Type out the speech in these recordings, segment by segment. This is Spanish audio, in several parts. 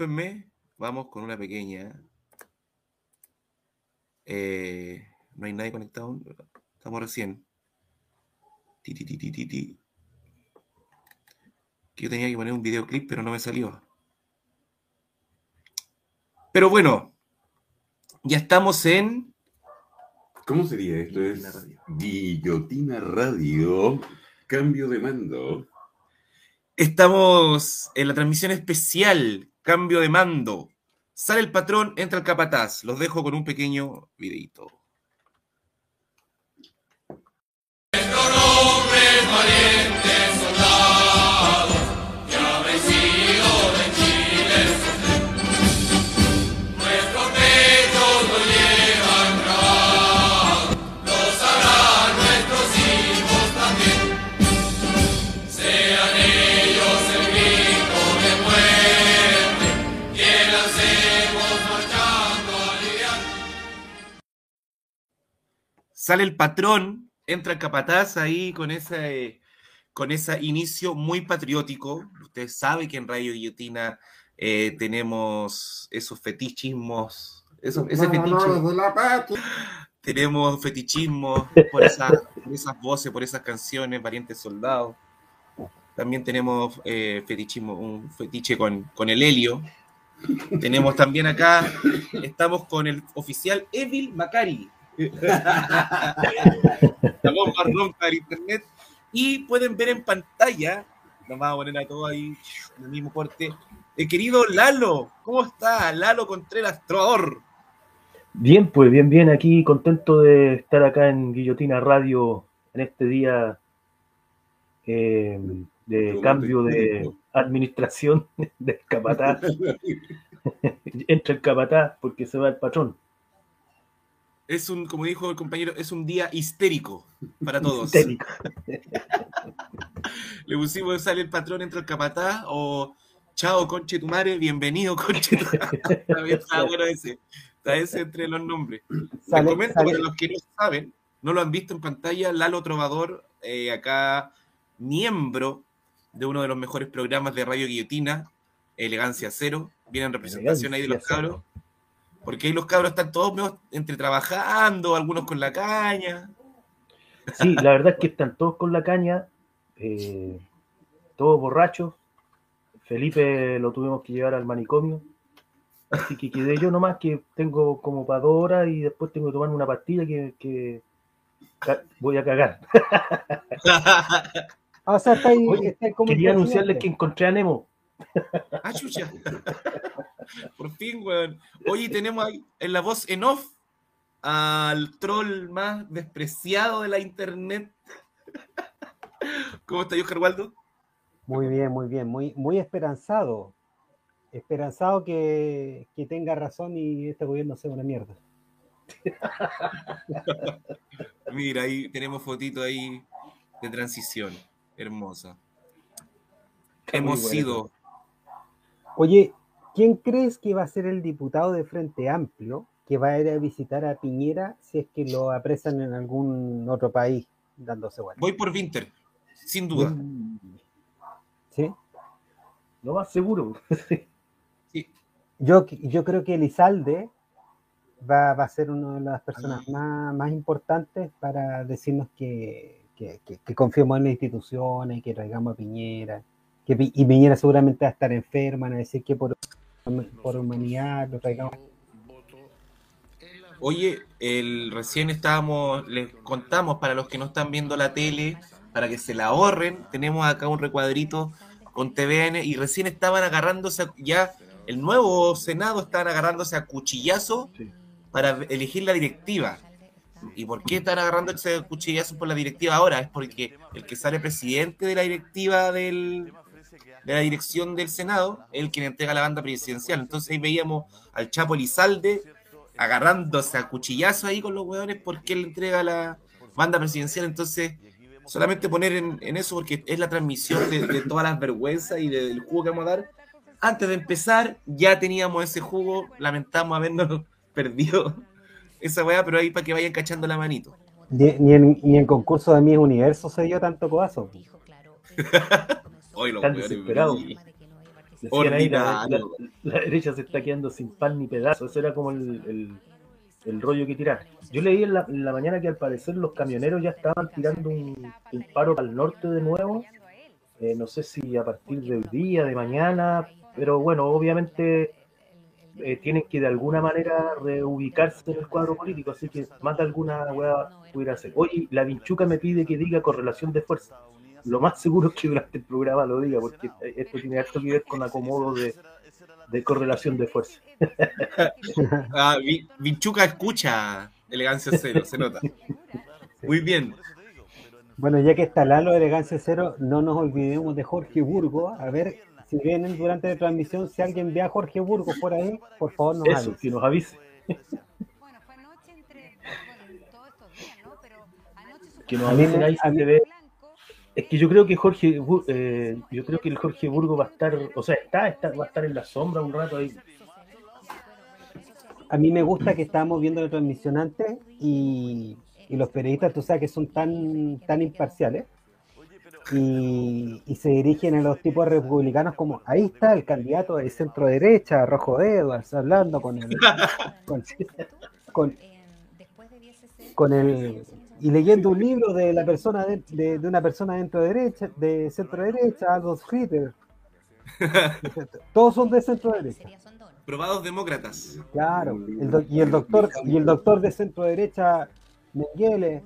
Disculpenme, vamos con una pequeña. Eh, no hay nadie conectado. Estamos recién. Ti, ti, ti, ti, ti, ti. Que yo tenía que poner un videoclip, pero no me salió. Pero bueno, ya estamos en. ¿Cómo sería esto? Es Guillotina Radio. Cambio de mando. Estamos en la transmisión especial, cambio de mando. Sale el patrón, entra el capataz. Los dejo con un pequeño videito. Sale el patrón, entra el capataz ahí con ese, con ese inicio muy patriótico. Ustedes saben que en Radio Guillotina eh, tenemos esos fetichismos, esos, ese fetiche. Tenemos fetichismos por, esa- por esas voces, por esas canciones, Valientes Soldados. También tenemos eh, fetichismo, un fetiche con, con el helio. Tenemos también acá, estamos con el oficial Evil Macari. La bomba ronca del internet. Y pueden ver en pantalla, nos vamos a poner a todo ahí en el mismo corte. El querido Lalo, ¿cómo está? Lalo Contreras, trovador. Bien, pues bien, bien, aquí contento de estar acá en Guillotina Radio en este día eh, de cambio de administración del capataz. Entra el capataz porque se va el patrón. Es un, como dijo el compañero, es un día histérico para todos. Histérico. Le pusimos sale el patrón, entra el capataz o chao, conche tu madre, bienvenido, conche tu madre. Está bueno ese. Está ese entre los nombres. Les comento para los que no saben, no lo han visto en pantalla, Lalo Trovador, eh, acá miembro de uno de los mejores programas de Radio Guillotina, Elegancia Cero. Viene en representación ahí de los cabros. Porque ahí los cabros están todos medio entre trabajando, algunos con la caña. Sí, la verdad es que están todos con la caña, eh, todos borrachos. Felipe lo tuvimos que llevar al manicomio. Así que quedé yo nomás que tengo como para dos horas y después tengo que tomarme una pastilla que, voy a cagar. O sea, está ahí, Oye, está ahí como el Quería anunciarles que encontré a Nemo. Ah, chucha. Por fin, weón. Oye, tenemos ahí en la voz en off al troll más despreciado de la internet. ¿Cómo está Oscar Waldo? Muy bien, muy bien, muy, muy esperanzado. Esperanzado que, que tenga razón y este gobierno sea una mierda. Mira, ahí tenemos fotito ahí de transición. Hermosa. Hemos sido. Oye, ¿quién crees que va a ser el diputado de Frente Amplio que va a ir a visitar a Piñera si es que lo apresan en algún otro país dándose vuelta? Voy por Winter, sin duda. ¿Sí? Lo más seguro. Yo, yo creo que Elizalde va, va a ser una de las personas más, más importantes para decirnos que, que, que- que confiemos en las instituciones y que traigamos a Piñera. Que, y Piñera seguramente va a estar enferma, van a decir que por, por humanidad lo traigamos. Oye, el, recién estábamos, les contamos para los que no están viendo la tele, para que se la ahorren, tenemos acá un recuadrito con TVN y recién estaban agarrándose, ya el nuevo Senado estaban agarrándose a cuchillazo Sí. para elegir la directiva. ¿Y por qué están agarrando ese cuchillazo por la directiva ahora? Es porque el que sale presidente de la directiva del, de la dirección del Senado el quien entrega la banda presidencial. Entonces ahí veíamos al Chapo Lizalde agarrándose a cuchillazo ahí con los hueones porque él entrega la banda presidencial. Entonces, solamente poner en, en eso porque es la transmisión de, de todas las vergüenzas y de- del jugo que vamos a dar. Antes de empezar, ya teníamos ese jugo, lamentamos habernos perdido esa weá, pero ahí para que vayan cachando la manito. Ni, ni en, ni en concurso de Miss Universo se dio tanto codazo. Hoy los Están desesperados. Decían ahí, la, la, la, derecha se está quedando sin pan ni pedazo. Eso era como el, el, el rollo que tirar. Yo leí en la, en la, mañana que al parecer los camioneros ya estaban tirando un, un paro al norte de nuevo. Eh, no sé si a partir del día, de mañana, pero bueno, obviamente eh, tienen que de alguna manera reubicarse en el cuadro político, así que más de alguna hueá pudiera hacer. Oye, la Vinchuca me pide que diga correlación de fuerza. Lo más seguro es que durante el programa lo diga, porque esto tiene harto que ver con acomodo de, de correlación de fuerza. ah, Vinchuca escucha elegancia cero, se nota. Muy bien. Bueno, ya que está Lalo Elegancia Cero, no nos olvidemos de Jorge Burgo. A ver si vienen durante la transmisión, si alguien ve a Jorge Burgo por ahí, por favor nos Eso, avise. que nos avise. que nos avisen ahí si se ve. Es que yo creo que Jorge, eh, yo creo que el Jorge Burgo va a estar, o sea, está, está, va a estar en la sombra un rato ahí. A mí me gusta que estábamos viendo la transmisión antes y, y los periodistas, tú sabes que son tan, tan imparciales y, y, se dirigen a los tipos republicanos como ahí está el candidato de centro derecha, Rojo Edwards, hablando con el con, con, con el y leyendo un libro de la persona de, de, de una persona dentro derecha, de centro derecha, Adolf Hitler. Todos son de centro derecha. Probados demócratas. Claro, el do, y el doctor y el doctor de centro derecha Mengele.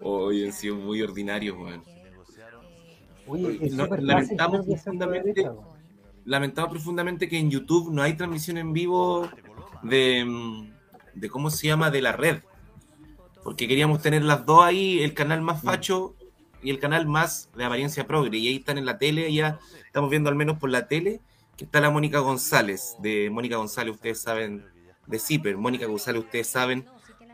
Hoy han sido muy ordinarios, weón. Oye, es no, lamentamos profundamente, lamentamos profundamente que en YouTube no hay transmisión en vivo de, de cómo se llama de la red. Porque queríamos tener las dos ahí, el canal más facho y el canal más de apariencia progre. Y ahí están en la tele, ya estamos viendo al menos por la tele, que está la Mónica González, de Mónica González, ustedes saben, de Zipper. Mónica González, ustedes saben,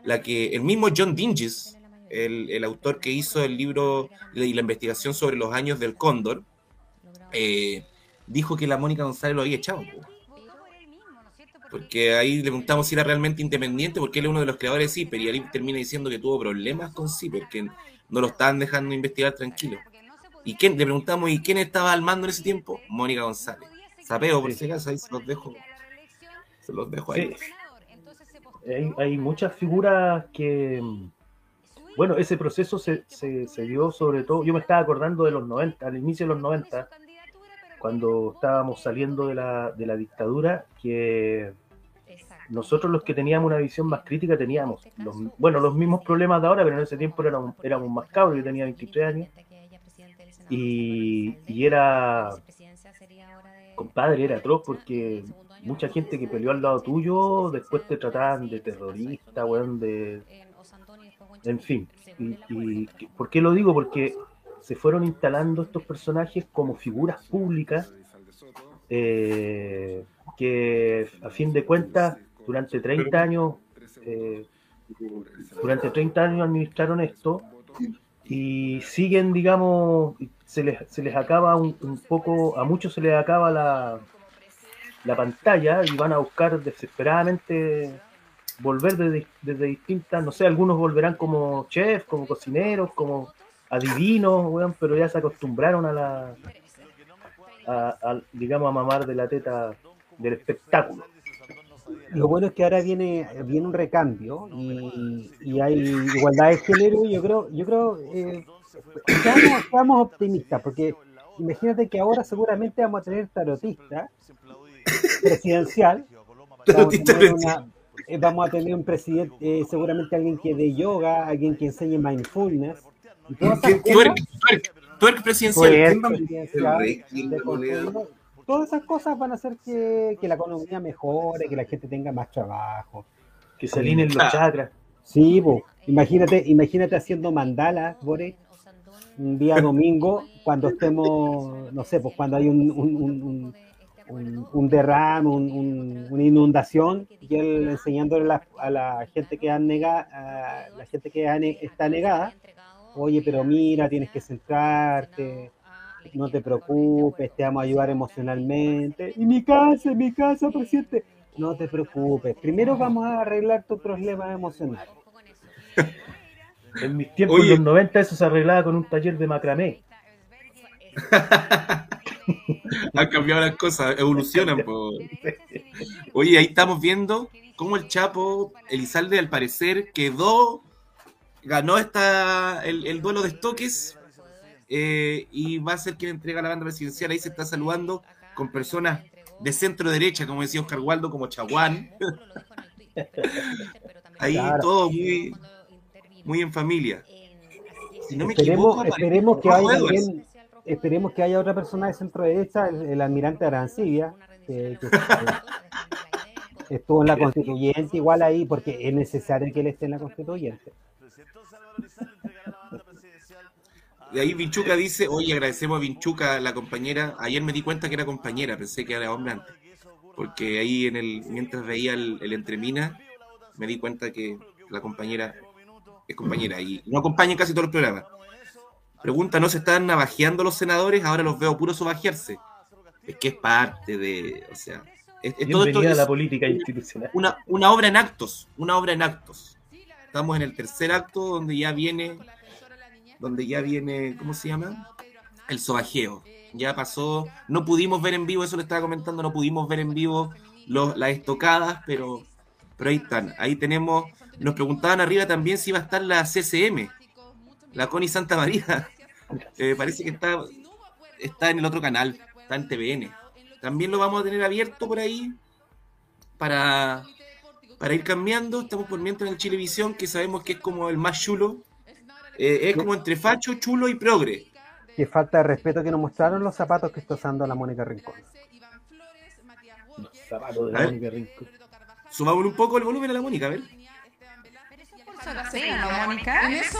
la que el mismo John Dinges, el, el, autor que hizo el libro y la investigación sobre los años del cóndor, eh, dijo que la Mónica González lo había echado. Porque ahí le preguntamos si era realmente independiente, porque él es uno de los creadores de Zipper, y ahí termina diciendo que tuvo problemas con Zipper, que no lo estaban dejando investigar tranquilo. ¿Y quién? Le preguntamos, ¿y quién estaba al mando en ese tiempo? Mónica González. Sapeo, por si acaso, ahí se los dejo. Se los dejo ahí. Sí. Hay, hay muchas figuras que bueno, ese proceso se, se, se, dio sobre todo, yo me estaba acordando de los 90, al inicio de los 90, cuando estábamos saliendo de la, de la dictadura, que nosotros los que teníamos una visión más crítica teníamos, los, bueno, los mismos problemas de ahora, pero en ese tiempo éramos, éramos más cabros, yo tenía 23 años, y, y era, compadre, era atroz porque mucha gente que peleó al lado tuyo, después te trataban de terrorista, weón, de en fin, y, y, ¿por qué lo digo? Porque se fueron instalando estos personajes como figuras públicas eh, que a fin de cuentas durante 30 años eh, durante 30 años administraron esto y siguen, digamos, se les, se les acaba un, un poco, a muchos se les acaba la, la pantalla y van a buscar desesperadamente volver desde, desde, distintas, no sé, algunos volverán como chef, como cocineros, como adivinos, weón, pero ya se acostumbraron a la, a, a, digamos, a mamar de la teta del espectáculo. Lo bueno es que ahora viene, viene un recambio y, y hay igualdad de género. Yo creo, yo creo, eh, seamos, seamos optimistas, porque imagínate que ahora seguramente vamos a tener tarotista presidencial. Tarotista presidencial eh, vamos a tener un presidente, eh, seguramente alguien que de yoga, alguien que enseñe mindfulness. Twerk, twerk, twerk presidencial. presidencial todas esas cosas van a hacer que, que, la economía mejore, que la gente tenga más trabajo. Que se alineen los chakras. Sí, bo. imagínate, imagínate haciendo mandalas, Bore, un día domingo, cuando estemos, no sé, pues cuando hay un, un, un un, un derrame, un, un, una inundación, y él enseñándole a la, a la gente que han negado, a la gente que han, está negada, oye, pero mira, tienes que centrarte, no te preocupes, te vamos a ayudar emocionalmente. Y mi casa, mi casa, presidente, no te preocupes, primero vamos a arreglar tu problema emocional. En mis tiempos, en los 90, eso se arreglaba con un taller de macramé. Han cambiado las cosas, evolucionan. Po. Oye, ahí estamos viendo cómo el Chapo Elizalde al parecer quedó, ganó esta, el, el duelo de estoques eh, y va a ser quien entrega la banda presidencial. Ahí se está saludando con personas de centro derecha, como decía Oscar Waldo, como Chaguán. Ahí Claro. todo muy, muy en familia. Si no me Esperemos, equivoco, esperemos que haya también- esperemos que haya otra persona de centro derecha, el, el almirante Arancibia, que- que estuvo en la constituyente igual ahí, porque es necesario que él esté en la constituyente. De ahí Vinchuca dice, oye, agradecemos a Vinchuca, la compañera. Ayer me di cuenta que era compañera, pensé que era hombre antes. Porque ahí en el, mientras veía el, el Entremina, me di cuenta que la compañera es compañera y no acompaña en casi todos los programas. Pregunta, ¿no se están navajeando los senadores? Ahora los veo puro sobajearse. Es que es parte de, o sea, es, es- todo esto es la política institucional. una, una obra en actos, una obra en actos. Estamos en el tercer acto donde ya viene, donde ya viene, ¿cómo se llama? El sobajeo. Ya pasó, no pudimos ver en vivo, eso le estaba comentando, no pudimos ver en vivo los, las estocadas, pero, pero ahí están. Ahí tenemos, nos preguntaban arriba también si iba a estar la CCM, la Connie Santa María. Eh, parece que está, está en el otro canal, está en TVN. También lo vamos a tener abierto por ahí para, para ir cambiando. Estamos por mientras en el Chilevisión, que sabemos que es como el más chulo. Eh, es como entre facho, chulo y progre. Qué falta de respeto que nos mostraron los zapatos que está usando la Mónica Rincón. Los zapatos de A la. Mónica Rincón. Subamos un poco el volumen a la Mónica, a ver. Sí, ¿no, Mónica? ¿En eso?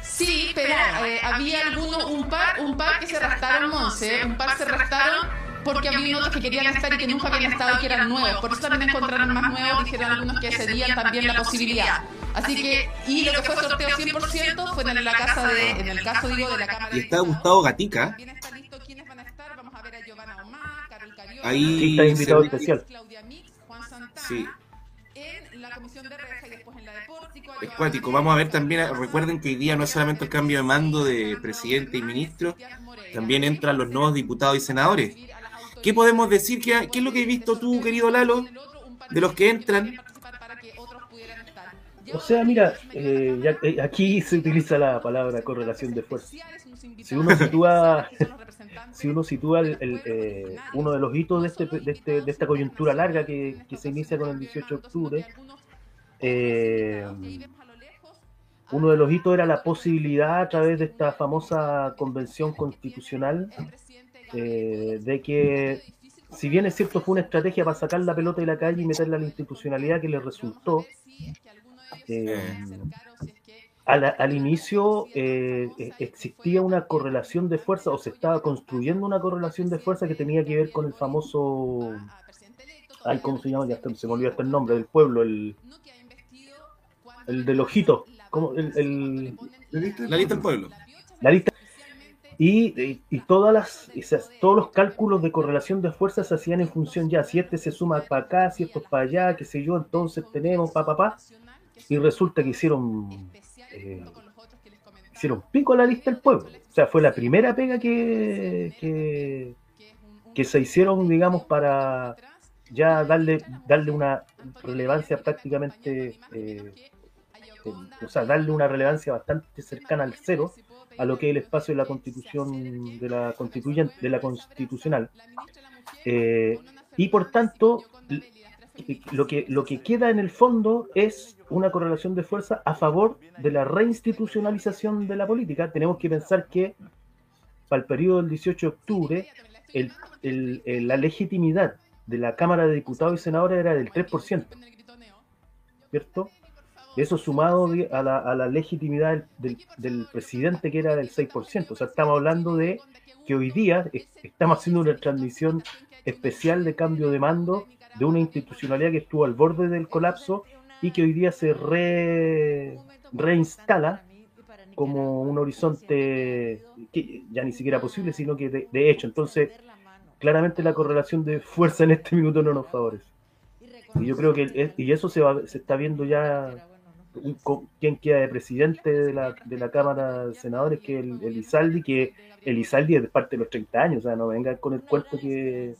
Sí, pero eh, había algunos, un par, un par que se arrastraron, Monse, un par se arrastraron porque había otros que querían estar y que nunca habían estado y que eran nuevos. Por eso también encontraron más nuevos, dijeron algunos que cedían también la posibilidad. Así que, y lo que fue sorteo 100% fue en la casa de, en el caso digo, de la Cámara Y de está Diputados. Gustavo Gatica. Está Ahí está invitado especial. Sí, En la comisión de reja y después en la de Pórtico. es cuático. Vamos a ver también, recuerden que hoy día no es solamente el cambio de mando de presidente y ministro, también entran los nuevos diputados y senadores. ¿Qué podemos decir? ¿Qué, qué es lo que has visto tú, querido Lalo, de los que entran? O sea, mira, eh, eh, aquí se utiliza la palabra correlación de fuerza. Si uno sitúa, si uno sitúa el, eh, uno de los hitos de, este, de, este- de esta coyuntura larga que, se inicia con el 18 de octubre, uno de los hitos era la posibilidad a través de esta famosa convención constitucional eh, de que, si bien es cierto, fue una estrategia para sacar la pelota de la calle y meterla a la institucionalidad que le resultó, eh, al, al inicio eh, eh, existía una correlación de fuerza o se estaba construyendo una correlación de fuerza que tenía que ver con el famoso ay cómo se llama ya se me olvidó hasta el nombre del pueblo el el del ojito ¿cómo? el, el- La lista del pueblo. la lista y, y, y todas las esas- todos los cálculos de correlación de fuerzas se hacían en función ya si este se suma para acá si esto es para allá qué sé yo entonces tenemos pa pa pa. Y resulta que hicieron eh, hicieron pico a la lista del pueblo. O sea fue la primera pega que que, que se hicieron digamos para ya darle darle una relevancia prácticamente eh, o sea darle una relevancia bastante cercana al cero a lo que es el espacio de la constitución de la constituyente de la constitucional Eh, y por tanto lo que lo que queda en el fondo es una correlación de fuerza a favor de la reinstitucionalización de la política tenemos que pensar que para el periodo del 18 de octubre el- el- el- la legitimidad de la Cámara de Diputados y Senadores era del 3%, ¿cierto? Eso sumado a la, legitimidad del, del- presidente que era del 6%. O sea, estamos hablando de que hoy día es- estamos haciendo una transmisión especial de cambio de mando de una institucionalidad que estuvo al borde del colapso y que hoy día se re- reinstala como un horizonte que ya ni siquiera posible, sino que de, hecho. Entonces, claramente la correlación de fuerza en este minuto no nos favorece. Y yo creo que y eso se, va, se está viendo ya un co- quien queda de presidente de la, de la Cámara de Senadores, que es el, el Izaldi, que el Izaldi es de parte de los 30 años, o sea, no vengan con el cuento que,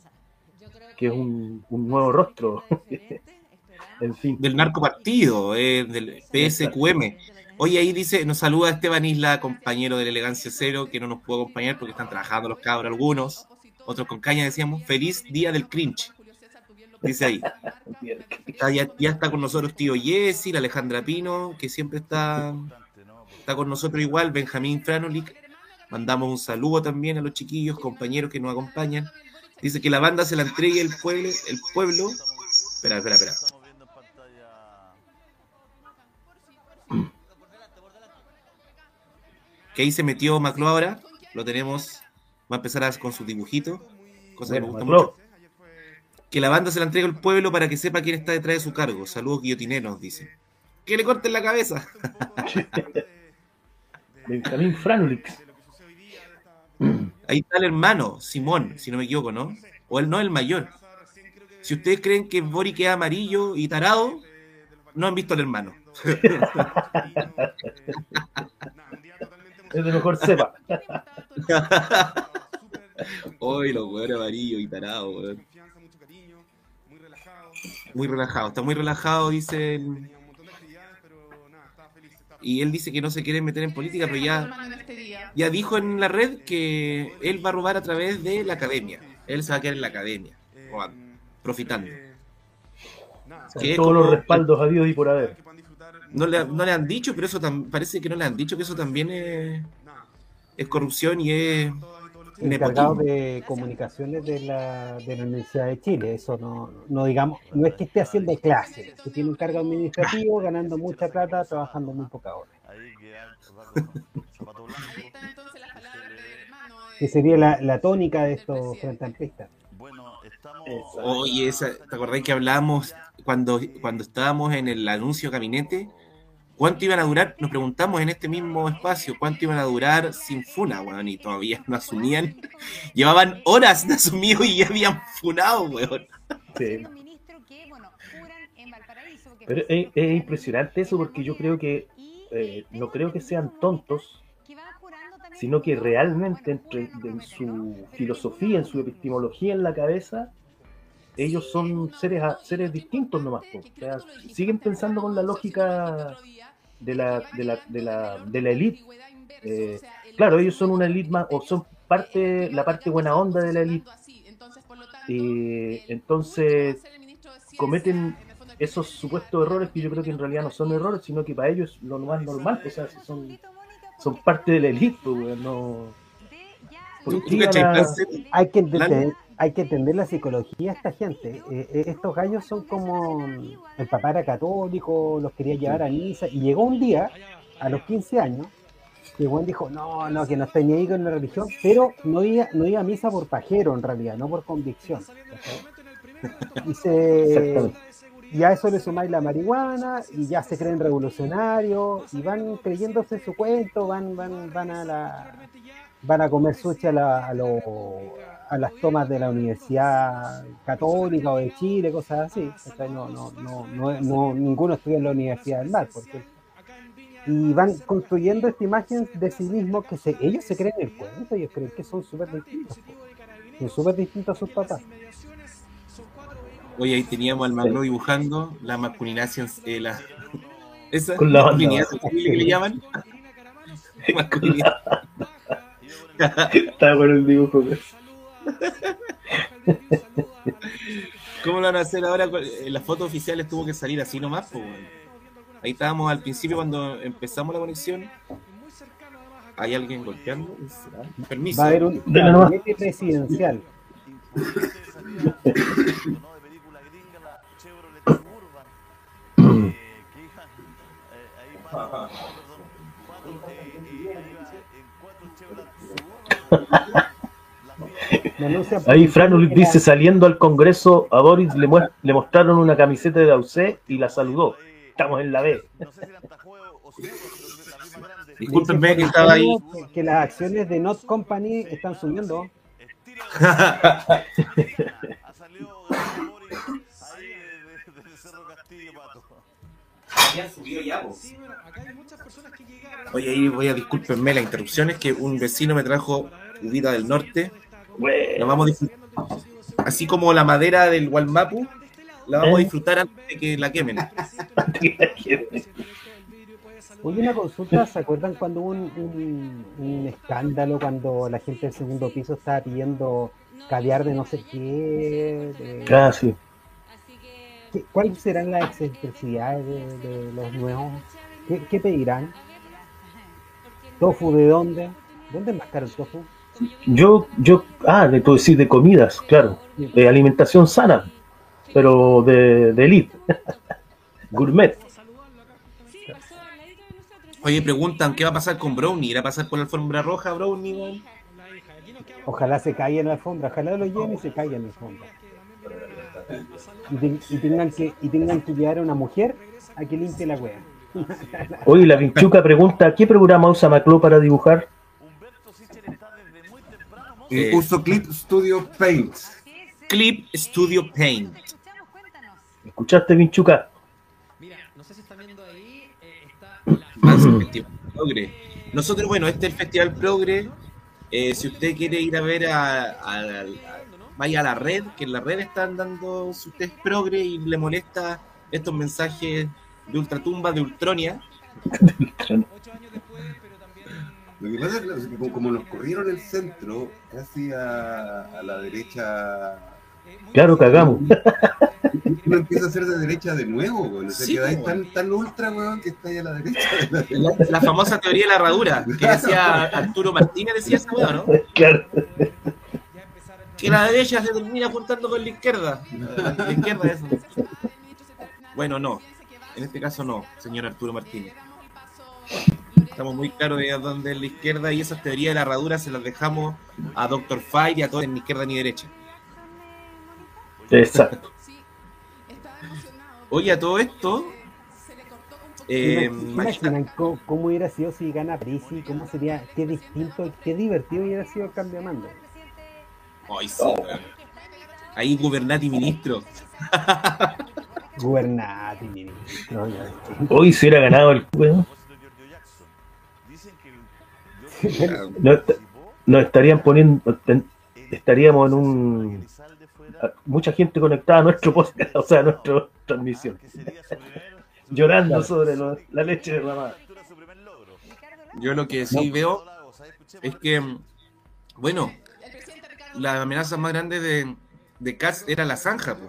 que es un, un nuevo rostro. en fin. Del narcopartido, eh, del PSQM. Oye, ahí dice, nos saluda Esteban Isla, compañero del Elegancia Cero, que no nos pudo acompañar porque están trabajando los cabros algunos, otros con caña decíamos, feliz día del cringe. Dice ahí. Ah, ya, ya está con nosotros tío Jessy, la Alejandra Pino, que siempre está, está con nosotros igual, Benjamín Franolik. Mandamos un saludo también a los chiquillos, compañeros que nos acompañan. Dice que la banda se la entregue el pueblo. El pueblo. Espera, espera, espera. Que ahí se metió Maclo ahora. Lo tenemos. Va a empezar a- con su dibujito. Cosa que me gusta Maclo. mucho. Que la banda se la entregue al pueblo para que sepa quién está detrás de su cargo. Saludos guillotineros, dice. Que le corten la cabeza. Benjamín Franulix. Ahí está el hermano, Simón, si no me equivoco, ¿no? O él no, el mayor. Si ustedes creen que Boric es amarillo y tarado, no han visto al hermano. Es de mejor sepa. Hoy los weones amarillos y tarados, weón. Muy relajado, está muy relajado, dice. Y él dice que no se quiere meter en política, pero ya, ya dijo en la red que él va a robar a través de la academia. Él se va a quedar en la academia, robando, profitando. Que Todos como- los respaldos habidos y por haber. No le, no le han dicho, pero eso tam- parece que no le han dicho que eso también es, es corrupción y es encargado nepotismo. de comunicaciones de la, de la Universidad de Chile. Eso no, no digamos, no es que esté haciendo clases, que tiene un cargo administrativo, ganando mucha plata, trabajando muy poca hora. Que sería la, la tónica de estos frente amplistas. Oye, esa, ¿te acordás que hablamos cuando, cuando estábamos en el anuncio gabinete? ¿Cuánto iban a durar? Nos preguntamos en este mismo espacio, ¿cuánto iban a durar sin funa, weón? Y todavía no asumían. Llevaban horas de asumido y ya habían funado, weón. Sí. Pero es, es impresionante eso porque yo creo que eh, no creo que sean tontos, sino que realmente entre, en su filosofía, en su epistemología en la cabeza, ellos son seres, seres distintos nomás. po. O sea, siguen pensando con la lógica de la, de la, de la, de la elite. Eh, claro, ellos son una elite más, o son parte, la parte buena onda de la elite. Eh, entonces cometen esos supuestos errores que yo creo que en realidad no son errores, sino que para ellos es lo más normal, o sea, son, son parte de la elite, pues, no... ¿Por ¿Tú qué cachai, a la- Hansel? Hay que entender. Hay que entender la psicología de esta gente. Eh, eh, estos gallos son como el papá era católico, los quería llevar a misa, y llegó un día, a los 15 años, que weón dijo, no, no, que no estoy ni ahí con la religión, pero no iba, no iba a misa por pajero en realidad, no por convicción. Y se, y a eso le sumáis la marihuana y ya se creen revolucionarios y van creyéndose su cuento, van, van, van a la van a comer sushi a, la- a, lo- a las tomas de la Universidad Católica o de Chile, cosas así. No, no, no, no, no- ninguno estudia en la Universidad del Mar, porque y van construyendo esta imagen de sí mismos que se, ellos se creen el cuento, ellos creen que son súper distintos, son súper distintos a sus papás. Oye, ahí teníamos al Magno dibujando la masculinación, eh, la, esa Con la masculinidad que le llaman. Masculinidad. Está bueno el dibujo. ¿Cómo lo van a hacer ahora? En las fotos oficiales tuvo que salir así nomás, pues. Ahí estábamos al principio cuando empezamos la conexión. ¿Hay alguien golpeando? Permiso. Va a haber un gabinete presidencial. Ahí que dice, la- saliendo al Congreso, a Boris le, le mostraron una camiseta de la UC y la saludó. Estamos en la B. Discúlpenme que estaba ahí. que, las acciones de Not Company están subiendo. Oye, ahí voy a discúlpenme las interrupciones, que un vecino me trajo uvita del norte. La vamos a disfrutar. Así como la madera del Walmapu, la vamos a ¿Eh? disfrutar antes de que la quemen. Oye, una consulta, ¿se acuerdan cuando hubo un, un- un escándalo cuando la gente del segundo piso estaba pidiendo caviar de no sé qué? de- Ah, sí. ¿Qué- ¿Cuáles serán las excentricidades de, de los nuevos? ¿Qué, qué pedirán? ¿Tofu de dónde? ¿Dónde es más caro el tofu? Yo, yo, ah, de tú decir de comidas, claro, de alimentación sana, pero de, de elite, gourmet. Oye, preguntan qué va a pasar con Brownie. ¿Irá a pasar por la alfombra roja, Brownie? Ojalá se caiga en la alfombra, ojalá lo lleven y se caiga en la alfombra. Y, y tengan que y tengan que llevar a una mujer a que limpie la wea. Oye, la Vinchuca pregunta, ¿qué programa usa Maclo para dibujar? Eh, uso Clip Studio Paint. Clip Studio Paint. ¿Escuchaste, Vinchuca? Mira, no sé si están viendo ahí, eh, está el Festival Progre. Nosotros, bueno, este es el Festival Progre. Eh, si usted quiere ir a ver a, a- a- vaya a la red, que en la red están dando, si usted es progre y le molesta estos mensajes de ultratumba, de ultronia, Lo que pasa es que como, nos corrieron el centro, casi a, a la derecha, Claro, cagamos. uno empieza a ser de derecha de nuevo, weón. O sea, Sí, quedáis po, tan, tan ultra, weón, que está ahí a la derecha. la, la famosa teoría de la herradura, que decía Arturo Martínez, decía esa weá, ¿no? Claro. Que la derecha se termina juntando con la izquierda. La izquierda es. Bueno, no. En este caso no, señor Arturo Martínez. Estamos muy claros de dónde es la izquierda y esas teorías de la herradura se las dejamos a Dr. Fire y a todos ni izquierda ni derecha. Exacto. Oye, a todo esto. eh, ¿Se imaginan cómo, cómo hubiera sido si gana Prisi? ¿Cómo sería? Qué distinto, qué divertido hubiera sido el cambio de mando. Ay, sí, weón. Ahí gobernati ministro. Gubernati, ministro. Hoy si hubiera ganado el weón, no nos estarían poniendo, ten- estaríamos en un mucha gente conectada a nuestro podcast, o sea, a nuestra transmisión, llorando sobre lo- la leche derramada. Yo lo que sí veo es que, bueno, la amenaza más grande de, de Katz era la zanja, po.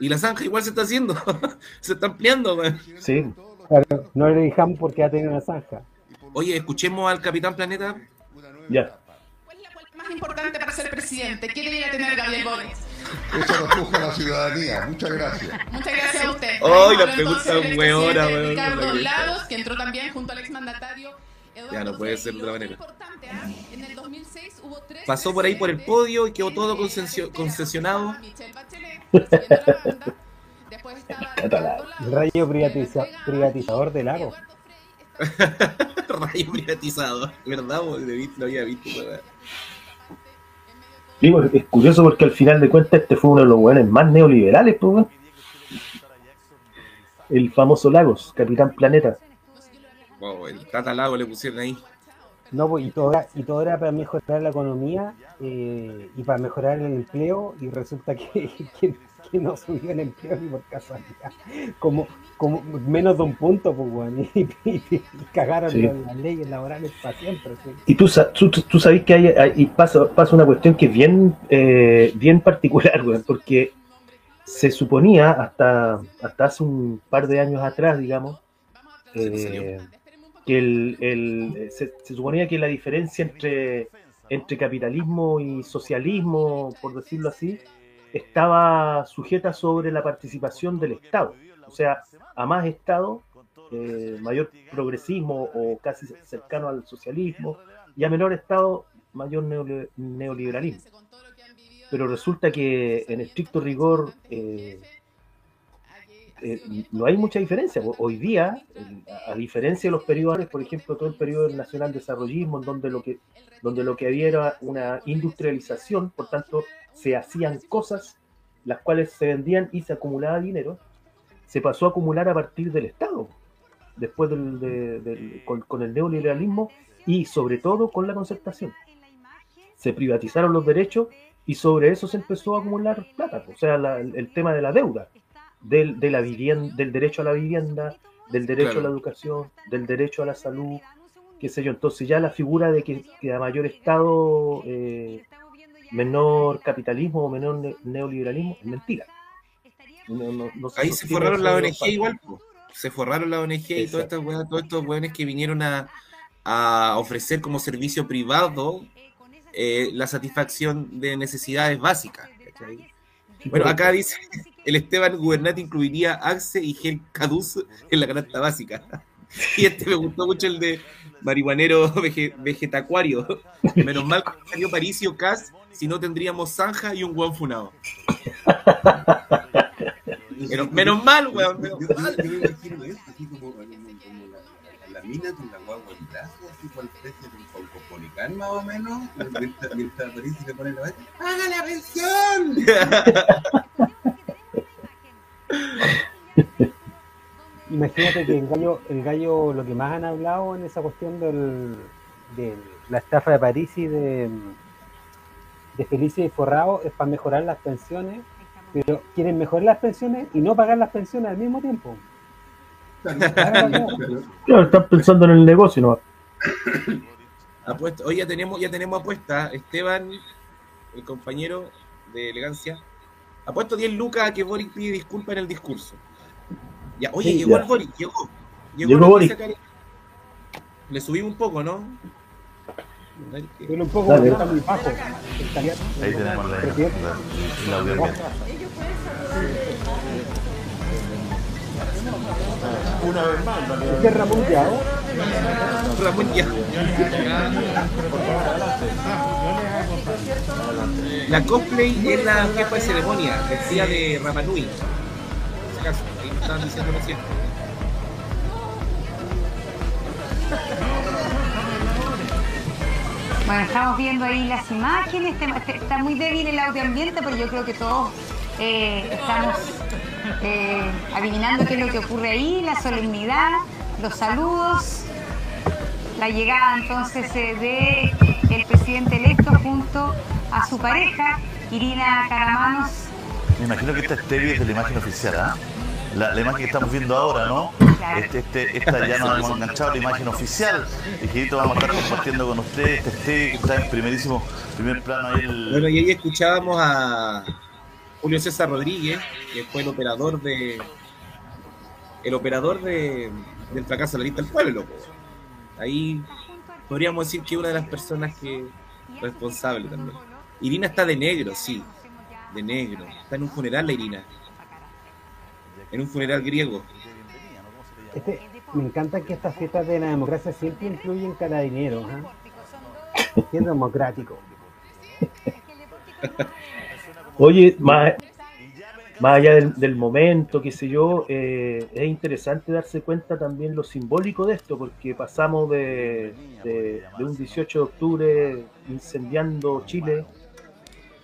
y la zanja igual se está haciendo, se está ampliando. Sí, Claro, no le dejamos porque ya tiene una zanja. Oye, escuchemos al Capitán Planeta. ya. ¿Cuál es la cualidad más importante para ser presidente? ¿Qué debería tener Gabriel Boric? Eso lo juzga la ciudadanía. Muchas gracias. Muchas gracias a usted. Ay, Ahí la pregunta hueona, expresidente weón, Ricardo la pregunta. Lagos, que entró también junto al exmandatario Eduardo Ya, no puede ser de otra manera. importante, ¿ah? En el 2006 hubo tres Pasó por ahí por el podio y quedó todo concesio- concesionado. Bachelet, la banda. Después estaba rayo privatiza- privatizador de Lago. Rayo privatizado, ¿verdad? Lo había visto. weón. Digo, es curioso porque al final de cuentas este fue uno de los buenos más neoliberales, pues, weón. El famoso Lagos, Capitán Planeta. Wow, el Tata Lago le pusieron ahí. No, pues, y todo, era, y todo era para mejorar la economía eh, y para mejorar el empleo y resulta que, que, que no subió el empleo ni por casualidad. Como, como menos de un punto, pues, weón. Y, y- y cagaron Sí. las, las leyes laborales para siempre. sí. Y tú, sa- tú, tú- sabes que hay, hay- y pasa, pasa una cuestión que es bien, eh, bien particular, weón, porque se suponía hasta, hasta hace un par de años atrás, digamos, eh, que el, el- se, se suponía que la diferencia entre, entre capitalismo y socialismo, por decirlo así, estaba sujeta sobre la participación del Estado. O sea, a más Estado, eh, mayor progresismo o casi cercano al socialismo, y a menor Estado, mayor neoliberalismo. Pero resulta que en estricto rigor eh, eh, no hay mucha diferencia. Hoy día, a diferencia de los periodos, por ejemplo, todo el periodo del nacional desarrollismo, en donde lo que, donde lo que había era una industrialización, por tanto, se hacían cosas las cuales se vendían y se acumulaba dinero, se pasó a acumular a partir del Estado. después del, de- del- con, con el neoliberalismo y sobre todo con la concertación. Se privatizaron los derechos y sobre eso se empezó a acumular plata, o sea, la- el, tema de la deuda, del, de la vivienda, del derecho a la vivienda, del derecho Claro. a la educación, del derecho a la salud, qué sé yo. Entonces ya la figura de que, que a mayor Estado, eh, menor capitalismo o menor ne- neoliberalismo es mentira. No- no- no Ahí se forraron la ONG igual, po. se forraron la ONG y todas Exacto. estas weas- todos estos weones que vinieron a, a ofrecer como servicio privado eh, la satisfacción de necesidades básicas. ¿cachai? Bueno, acá dice, el Esteban Gubernati incluiría Axe y Gel Caduz en la canasta básica. Y este me gustó mucho el de marihuanero vege- vegetacuario. Menos mal que salió Paricio Cas, si no tendríamos zanja y un guan funado. Menos, menos mal, weón. Menos yo- mal. yo me imagino eso, así como, como, como la, la mina con la guagua en brazos, así cual especie de un Caupolicán más o menos, mientras, mientras París le pone la vaina, ¡paga la pensión! Imagínate que el gallo, el gallo, lo que más han hablado en esa cuestión del, de la estafa de París y de, de Felicia y Forrado es para mejorar las pensiones, pero quieren mejorar las pensiones y no pagar las pensiones al mismo tiempo. Claro, están pensando en el negocio, ¿no? Apuesta. Hoy ya tenemos, ya tenemos apuesta. Esteban, el compañero de elegancia, ha puesto 10 lucas a que Boric pide disculpas en el discurso. Ya, oye, Sí, llegó ya. el Boric, llegó. Llegó la Boric. Le subimos un poco, ¿no? Un poco Dale. está muy bajo. Ahí tenemos la, la, la audiencia. Este es Ramón Yao. Ramón ya. La cosplay es la jefa de ceremonia, vestida de Rapanui. Ahí me estaban diciendo recién. Bueno, estamos viendo ahí las imágenes, está muy débil el audio ambiente, pero yo creo que todos eh, estamos eh, adivinando qué es lo que ocurre ahí, la solemnidad, los saludos, la llegada entonces eh, de el presidente electo junto a su pareja, Irina Caramanos. Me imagino que esta es Tevi es de la imagen oficial, ¿ah? La, la imagen que estamos viendo ahora, ¿no? Claro. Este, este, esta ya nos hemos enganchado a la imagen oficial. Y vamos a estar compartiendo con ustedes. Este es Tevi que está en primerísimo, primer plano ahí. El... Bueno, y ahí escuchábamos a Julio César Rodríguez, que fue el operador de. El operador de, del fracaso de la lista del pueblo. Ahí podríamos decir que una de las personas que responsable también. Irina está de negro, sí. De negro. Está en un funeral la Irina. En un funeral griego. Este, me encanta que estas fiestas de la democracia siempre incluyen carabineros. ¿ah? Qué democrático. Oye, más, más allá del, momento, qué sé yo, eh, es interesante darse cuenta también lo simbólico de esto, porque pasamos de, de- un 18 de octubre incendiando Chile,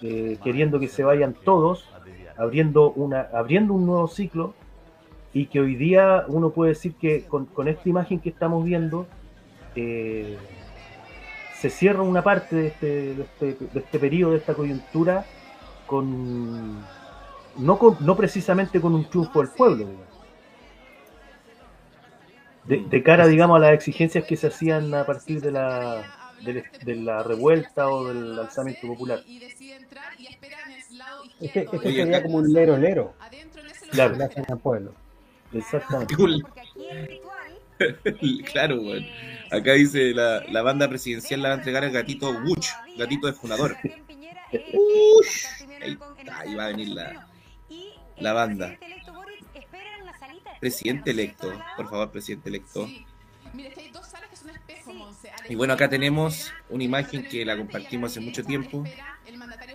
eh, queriendo que se vayan todos, abriendo, una, abriendo un nuevo ciclo, y que hoy día uno puede decir que con, esta imagen que estamos viendo, eh, se cierra una parte de este, de este, de este periodo, de esta coyuntura, con no, con, no precisamente con un triunfo del pueblo, digamos. De, de cara, digamos, a las exigencias que se hacían a partir de la, de, de la revuelta o del alzamiento popular. Este, este Oye, sería acá- como un lero lero. Claro, hacen al pueblo. exactamente. claro, weón. Acá dice la, la banda presidencial la va a entregar al gatito Wuch, gatito de fundador. Ush. Ahí, ahí va a venir la, la banda. Presidente electo, por favor, presidente electo. Y bueno, acá tenemos una imagen que la compartimos hace mucho tiempo.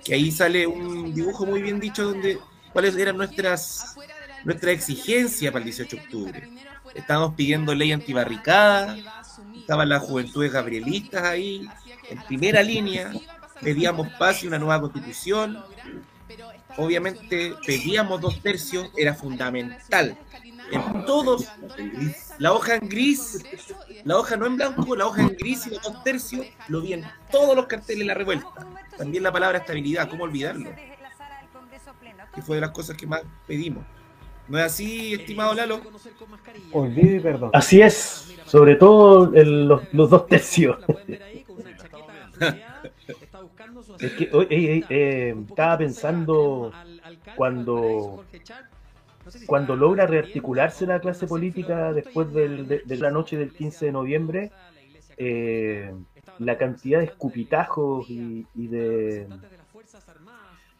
Que ahí sale un dibujo muy bien dicho donde cuáles eran nuestras nuestra exigencia para el 18 de octubre. Estábamos pidiendo ley antibarricada, estaban las juventudes gabrielistas ahí, en primera línea, pedíamos paz y una nueva constitución. Obviamente pedíamos dos tercios, era fundamental En todos. La hoja en gris. La hoja no en blanco, la hoja en gris y los dos tercios. Lo vi en todos los carteles de la revuelta. También la palabra estabilidad, ¿cómo olvidarlo? Que fue de las cosas que más pedimos. ¿No es así, estimado Lalo? Olvido y perdón. Así es, sobre todo el- los, los dos tercios. Es que, eh, eh, estaba pensando cuando, cuando logra rearticularse la clase política después del- de, de la noche del 15 de noviembre, eh, la cantidad de escupitajos y, y de,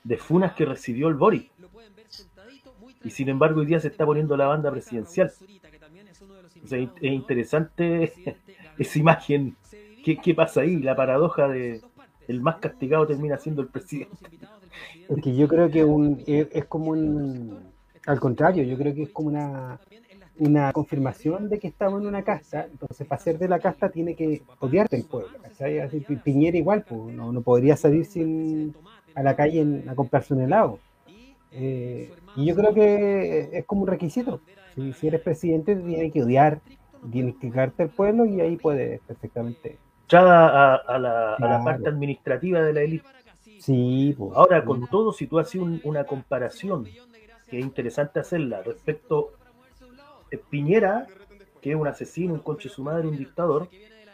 de funas que recibió el Boric. Y sin embargo hoy día se está poniendo la banda presidencial. O sea, es interesante esa imagen. ¿Qué, qué pasa ahí? La paradoja de el más castigado termina siendo el presidente. Es que yo creo que un, es, como un. Al contrario, yo creo que es como una, una confirmación de que estamos en una casta. Entonces, para ser de la casta, tiene que odiarte el pueblo. Piñera igual, pues, no, no podría salir sin a la calle a comprarse un helado. Eh, y yo creo que es como un requisito. Si, eres presidente, te tienes que odiar, tienes que cagarte el pueblo y ahí puedes perfectamente. Entrada a, a la, a la Claro. parte administrativa de la élite. Sí, pues. Ahora, con todo, si tú haces un- una comparación, que es interesante hacerla, respecto a Piñera, que es un asesino, un conche su madre, un dictador,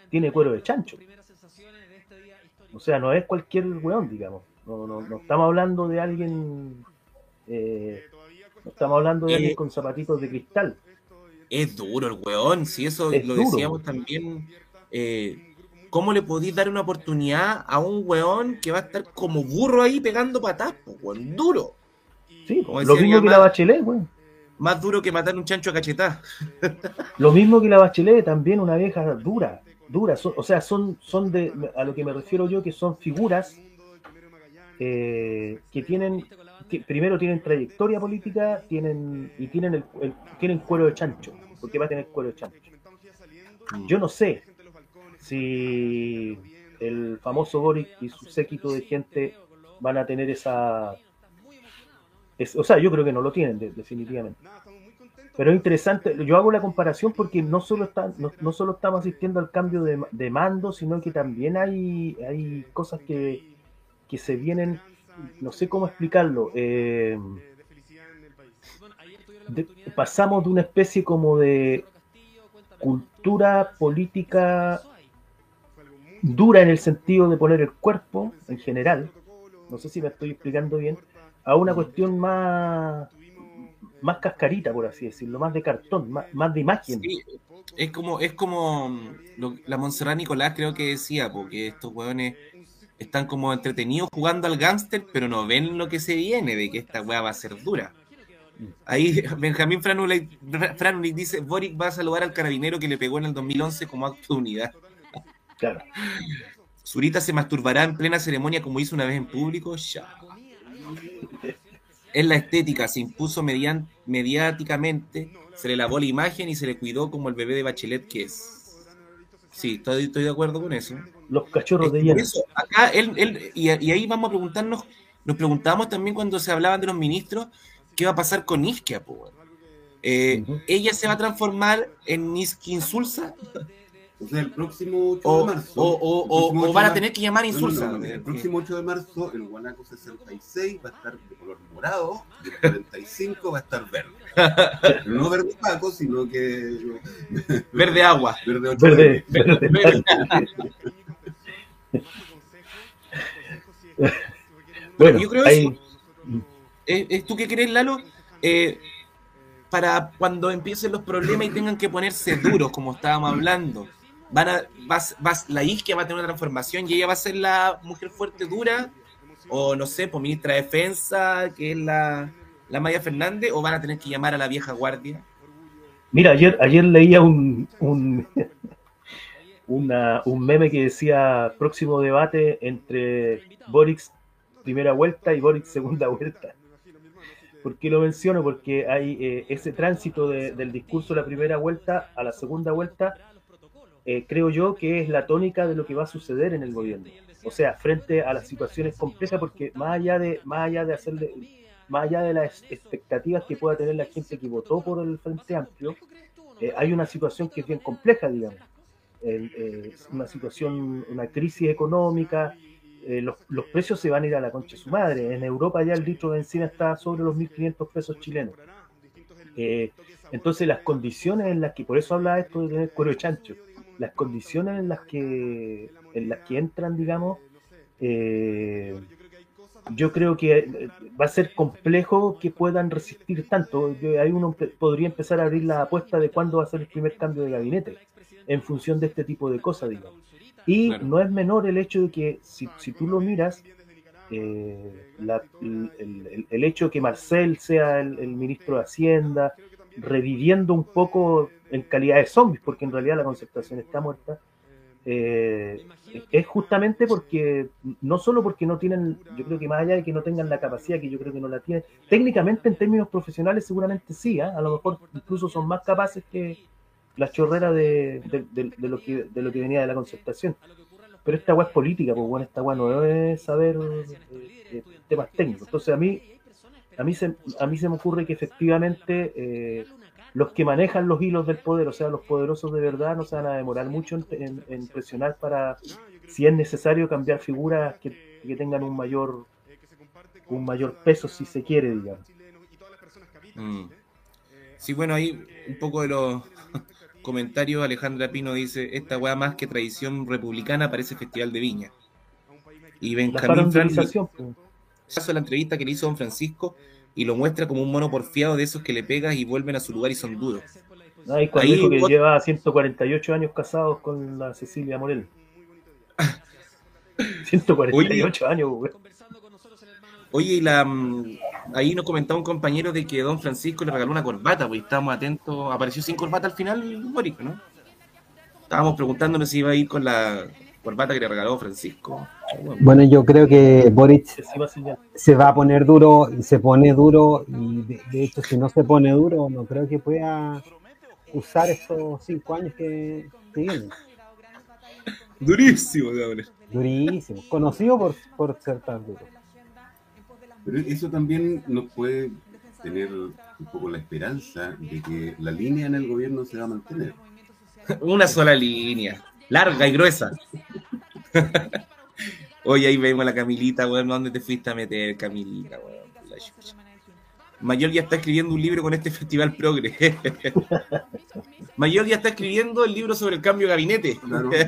tiene cuero de chancho. O sea, no es cualquier weón, digamos. No, no, no estamos hablando de alguien. eh, no estamos hablando de alguien Eh, con zapatitos de cristal. Es duro el weón, si eso Es lo duro, decíamos weón. también. eh, ¿Cómo le podéis dar una oportunidad a un weón que va a estar como burro ahí pegando patas? weón, duro. Sí, Como lo mismo mi que la mamá, Bachelet, weón. Más duro que matar un chancho a cachetá. Lo mismo que la Bachelet, también una vieja dura, dura. son- o sea, son, son de, a lo que me refiero yo, que son figuras eh, que tienen, que primero tienen trayectoria política, tienen y tienen el, el- tienen cuero de chancho, porque va a tener cuero de chancho. Yo no sé si el famoso Boric y su séquito de gente van a tener esa, es- o sea, yo creo que no lo tienen de- definitivamente. Pero es interesante, yo hago la comparación porque no solo, está, no, solo estamos asistiendo al cambio de, de mando, sino que también hay, hay cosas que, que se vienen, no sé cómo explicarlo. eh, pasamos de una especie como de cultura política dura en el sentido de poner el cuerpo en general, no sé si me estoy explicando bien, a una cuestión más más cascarita, por así decirlo, más de cartón, más, más de imagen. Sí, es como, es como mm, lo- la Montserrat Nicolás creo que decía, porque estos hueones están como entretenidos jugando al gángster, pero no ven lo que se viene, de que esta hueá va a ser dura. Ahí Benjamín Franulich, Franulich dice, Boric va a saludar al carabinero que le pegó en el 2011 como acto de unidad. Claro. Zurita se masturbará en plena ceremonia como hizo una vez en público. Ya. Es la estética, se impuso median- mediáticamente, se le lavó la imagen y se le cuidó como el bebé de Bachelet que es. Sí, estoy, estoy de acuerdo con eso. Los cachorros de Por hielo. eso, acá él, él- y, y ahí vamos a preguntarnos, nos preguntábamos también cuando se hablaban de los ministros, ¿qué va a pasar con Isquia? Eh, ¿Ella se va a transformar en Isquia Insulsa? O sea, el próximo 8 O- de marzo. o- o- el o- próximo o 8 van a de tener que llamar No, no, Insulsa. no, no, El próximo 8 de marzo, el Guanaco 66 va a estar de color morado y el 45 va a estar verde. No verde Paco, sino que. Verde agua. Verde 8 Verde, de verde. Bueno, yo creo hay- eso. ¿Es, es tú qué crees, Lalo? Eh, para cuando empiecen los problemas y tengan que ponerse duros, como estábamos hablando, van a, vas, vas- la isquia va a tener una transformación y ella va a ser la mujer fuerte dura, o no sé, pues ministra de Defensa, que es la, la Maya Fernández, o van a tener que llamar a la vieja guardia. Mira, ayer, ayer leía un, un, una- un meme que decía próximo debate entre Boric primera vuelta y Boric segunda vuelta. ¿Por qué lo menciono? Porque hay eh, ese tránsito de- del discurso de la primera vuelta a la segunda vuelta, eh, creo yo que es la tónica de lo que va a suceder en el gobierno. O sea, frente a las situaciones complejas, porque más allá de, más allá de hacerle más allá de las expectativas que pueda tener la gente que votó por el Frente Amplio, eh, hay una situación que es bien compleja, digamos. Eh, una situación, una crisis económica, los, los precios se van a ir a la concha de su madre. En Europa ya el litro de benzina está sobre los 1.500 pesos chilenos. Entonces las condiciones en las que, por eso habla esto de tener cuero de chancho, las condiciones en las que, en las que entran, digamos, eh, yo creo que eh, va a ser complejo que puedan resistir tanto. Yo- ahí uno podría empezar a abrir la apuesta de cuándo va a ser el primer cambio de gabinete, en función de este tipo de cosas, digamos. Y Claro. no es menor el hecho de que, si, si tú lo miras, eh, la- el, el- el hecho de que Marcel sea el, el ministro de Hacienda, reviviendo un poco en calidad de zombies, porque en realidad la concertación está muerta, eh, es justamente porque, no solo porque no tienen, yo creo que más allá de que no tengan la capacidad, que yo creo que no la tienen, técnicamente en términos profesionales seguramente sí, ¿ah? a lo mejor incluso son más capaces que la chorrera de, de- de- de lo, que, de lo que venía de la concertación. Pero esta agua es política, pues bueno, esta agua no es saber eh, eh, temas técnicos. Entonces a mí, a mí se, a mí se me ocurre que efectivamente eh, los que manejan los hilos del poder, o sea, los poderosos de verdad, no se van a demorar mucho en, en- en presionar para, si es necesario, cambiar figuras que, que tengan un mayor un mayor peso, si se quiere, digamos. Mm. Sí, bueno, ahí un poco de los comentarios. Alejandra Pino dice: Esta weá más que tradición republicana parece Festival de Viña. Y Benjamín Fran hizo la entrevista que le hizo Don Francisco y lo muestra como un mono porfiado de esos que le pegas y vuelven a su lugar y son duros. Ah, y cuando Ahí dijo que vos- lleva 148 años casados con la Cecilia Morel. 148 años, güey. Oye, y la, mm, ahí nos comentaba un compañero de que Don Francisco le regaló una corbata, pues estábamos atentos. Apareció sin corbata al final, Boric, ¿no? Estábamos preguntándonos si iba a ir con la corbata que le regaló Francisco. Bueno, yo creo que Boric se va a poner duro y se pone duro y de, de hecho si no se pone duro no creo que pueda usar estos cinco años que, vienen. Durísimo, cabrón. Durísimo, conocido por, por ser tan duro. Pero eso también nos puede tener un poco la esperanza de que la línea en el gobierno se va a mantener. Una sola línea, larga y gruesa. Oye, ahí vemos a la Camilita, weón. ¿Dónde te fuiste a meter, Camilita, weón? Mayor ya está escribiendo un libro con este festival progre. Mayor ya está escribiendo el libro sobre el cambio de gabinete. Claro.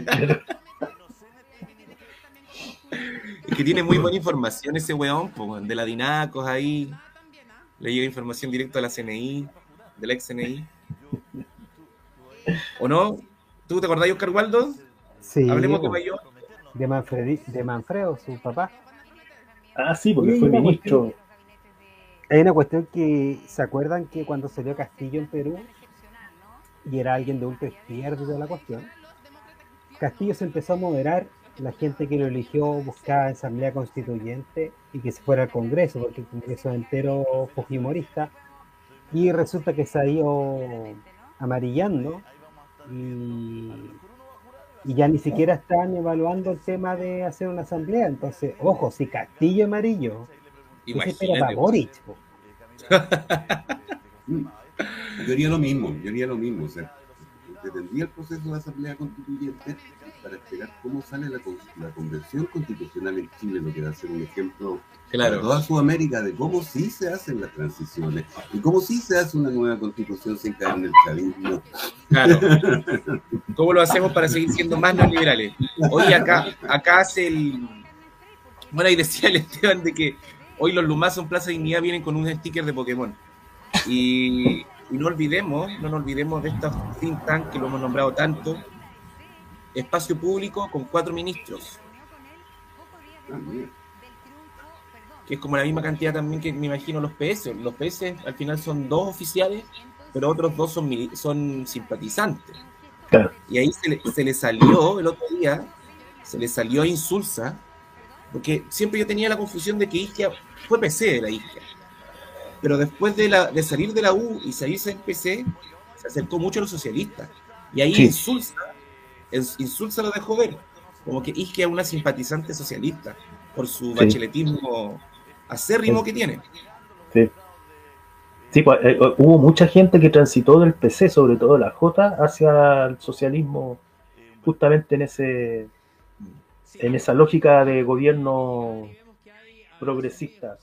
Es que tiene muy buena información ese weón, de la Dinacos ahí. Le llega información directa a la CNI, de la ex CNI. ¿O no? ¿Tú te acordás, Oscar Waldo? Sí, Hablemos de Mayor. de, Manfredi- de Manfredo, su papá. Ah, sí, porque fue ministro. Hay una cuestión que se acuerdan que cuando salió Castillo en Perú y era alguien de ultra izquierda y toda la cuestión, Castillo se empezó a moderar, la gente que lo eligió buscaba asamblea constituyente y que se fuera al Congreso, porque el Congreso entero fujimorista, y resulta que se ha ido amarillando y, y ya ni siquiera están evaluando el tema de hacer una asamblea. Entonces, ojo, si Castillo amarillo, ¿qué se espera para. Boric? Yo haría lo mismo, yo haría lo mismo. O sea, detendría el proceso de asamblea constituyente para esperar cómo sale la, la convención constitucional en Chile, lo que va a ser un ejemplo Claro. para toda Sudamérica de cómo sí se hacen las transiciones y cómo sí se hace una nueva constitución sin caer en el chavismo. Claro. ¿Cómo lo hacemos para seguir siendo más neoliberales? Hoy acá, acá hace el. Bueno, ahí decía el Esteban de que hoy los Lumazos en Plaza Dignidad vienen con un sticker de Pokémon. Y, y no olvidemos, no nos olvidemos de estos think tank que lo hemos nombrado tanto. Espacio público con cuatro ministros, que es como la misma cantidad también que me imagino los PS. Los PS al final son dos oficiales, pero otros dos son, son simpatizantes. Claro. Y ahí se le, se le salió el otro día, se le salió a Insulsa, porque siempre yo tenía la confusión de que Isquia fue PC de la Isquia. Pero después de, la, de salir de la U y salirse del PC, se acercó mucho a los socialistas. Y ahí Sí. Insulsa, Insulsa lo dejó ver, como que Isquia es una simpatizante socialista por su Sí. bacheletismo acérrimo que tiene. Sí. Sí, pues, eh, hubo mucha gente que transitó del PC, sobre todo la J, hacia el socialismo, justamente en ese en esa lógica de gobierno progresista.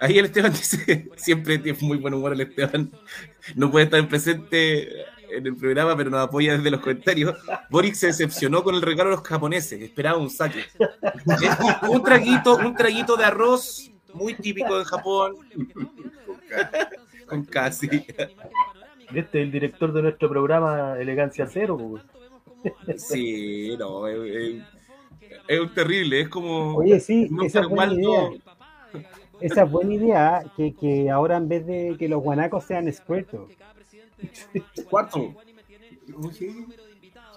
Ahí el Esteban dice, siempre tiene muy buen humor el Esteban, no puede estar presente en el programa, pero nos apoya desde los comentarios. Boric se decepcionó con el regalo de los japoneses, esperaba un saque. un traguito, un traguito de arroz muy típico de Japón. Con casi. Este el director de nuestro programa Elegancia Cero. Sí, no, es, es- es un terrible, es como Oye, sí, no esa es buena mal, idea. Esa es buena idea, que, que ahora en vez de que los guanacos sean Squirtle. Cuarto. Sí.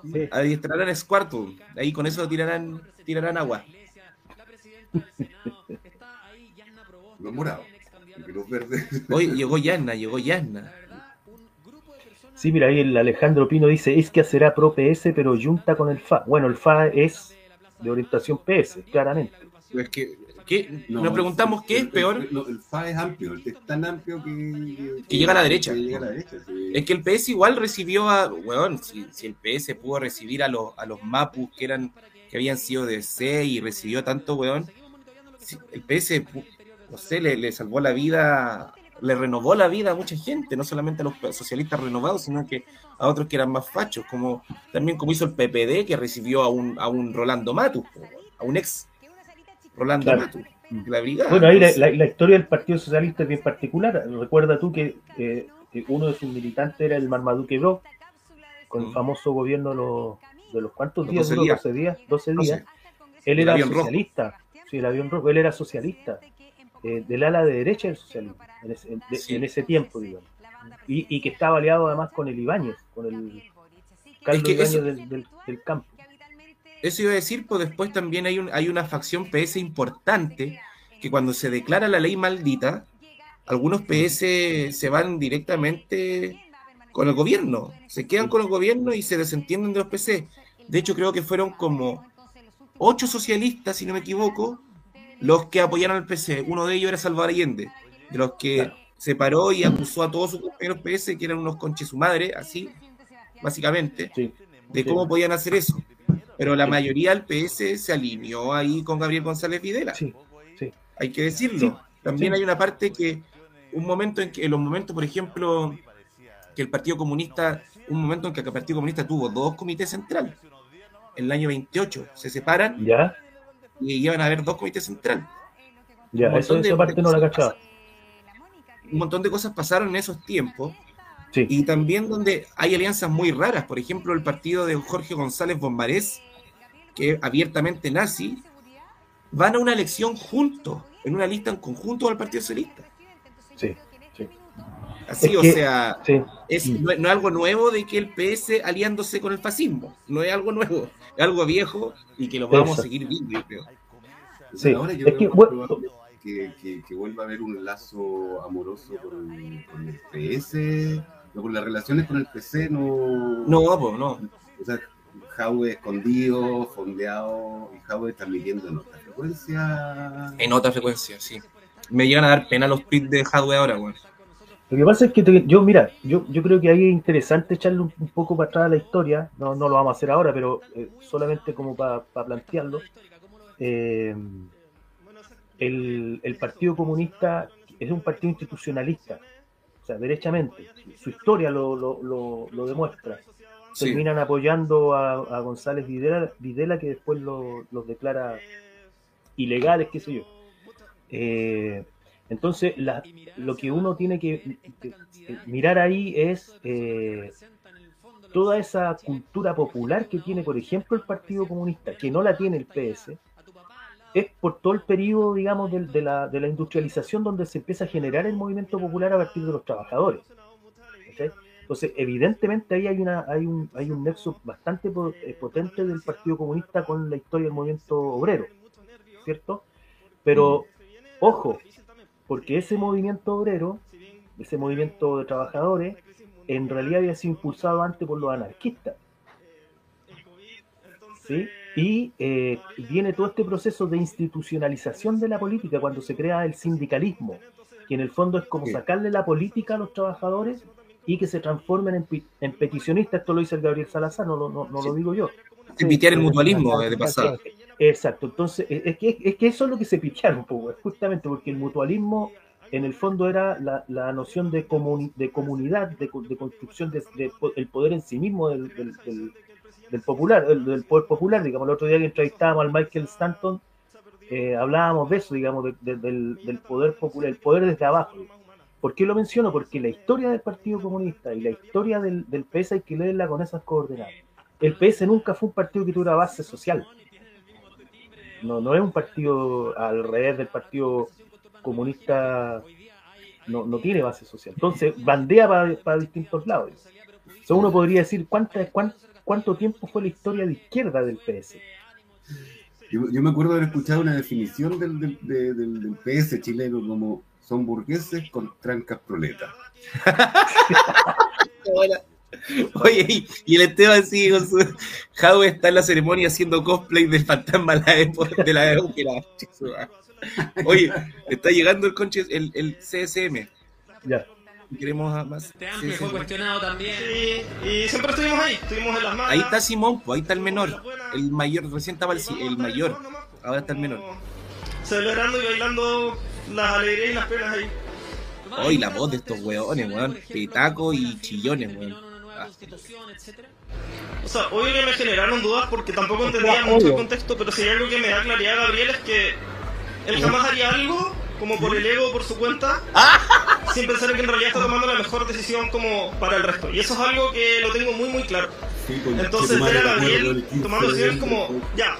Sí. Adiestrarán es cuarto. Ahí con eso tirarán, tirarán agua. Los morados. Porque los verdes. Hoy llegó Yasna, llegó Yasna. Sí, mira, ahí el Alejandro Pino dice, es que será pro PS, pero junta con el FA. Bueno, el FA es de orientación PS, claramente. Es que, ¿qué? No, Nos preguntamos qué es peor. el- no, el FA es amplio, es tan amplio que. Que llega a la derecha. que llega a la derecha, sí. Es que el PS igual recibió a. Weón, si, si el PS pudo recibir a los, a los Mapus que eran que habían sido de C y recibió tanto, weón. el PS, no sé, le, le salvó la vida, le renovó la vida a mucha gente, no solamente a los socialistas renovados, sino que a otros que eran más fachos, como también como hizo el PPD, que recibió a un, a un Rolando Matus, a un ex Rolando Claro. La brigada. Bueno, ahí la, Entonces, la- la historia del Partido Socialista es bien particular. Recuerda tú que, eh, que uno de sus militantes era el Marmaduke Bro, con el Mm. famoso gobierno de los, de los cuantos días, 12 duró? días. 12 días, 12 12. días. Él El era socialista, sí, el avión rojo, él era socialista, eh, del ala de derecha del socialismo, en ese, de- Sí. en ese tiempo, digamos. Y, y que estaba aliado además con el Ibáñez, con el Carlos que Ibáñez eso- del, del- del campo. Eso iba a decir, pues después también hay, un, hay una facción PS importante que cuando se declara la ley maldita, algunos PS se van directamente con el gobierno, se quedan con el gobierno y se desentienden de los PC. De hecho, creo que fueron como ocho socialistas, si no me equivoco, los que apoyaron al PC. Uno de ellos era Salvador Allende, de los que Claro. se paró y acusó a todos sus compañeros PS, que eran unos conches su madre, así, básicamente Sí. de Sí. cómo podían hacer eso. Pero la mayoría del PS se alineó ahí con Gabriel González Videla. Sí, sí. Hay que decirlo. También hay una parte que, un momento en que, en los momentos, por ejemplo, que el Partido Comunista, un momento en que el Partido Comunista tuvo dos comités centrales. En el año 28 se separan ¿Ya? y llevan a haber dos comités centrales. Ya, eso, esa parte no la cachaba. Un montón de cosas pasaron en esos tiempos Sí. y también donde hay alianzas muy raras. Por ejemplo, el partido de Jorge González Bombarés, que es abiertamente nazi, van a una elección juntos, en una lista en conjunto al Partido Socialista. Sí, sí. Así, Es o que- sea, sí. es, no, es no es algo nuevo de que el PS aliándose con el fascismo. No es algo nuevo, es algo viejo y que lo vamos Exacto. a seguir viendo, yo creo. Sí, ahora yo es veo que, que, que, que vuelva a haber un lazo amoroso con, con el PS, no, con las relaciones con el PC no... No, pues no. O sea, Jaue escondido, fondeado, y Jaue transmitiendo en otra frecuencia. En otra frecuencia, sí. Me llegan a dar pena los tweets de Hadwe ahora, weón. Lo que pasa es que te- yo, mira, yo, yo creo que ahí es interesante echarle un, un poco para atrás a la historia, no, no lo vamos a hacer ahora, pero eh, solamente como para plantearlo. Eh, el, el Partido Comunista es un partido institucionalista, o sea, derechamente. Su historia lo, lo, lo, lo demuestra. Sí. Terminan apoyando a, a González Videla, Videla que después lo- los declara ilegales, qué sé yo. Eh, entonces, la- lo que uno tiene que, que- que mirar ahí es eh, toda esa cultura popular que tiene, por ejemplo, el Partido Comunista, que no la tiene el PS, es por todo el periodo, digamos, de, de la, de la industrialización donde se empieza a generar el movimiento popular a partir de los trabajadores. Entonces, evidentemente ahí hay, una, hay, un, hay un nexo bastante eh, potente del Partido Comunista con la historia del movimiento obrero, ¿cierto? Pero, ojo, porque ese movimiento obrero, ese movimiento de trabajadores, en realidad había sido impulsado antes por los anarquistas. ¿Sí? Y eh, viene todo este proceso de institucionalización de la política cuando se crea el sindicalismo. que en el fondo es como Sí. sacarle la política a los trabajadores y que se transformen en, en peticionistas. Esto lo dice el Gabriel Salazar, no, lo- no, no lo digo yo. Se pitear el mutualismo de pasado. Exacto, entonces es es que, es que eso es lo que se picharon, pues, justamente porque el mutualismo en el fondo era la, la noción de, comuni- de comunidad, de, de construcción del de, el poder en sí mismo del, del- del- del popular, del, del poder popular, digamos, el otro día que entrevistábamos al Michael Stanton, eh, hablábamos de eso, digamos, de- de- del, poder popular, el poder desde abajo. ¿Por qué lo menciono? Porque la historia del Partido Comunista y la historia del, PS hay que leerla con esas coordenadas. El PS nunca fue un partido que tuviera base social. No, no es un partido al revés del Partido Comunista, no, no tiene base social. Entonces, bandea para distintos lados. O uno podría decir cuánta, cuán- cuánto tiempo fue la historia de izquierda del PS. Yo, yo me acuerdo haber escuchado una definición del, del, de- del- del PS chileno como son burgueses con trancas proletas. Oye, y, el Esteban así con su. Jadwe está en la ceremonia haciendo cosplay del fantasma de la época de la ópera. Oye, está llegando el conche, el, el CSM. Ya. Queremos a más. Este amplio fue CSM. cuestionado también. Y siempre estuvimos ahí, estuvimos en las manos. Ahí está Simón, pues ahí está el menor. El mayor, recién estaba el, el mayor. Ahora está el menor. Celebrando y bailando las alegrías y las penas ahí. Hoy la voz de estos weones, weón. Petaco y chillones, weón. Ah, O sea, obvio que me generaron dudas porque tampoco entendía mucho el contexto, pero si hay algo que me da claridad Gabriel es que él jamás haría algo como por el ego por su cuenta sin pensar en que en realidad está tomando la mejor decisión como para el resto. Y eso es algo que lo tengo muy muy claro. Sí, con- Entonces ver a Gabriel 15 tomando decisiones de- como, ya,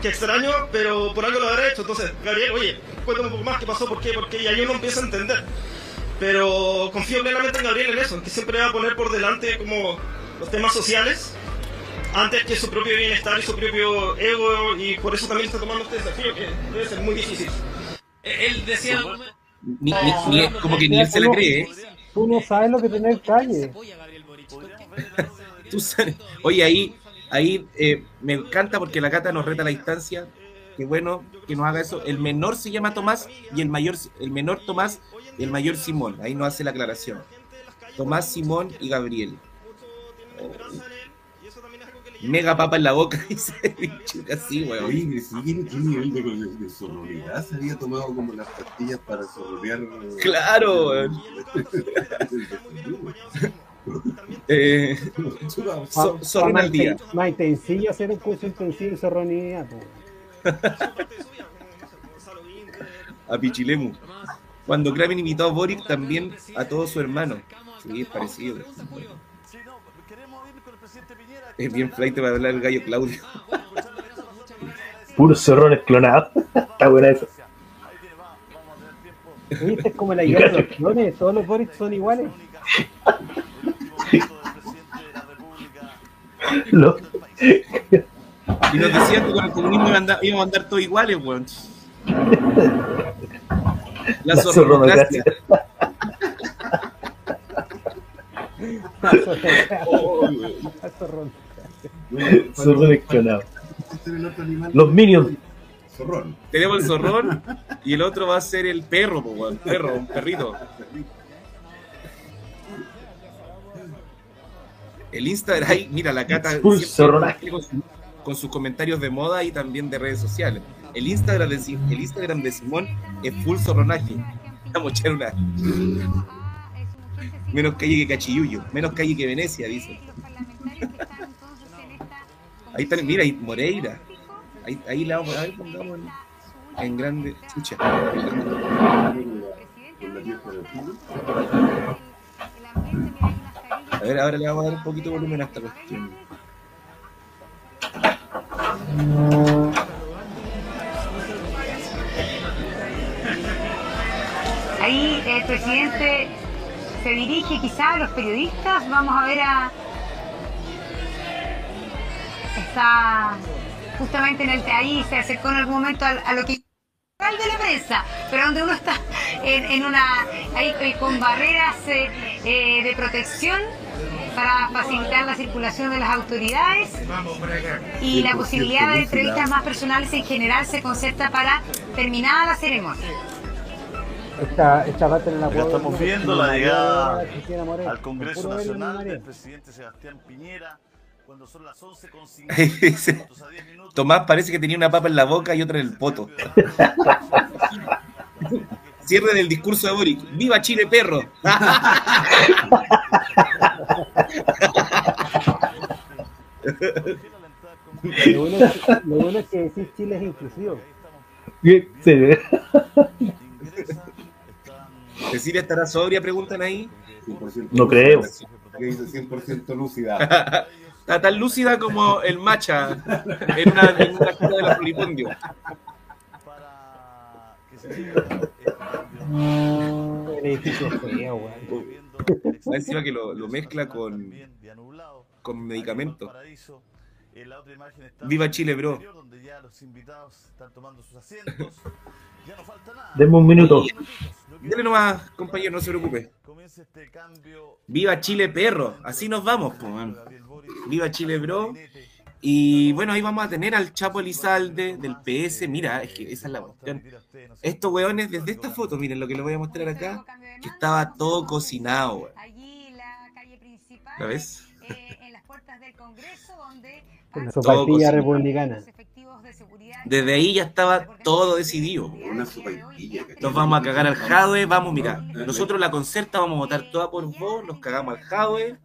que extraño, pero por algo lo habrá hecho. Entonces, Gabriel, oye, cuéntame un poco más qué pasó, por qué, por qué, y ahí uno empieza a entender. Pero confío plenamente en Gabriel en eso, en que siempre va a poner por delante como los temas sociales antes que su propio bienestar y su propio ego, y por eso también está tomando este desafío que debe ser muy difícil. Él decía. Ni, ni- ni- como que ni él se la cree, ¿eh? Tú no sabes lo que tener calle. Tú sabes. Oye, ahí, ahí eh, me encanta porque la cata nos reta a la distancia. Qué bueno que nos haga eso. El menor se llama Tomás y el mayor, el menor Tomás y el mayor Simón. Ahí nos hace la aclaración. Tomás, Simón y Gabriel. Oh. Mega papa en la boca, dice Bichuca, sí, weón. Oye, ¿qué, qué nivel de, de, de sororidad se había tomado como las pastillas para sororear? Claro, weón. Eh, so- día. Más intensillo hacer un curso intensivo de zorronidad. po. a Pichilemu. Cuando Kraven invitó a Boric, también a todo su hermano. Sí, es parecido. Es bien flight para hablar el gallo Claudio. Puros zorrones clonados. Está buena eso. Es como la guerra de los clones, todos los Boris son iguales. Lo- Y nos decían que con el comunismo iban a andar, íbamos a andar todos iguales, weón. La, La zorronocracia. Zorrones clonados. Este era el animal. Los Minions. Zorrón. Tenemos el zorrón y el otro va a ser el perro, po, weón. Perro, un perrito. El Instagram, ahí, mira, la cata con, con sus comentarios de moda y también de redes sociales. El Instagram de, Si- el Instagram de Simón es full zorronaje. Vamos a echar una. Menos calle que Cachiyuyo, menos calle que Venecia, dice. Ahí está, mira, ahí Moreira. Ahí, ahí la vamos a ver, pongamos en, en grande. Chucha. A ver, ahora le vamos a dar un poquito de volumen a esta cuestión. Ahí el presidente se dirige quizá a los periodistas. Vamos a ver a. Está justamente en el. Ahí se acercó en algún momento a, a lo que. de la prensa, pero donde uno está en, en una. ahí eh, con barreras eh, eh, de protección para facilitar la circulación de las autoridades y la posibilidad de entrevistas más personales en general se concerta para terminada la ceremonia. Esta, esta va a tener la Acá guagua estamos viendo la llegada al Congreso Nacional del presidente Sebastián Piñera cuando son las 11 con Dice, Tomás parece que tenía una papa en la boca y otra en el poto. Cierre del discurso de Boric. ¡Viva Chile, perro! Lo bueno, es, lo bueno es que decir Chile es inclusivo. Se ve. ¿Cecilia estará sobria? Preguntan ahí. 100% No creo. Que dice 100% lúcida. Está tan lúcida como el macha en una, en una cura de la Floripondio. El edificio es feo, weón. Más Encima que lo, lo mezcla con, con medicamentos. En la otra imagen está Viva Chile, bro. interior, donde ya los invitados están tomando sus asientos. Ya no falta nada. Denme un minuto. Dele nomás, compañero, no se preocupe. Comienza este cambio Viva Chile, perro. Así nos vamos, po, man. Viva Chile, bro. Y bueno, ahí vamos a tener al Chapo Elizalde del PS. Mira, es que esa es la cuestión. Estos weones, desde esta foto, miren lo que les voy a mostrar acá, que estaba todo cocinado, weón. ¿La ves? La Todo sopapilla cocinado. republicana. Desde ahí ya estaba todo decidido. Una. Nos vamos a cagar al Jadwe, vamos, mira, nosotros la concerta vamos a votar toda por vos, nos cagamos al Jadwe,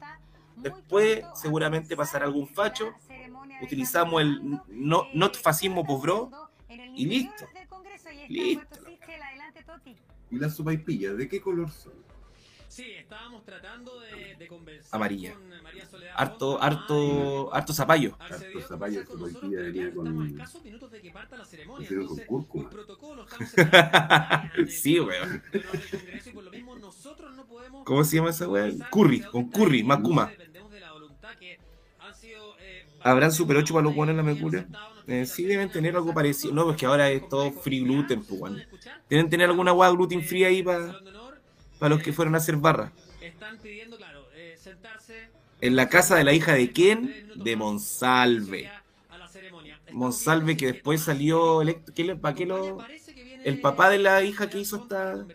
después seguramente pasará algún facho, utilizamos el no, not fascismo bro, y listo. Listo. ¿Y las sopaipillas de qué color son? Sí, estábamos tratando de, de conversar Amarilla. con María Soledad. Harto, harto, harto zapallo. Harto zapallo de sopaipilla venía con... minutos de que parta la ceremonia. Hicieron con cúrcuma. Sí, weón. ¿Cómo se llama esa weá? Curry, con curry, macuma. ¿Habrán Super 8 para los buenos en la Mercuria? Eh, sí, deben tener algo parecido. No, pues que ahora es todo free gluten, pues, weón. Deben tener alguna weá gluten free ahí para los que fueron a hacer barra. Están pidiendo, claro, eh, sentarse En la casa de la hija de quién? De Monsalve. Monsalve que después salió elect- ¿qué le- ¿Para qué lo...? El papá de la hija que hizo esta...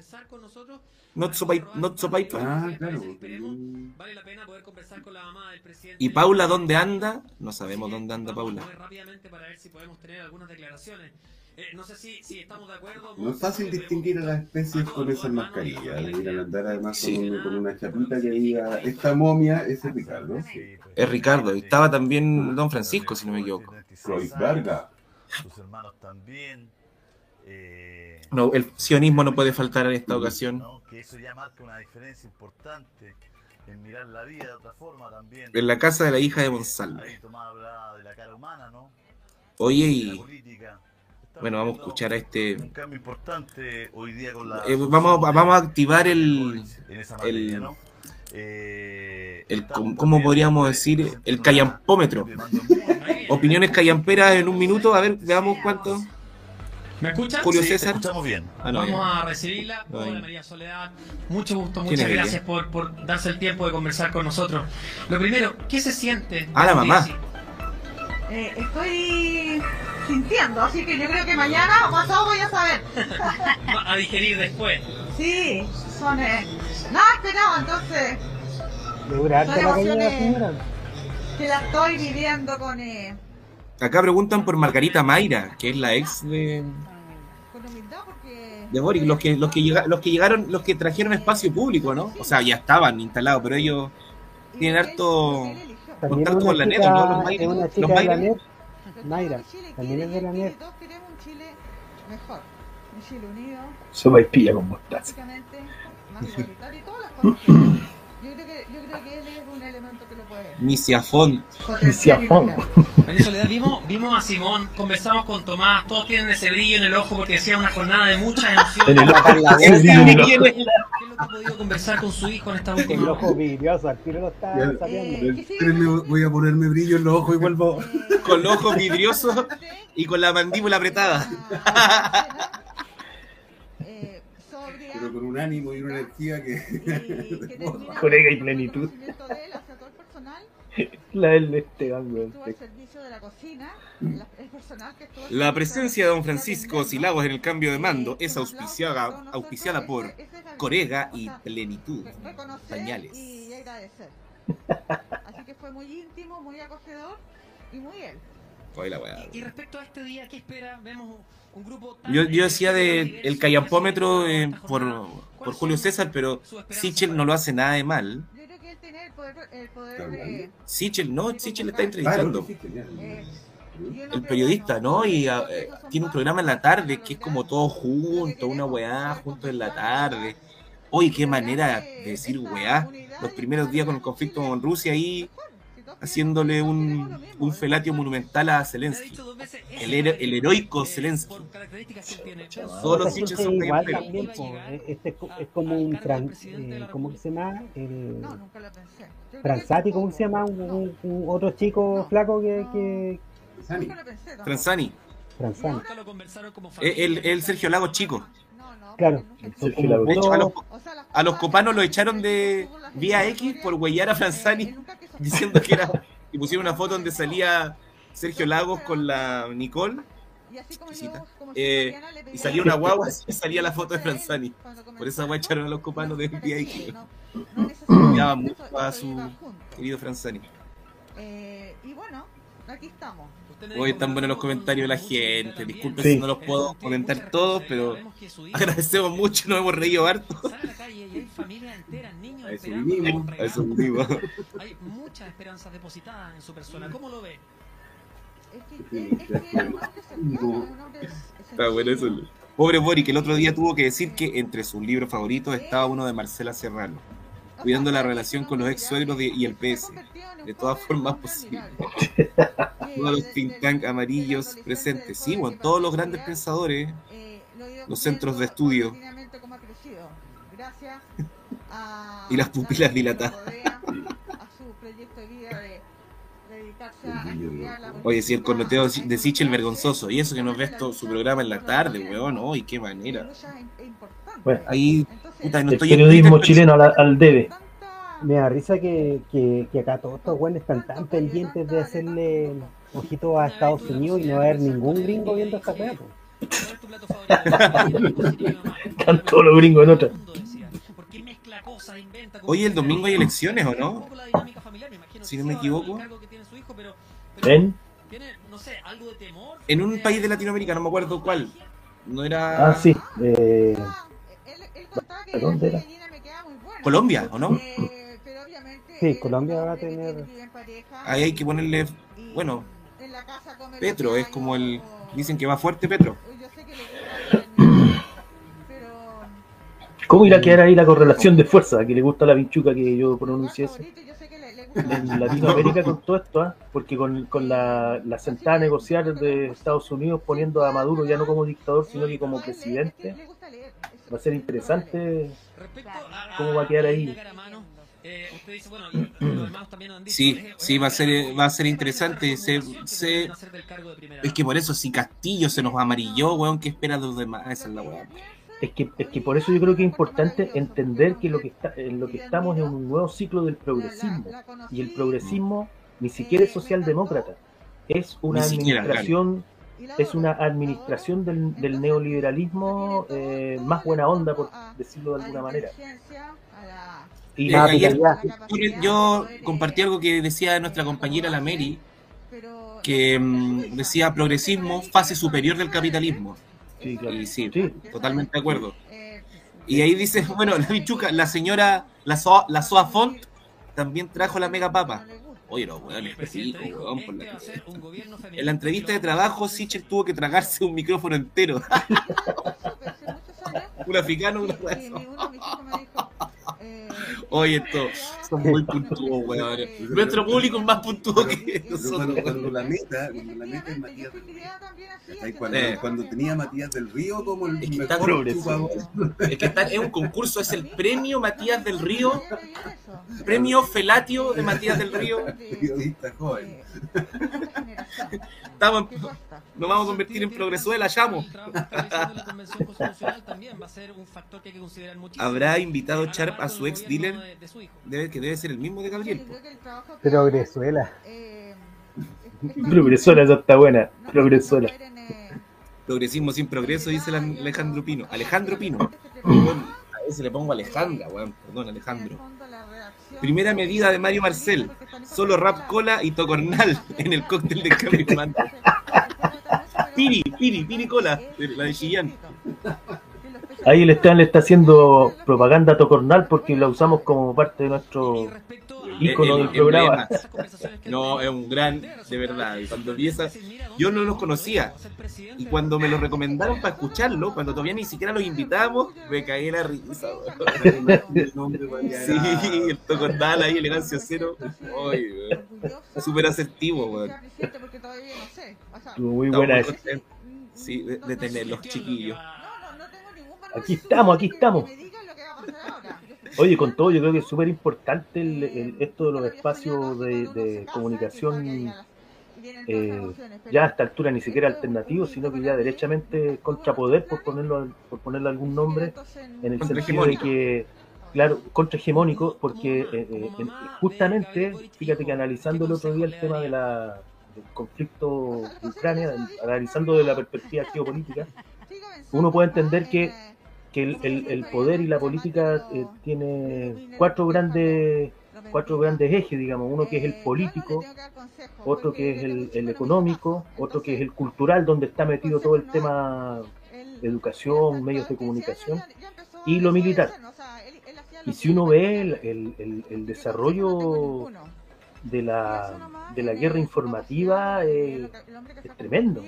Not so, pai- not so paipa. Ah, claro. Vale la pena poder conversar con la mamá del presidente. ¿Y Paula dónde anda? No sabemos dónde anda Paula. Rápidamente para ver si podemos tener algunas declaraciones. Eh, no sé si, si estamos de acuerdo. No es fácil distinguir a las especies con esas mascarillas. Deberían andar además con, un- con una chapita que diga, esta momia es el Ricardo. Es Ricardo. Y estaba también Don Francisco, si no me equivoco. Freud Varga. Sus hermanos también. Eh, No, el sionismo no puede faltar en esta ocasión. ¿no? Que eso ya marca una diferencia importante en mirar la vida de otra forma también. En la casa de la hija de Monsalve. Ahí Tomás hablaba de la cara humana, ¿no? Oye, y política. bueno, vamos a escuchar a este... Un cambio importante hoy día con la. eh, vamos, a- vamos a activar el... en esa materia, el ¿no? Eh, el, ¿cómo cómo podríamos decir? El callampómetro. Opiniones callamperas en un minuto, a ver, veamos cuánto. ¿Me escuchan? Julio Sí, César. Estamos bien. Ah, no, Vamos a recibirla. Hola. María Soledad. Mucho gusto, ¿Quién muchas gracias por, por darse el tiempo de conversar con nosotros. Lo primero, ¿qué se siente? Ah, la mamá. Eh, estoy sintiendo, así que yo creo que mañana o pasado voy a saber. A digerir después. Sí, son eh, nada esperado, entonces ¿Le dura harto Son emociones. que la estoy viviendo con, eh, Acá preguntan por Margarita Mayra, que es la ex de, con humildad porque de Boric, los que, los que llega- los que llegaron, los que trajeron espacio público, ¿no? O sea, ya estaban instalados, pero ellos tienen harto contacto con la NET, ¿no? Los es Mayra. Los de la Mayra. NET. Mayra, también es de la NET. todos queremos un Chile mejor, un Chile unido, Sopa y pilla con mostaza. básicamente más igualitario y todas las cosas. que- Yo creo que, yo creo que él es un elemento que lo puede Misiafón. Misiafón. María Soledad, vimos, vimos a Simón, conversamos con Tomás, todos tienen ese brillo en el ojo porque decía una jornada de muchas emociones. En el ojo, ¿Qué el en el es lo que ha podido conversar con su hijo en esta El última ojo vidrioso, al tiro lo está sabiendo. espérenme, voy a ponerme brillo en los ojos y vuelvo. Con los ojos vidriosos y con la mandíbula apretada. eh, sobria Pero con un ánimo y una energía que. Colega y plenitud. conocimiento de él hacia todo el personal La del Esteban, weón. Estuvo al servicio de la cocina, la- el personal que estuvo al La servicio presencia de don Francisco Silagos en el cambio de mando es auspiciada, auspiciada por Corega y Plenitud. Pañales. y agradecer. Así que fue muy íntimo, muy acogedor y muy él. La weá. Y respecto a este día, ¿qué espera? Vemos un grupo tan Yo, yo decía de el callampómetro eh, por, por Julio César, pero Sichel no lo hace nada de mal. Tiene el poder, el poder de... Sichel, no, Sichel está entrevistando. eh, El periodista, ¿no? Y ah, eh, tiene un programa en la tarde que es como todo junto, una weá junto en la tarde. Oye, qué manera de decir weá. Los primeros días con el conflicto con Rusia ahí haciéndole un, un felatio monumental a Zelensky. El, hero- el heroico Zelensky. Todos los hinchas son igual también, po. Este es, co- es como un fran, eh, ¿cómo que se llama? El Franzati, ¿cómo se llama? Un, un- un otro chico flaco que, que conversaron como Eh, El, el Sergio Lagos chico. Claro. De hecho, a los, a los copanos lo echaron de vía X por huellar a Franzani diciendo que era. Y pusieron una foto donde salía Sergio Lagos con la Nicole. exquisita, eh, y salía una guagua y salía la foto de Franzani. Por esa guagua echaron a los copanos de X. Odiaban mucho a su querido Franzani. Eh, y bueno, aquí estamos. Hoy están buenos los comentarios de la gente. Disculpen Sí. si no los puedo comentar todos, pero agradecemos mucho, nos hemos reído harto. Hay familias enteras, niños A eso esperando eso. Hay muchas esperanzas depositadas en su persona. ¿Cómo lo ve? Es que, es, es que hombre Está bueno eso. Pobre Bori, que el otro día tuvo que decir que entre sus libros favoritos estaba uno de Marcela Serrano, cuidando la relación con los ex suegros y el PS, de todas formas posibles. Todos los think tank amarillos presentes, sí, bueno, todos los grandes pensadores, los centros de estudio y las pupilas dilatadas. a su proyecto de vida de dedicarse a estudiar la Oye, si el corneteo de Sichel vergonzoso, y eso que nos ves todo su programa en la tarde, weón, uy, qué manera. Bueno, Ahí, puta, no el estoy en periodismo chileno al, al debe. Me da risa que, que, que acá todos estos güeyes están tan pendientes de hacerle ojito a Estados Unidos y no haber ningún gringo viendo esta weá. Están todos los gringos en otra. Oye, el domingo hay elecciones, ¿o no? Si no me equivoco. ¿Ven? ¿Tiene, no sé, algo de temor? En un país de Latinoamérica, no me acuerdo cuál. No era Ah, sí. Eh, ¿Dónde era? Colombia, ¿o no? Sí, Colombia va a tener. Ahí hay que ponerle, bueno, Petro es como el, dicen que va fuerte Petro. ¿Cómo irá a quedar ahí la correlación de fuerza? Que le gusta la vinchuca que yo pronuncié eso. En Latinoamérica con todo esto, ¿ah? porque con, con la, la sentada a negociar de Estados Unidos poniendo a Maduro ya no como dictador, sino que como presidente, va a ser interesante cómo va a quedar ahí. Eh, usted dice, bueno, y los hermanos también han dicho. Sí, sí, va a ser, va a ser interesante. Se, se- es que por eso, si Castillo se nos amarilló, weón, ¿qué espera de los demás? Esa es la weón. Es que, es que por eso yo creo que es importante entender que lo que está, en lo que estamos es un nuevo ciclo del progresismo. Y el progresismo ni siquiera es socialdemócrata. Es una siquiera, administración, es una administración del, del neoliberalismo eh, más buena onda, por decirlo de alguna manera. Y Eh, yo, yo compartí algo que decía nuestra compañera la Mary, que mm, decía progresismo, fase superior del capitalismo. Y sí, totalmente de acuerdo. Y ahí dice, bueno, la bichuca, la señora, la, Soa, la Soa Font, también trajo la mega papa. Oye, los weones, sí, weón, por la En la entrevista de trabajo, Sichel tuvo que tragarse un micrófono entero. un africano, una weá. Oye, esto son muy puntuos, weón. Nuestro público es más puntuo que nosotros. cuando, cuando la meta, cuando la meta es Matías del Río. Cuando, Eh. cuando tenía Matías del Río como el Está mejor progresivo. chupador. Es que está, es un concurso, es el premio Matías del Río, premio Felatio de Matías del Río. Periodista joven. Estamos, en- nos vamos a convertir en progresuela, llamo. la convención constitucional también va a ser un factor que hay que considerar muchísimo. ¿Habrá invitado Sharp a su ex dealer? Debe que debe ser el mismo de Gabriel. po. Pero Grezuela. Progresola, esa está buena. Progresola. Progresismo sin progreso, dice Alejandro Pino. Alejandro Pino. A veces le pongo Alejandra, weón. Perdón, Alejandro. Primera medida de Mario Marcel. Solo rap cola y tocornal en el cóctel de cambio. Piri, Piri, Piri cola. La de Chillán. Ahí el Esteban le está haciendo propaganda a Tocornal porque la usamos como parte de nuestro ícono El- del el programa. No, es un gran, de verdad. Y cuando vi esa, yo no los conocía. Y cuando me lo recomendaron para escucharlo, cuando todavía ni siquiera los invitamos, me caí la risa. Sí, el Tocornal ahí, elegancia cero. Ay, weón. Súper asertivo, weón. Estuvo muy buena Sí, de, de tenerlos chiquillos. Aquí estamos, aquí estamos. Oye, con todo, yo creo que es súper importante el- el- esto de los espacios de, de comunicación, eh, ya a esta altura ni siquiera alternativos, sino que ya derechamente contrapoder, por ponerlo por ponerle algún nombre, en el sentido de que, claro, contrahegemónico, porque eh, eh, en- justamente, fíjate que analizando el otro día el tema de la, del conflicto de Ucrania, analizando de la perspectiva geopolítica, uno puede entender que, que el, el- el poder y la política eh, tiene cuatro grandes cuatro grandes ejes, digamos, uno que es el político, otro que es el, el económico, otro que es el cultural, donde está metido todo el tema de educación, medios de comunicación, y lo militar. Y si uno ve el, el- el- desarrollo de la, de la guerra informativa, eh, es tremendo.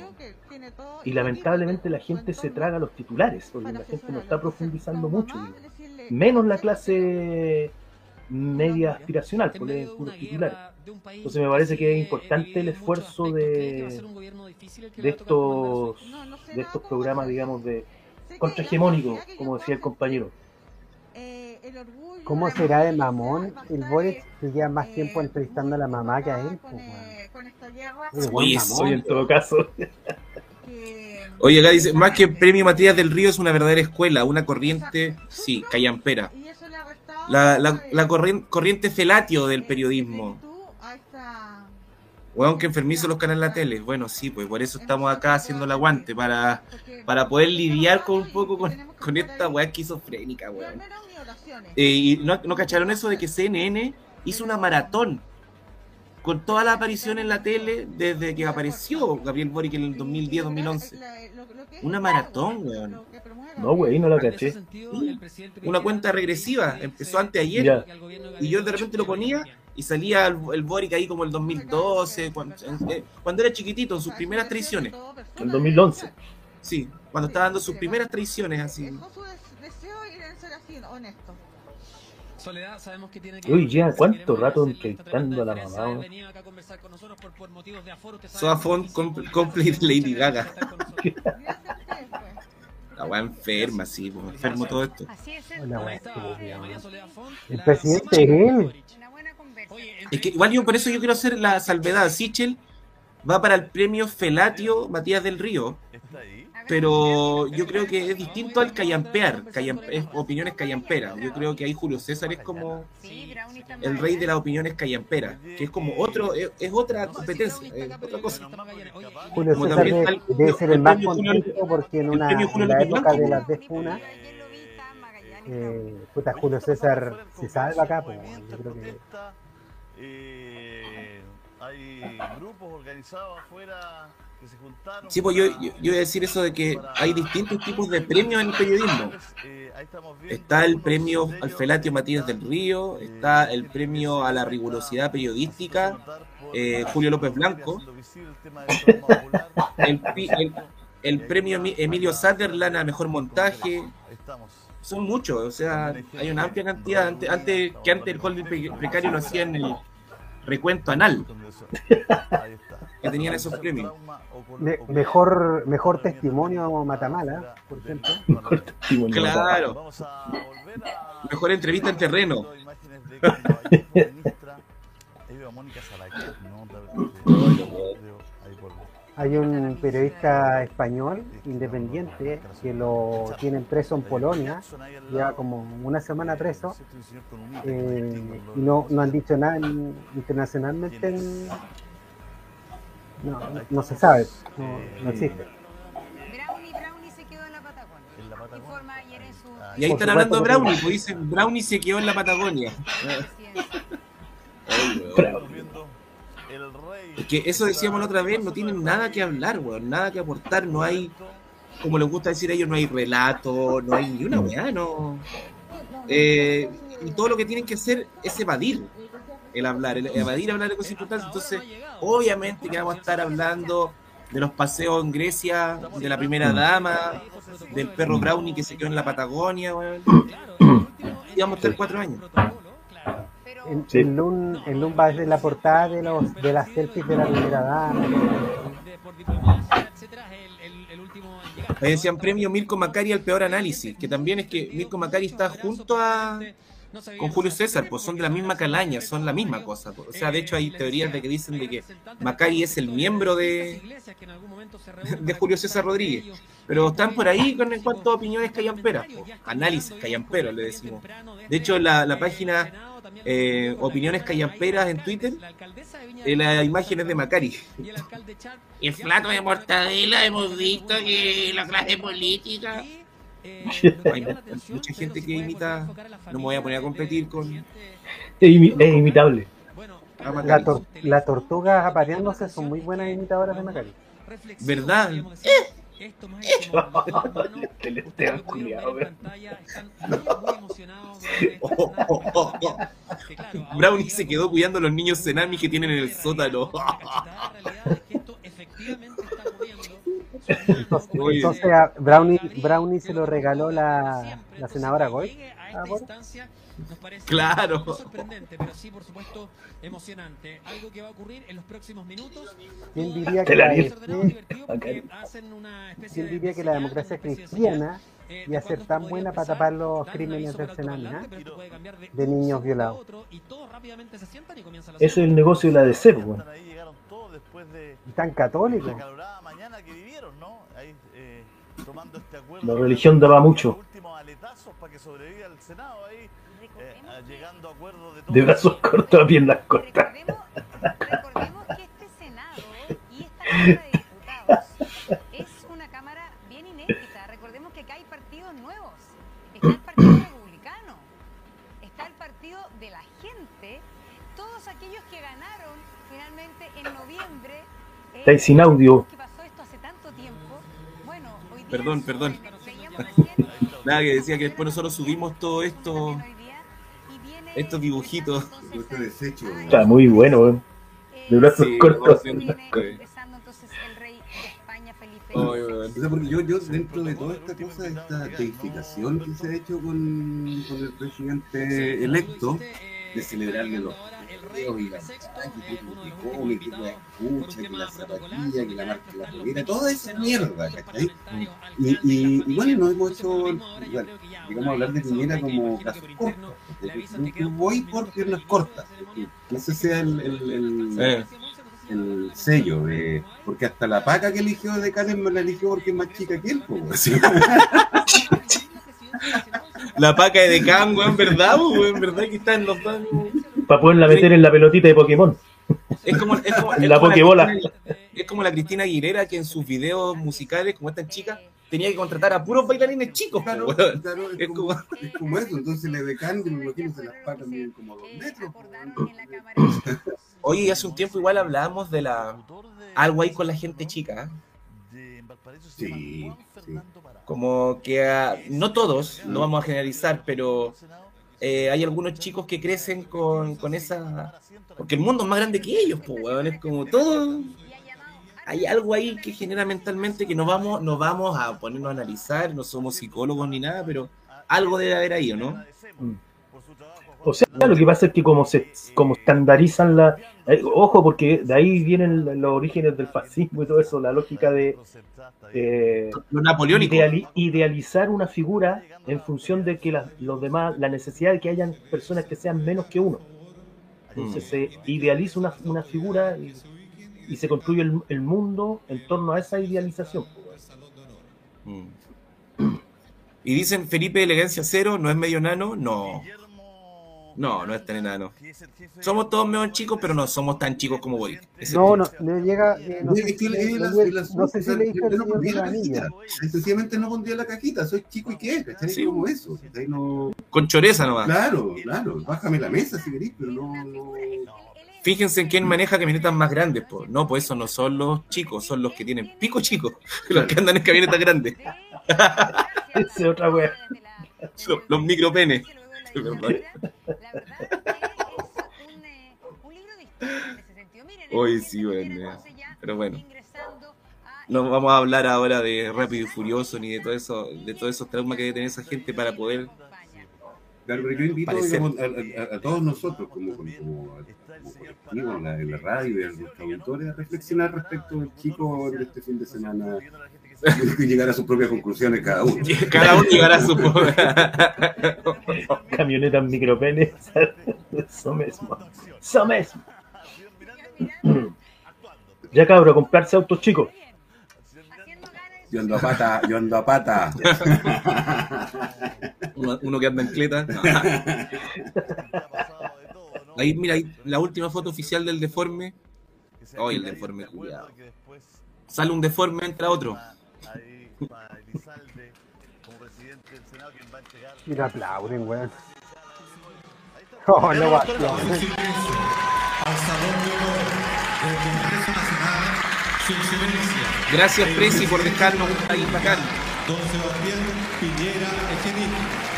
Y lamentablemente la gente se traga los titulares, porque la gente no está profundizando mucho, menos la clase media aspiracional, porque es puros titulares. Entonces me parece que es importante el esfuerzo de, de estos de estos programas, digamos, de contrahegemónicos, como decía el compañero. ¿Cómo será de mamón el Boric que lleva más tiempo entrevistando a la mamá que a él? Pues, weón. Oye, buen Oye, mamón. soy en todo caso. Oye, acá dice, más que premio Matías del Río es una verdadera escuela, una corriente, sí, callampera. La, la, la corrien- corriente felatio del periodismo. Weón, que enfermizo los canales de la tele. Bueno, sí, pues por eso estamos acá haciendo el aguante, para, para poder lidiar con un poco con, con esta weá esquizofrénica, weón. Eh, y no, ¿no cacharon eso de que CNN hizo una maratón con toda la aparición en la tele desde que apareció Gabriel Boric en el 2010-2011? Una maratón, weón. No, güey, no la caché. Una cuenta regresiva. Empezó antes ayer. Y yo de repente lo ponía y salía el, el Boric ahí como el 2012, cuando, eh, cuando era chiquitito, en sus primeras traiciones. El 2011. Sí, cuando estaba dando sus primeras traiciones así. Soledad, sabemos que tiene que Uy, ya, ¿cuánto rato entrevistando a la mamá? Soafon complete Lady Gaga. La weá enferma, sí, pues, enfermo todo esto. Weón. El presidente es él. Es que igual yo por eso yo quiero hacer la salvedad. Sichel va para el premio Felatio Matías del Río. Pero yo creo que es distinto al callampear, callam- es opiniones callamperas. Yo creo que ahí Julio César es como el rey de las opiniones callamperas, que es como otro, es, es otra competencia, es otra cosa. Julio Como César debe, está el- debe ser el más contento porque en, una, en la época de las desfunas, eh, puta, Julio César se salva acá, pues, yo creo que Eh, hay grupos organizados afuera que se juntaron. Sí, pues yo, yo, yo voy a decir eso de que hay distintos tipos de premios en el periodismo. Está el premio al Felatio Matías del Río, está el premio a la rigurosidad periodística, eh, Julio López Blanco, el, el- el premio Emi- Emilio Sutherland a mejor montaje. Son muchos, o sea, hay una amplia cantidad. Antes, antes que antes el holding pre- precario lo hacían el recuento anal, que tenían esos premios. me- mejor, mejor testimonio Matamala, por ejemplo. Claro. Mejor entrevista en terreno. Hay un periodista español independiente que lo tienen preso en Polonia, ya como una semana preso, eh, y no, no han dicho nada en- internacionalmente, en- no, no- se sabe, no, no existe. Brownie, Brownie se quedó en la Patagonia. Informa ayer en su... Y ahí están supuesto hablando de Brownie, pues dicen Brownie se quedó en la Patagonia. Ay, weón. Es que eso decíamos la otra vez, no tienen nada que hablar, weón, nada que aportar, no hay, como les gusta decir a ellos, no hay relato, no hay ni una weá, no. Eh, y todo lo que tienen que hacer es evadir el hablar, el evadir hablar de cosas importantes. Entonces, obviamente que vamos a estar hablando de los paseos en Grecia, de la primera dama, del perro Brownie que se quedó en la Patagonia, weón. Y vamos a estar cuatro años. El, Sí. el Lun, el Lun va desde la portada de, los, de las selfies de la primera dama. Ahí decían premio Mirko Macari al peor análisis, que también es que Mirko Macari está junto a con Julio César, pues son de la misma calaña, son la misma cosa. pues. O sea, de hecho hay teorías de que dicen de que Macari es el miembro de, de Julio César Rodríguez. Pero están por ahí con en cuanto a opiniones callamperas, pues. análisis callamperos le decimos. De hecho, la, la página eh, Opiniones Callamperas en Twitter, eh, la imagen es de Macari. El plato de mortadela hemos visto que la clase política. Hay mucha gente que imita, no me voy a poner a competir con... Es, imi- es imitable. La, tor- las tortugas apareándose son muy buenas imitadoras de Macari. ¿Verdad? El. Oh, oh, oh, oh. Brownie se quedó cuidando a los niños Cenami que tienen en el sótano. Entonces a Brownie, Brownie se lo regaló la, la senadora Goy. Ah, bueno. Claro. sorprendente, pero sí, por supuesto, emocionante. Algo que va a ocurrir en los próximos minutos. ¿Quién diría que la la, di. ¿quién diría que la democracia cristiana iba a ser tan buena para tapar los crímenes del Senami, ah? de niños violados? Ese es el negocio de la DC, weón. Y tan católicos. La religión daba mucho. De brazos cortos a piernas cortas. Recordemos que este Senado y esta Cámara de Diputados es una Cámara bien inédita. Recordemos que acá hay partidos nuevos. Está el Partido Republicano, está el Partido de la Gente, todos aquellos que ganaron finalmente en noviembre. eh, Está ahí sin audio. que pasó esto hace tanto tiempo. Bueno, hoy día Perdón, perdón. Nada, que decía que después nosotros subimos todo esto, estos dibujitos. Este desecho. Está muy bueno, weón. De brazos Sí, cortos. sí. O sea, porque yo, yo dentro de toda esta cosa, esta teificación que se ha hecho con, con el presidente electo, de celebrarle los y la que el unicornio, que la escucha, que la zapatilla, que la marca la polera, toda esa mierda, ¿cachai? Y, y, y bueno, nos hemos hecho, bueno, digamos, hablar de Piñera como casos cortos. porque yo- yo voy por piernas cortas. No sé si sea el, el, el, Eh. el sello, de, porque hasta la paca que eligió de Karen me la eligió porque es más chica que él. así. La paca de Decán, weón, ¿verdad? weón? ¿Verdad que está en los dos? Para poderla meter en la pelotita de Pokémon. Es como, es como, es La como Pokébola. Cristina- es como la Cristina Aguilera que en sus videos musicales, como esta chica, tenía que contratar a puros bailarines chicos. Claro, claro, es, Es como, como- es como eso. Entonces le decan, me imagino, se las miden como dos metros. Oye, hace un tiempo igual hablábamos de la algo ahí con la gente chica. ¿eh? Sí, sí. Como que ah, no todos, no vamos a generalizar, pero eh, hay algunos chicos que crecen con, con esa... Porque el mundo es más grande que ellos, pues, weón. Es como todo... Hay algo ahí que genera mentalmente que no vamos, no vamos a ponernos a analizar, no somos psicólogos ni nada, pero algo debe haber ahí, ¿o no? O sea, lo que pasa es que como se como estandarizan la... eh, ojo, porque de ahí vienen los orígenes del fascismo y todo eso, la lógica de... eh, ideali- idealizar una figura en función de que la- los demás, la necesidad de que hayan personas que sean menos que uno. Entonces Mm. se idealiza una, una figura y, y se construye el, el mundo en torno a esa idealización. Mm. Y dicen Felipe Elegancia Cero, ¿no es medio nano? No. No, no es tan enano. Somos todos medio chicos, pero no somos tan chicos como Boric. No, no, no llega. eh, no, sé si le- le- no sé si le dije no pondría la. Sencillamente no pondría la cajita, soy chico y qué, ¿cachai? Sí. Como eso, ¿cachai? No... Con choreza nomás. Claro, claro, bájame la mesa si querés, pero no... no... Fíjense en quién maneja camionetas más grandes, po. No, pues eso no son los chicos, son los que tienen pico chicos, los que andan en camionetas grandes. Esa es otra wea. Los, los micropenes. Es verdad. Hoy sí, bueno. Pero bueno. No vamos a hablar ahora de Rápido y Furioso ni de todo eso, de todos esos traumas que debe tener esa gente para poder. Claro, pero yo invito Parecer. digamos, a, a- a todos nosotros, como, como, como, como colectivo en la, en la radio y a nuestros auditores, a reflexionar respecto al chico de este fin de semana llegar a sus propias conclusiones cada uno. Cada uno llegará a su. Camionetas micropenes. Eso mismo. Eso mismo. Ya cabro, comprarse autos chicos. Yo ando a pata, yo ando a pata. uno, uno que anda en cleta. No. Ahí, mira, ahí, la última foto oficial del deforme. Oye, el deforme, cuidado. Sale un deforme, entra otro. Y le aplauden, weón. Oh, no va. Gracias, Presi, por dejarnos un país bacán. Don Sebastián Piñera Echenique.